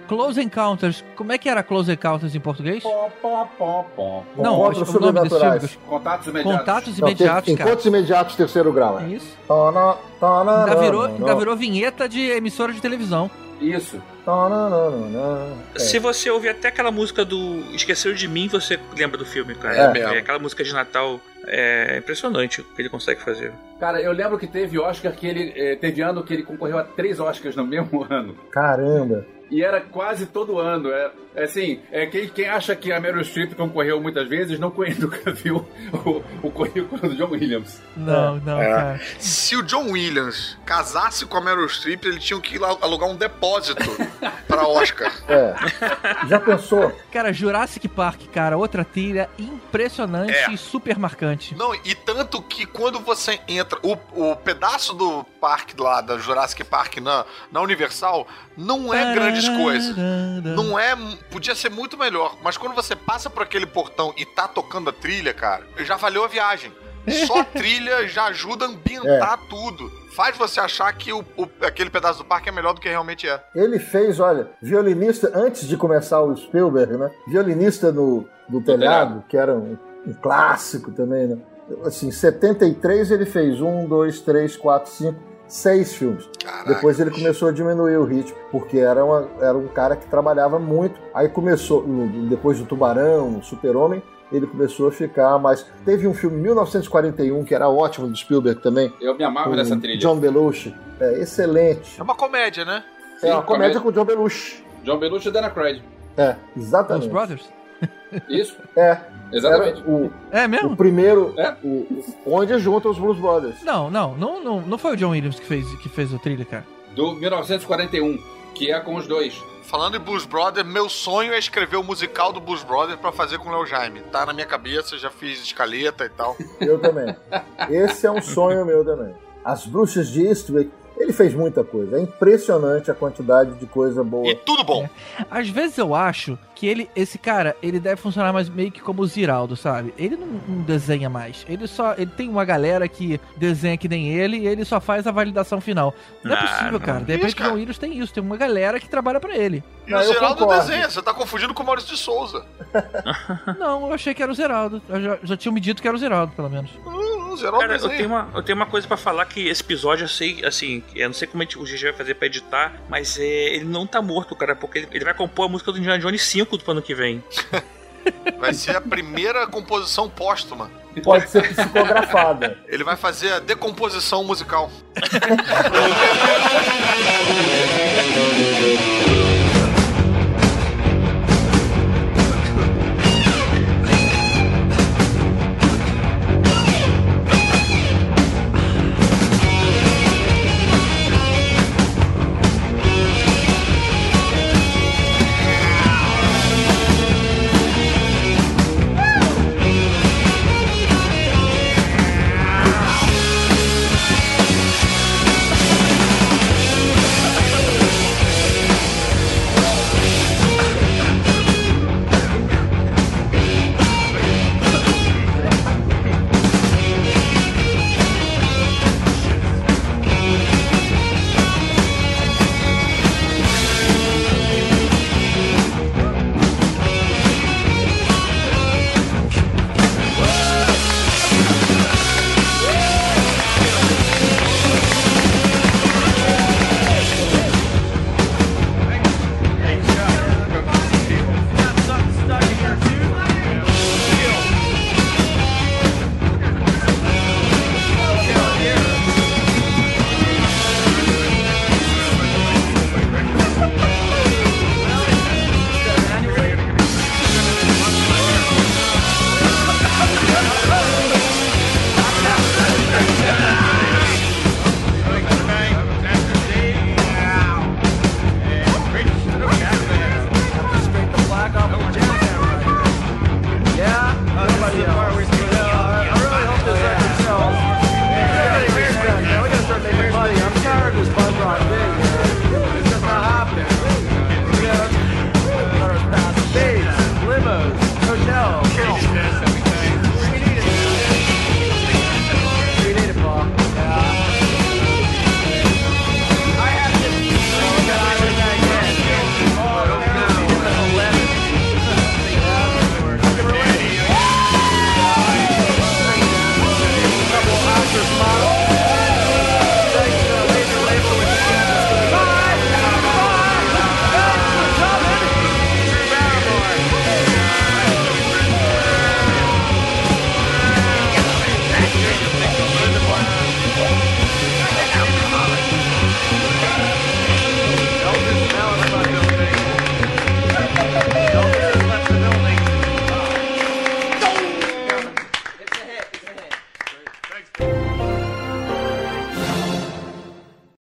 Close Encounters, como é que era Close Encounters em português? Pó, pó, pó, pó. Não, Encontros o nome desse filme. Contatos imediatos. Contatos Não, imediatos, tem- cara. Encontros imediatos, terceiro grau. É É. Isso. Ainda virou, não, ainda não. virou vinheta de emissora de televisão. Isso. Tana, não, não, não. É. Se você ouvir até aquela música do Esqueceram de Mim, você lembra do filme, cara. É mesmo. aquela música de Natal é impressionante o que ele consegue fazer. Cara, eu lembro que teve Oscar que ele. eh, teve ano que ele concorreu a três Oscars no mesmo ano. Caramba. E era quase todo ano. É, é assim, é, quem, quem acha que a Meryl Streep concorreu muitas vezes não conhe- nunca viu o, o currículo do John Williams. Não, não, É. cara. Se o John Williams casasse com a Meryl Streep, ele tinha que ir lá alugar um depósito pra Oscar. É. Já pensou? Cara, Jurassic Park, cara, outra trilha impressionante É. e super marcante. Não, e tanto que quando você entra, o, o pedaço do parque lá, da Jurassic Park na, na Universal, não é grandes coisas. Não é. Podia ser muito melhor. Mas quando você passa por aquele portão e tá tocando a trilha, cara, já valeu a viagem. Só a trilha já ajuda a ambientar tudo. Faz você achar que o, o- aquele pedaço do parque é melhor do que realmente é. Ele fez, olha, violinista, antes de começar o Spielberg, né? Violinista no, do telhado, que era um, um clássico também, né? Assim, em 73 ele fez um, dois, três, quatro, cinco, seis filmes. Caraca. Depois ele começou a diminuir o ritmo, porque era, uma- era um cara que trabalhava muito. Aí começou, no- depois do Tubarão, o Super-Homem, ele começou a ficar mais. Teve um filme em 1941 que era ótimo do Spielberg também. Eu me com nessa trilha. John Belushi. É excelente. É uma comédia, né? É uma comédia comédia. com o John Belushi. John Belushi e Dana Craig. É, Os exatamente. Brothers? Isso, É, exatamente. o, É o mesmo? primeiro, É. o, o- onde junta os Blues Brothers. Não, não, não, não, não foi o John Williams que fez, que fez o trilha, cara. Do 1941, que é com os dois. Falando em Blues Brothers, meu sonho é escrever o musical do Blues Brothers pra fazer com o Léo Jaime. Tá na minha cabeça, já fiz escaleta e tal. Eu também. Esse é um sonho meu também. As Bruxas de Eastwick, ele fez muita coisa. É impressionante a quantidade de coisa boa. E tudo bom. Às vezes eu acho que ele, esse cara, ele deve funcionar mais meio que como o Ziraldo, sabe? Ele não, não desenha mais. Ele só. Ele tem uma galera que desenha que nem ele e ele só faz a validação final. Não é Ah, possível, não. cara. De repente o cara. Williams tem isso. Tem uma galera que trabalha pra ele. E Não, o eu Geraldo concordo. desenha, você tá confundindo com o Maurício de Souza. Não, eu achei que era o Zeraldo. Eu já, já tinha me dito que era o Zeraldo, pelo menos. Não, o Geraldo Cara, eu tenho, uma, eu tenho uma coisa pra falar que esse episódio eu sei, assim, eu não sei como gente- o GG vai fazer pra editar, mas é, ele não tá morto, cara, porque ele, ele vai compor a música do Indiana Jones 5 do ano que vem. Vai ser a primeira composição póstuma. Pode ser psicografada. Ele vai fazer a decomposição musical.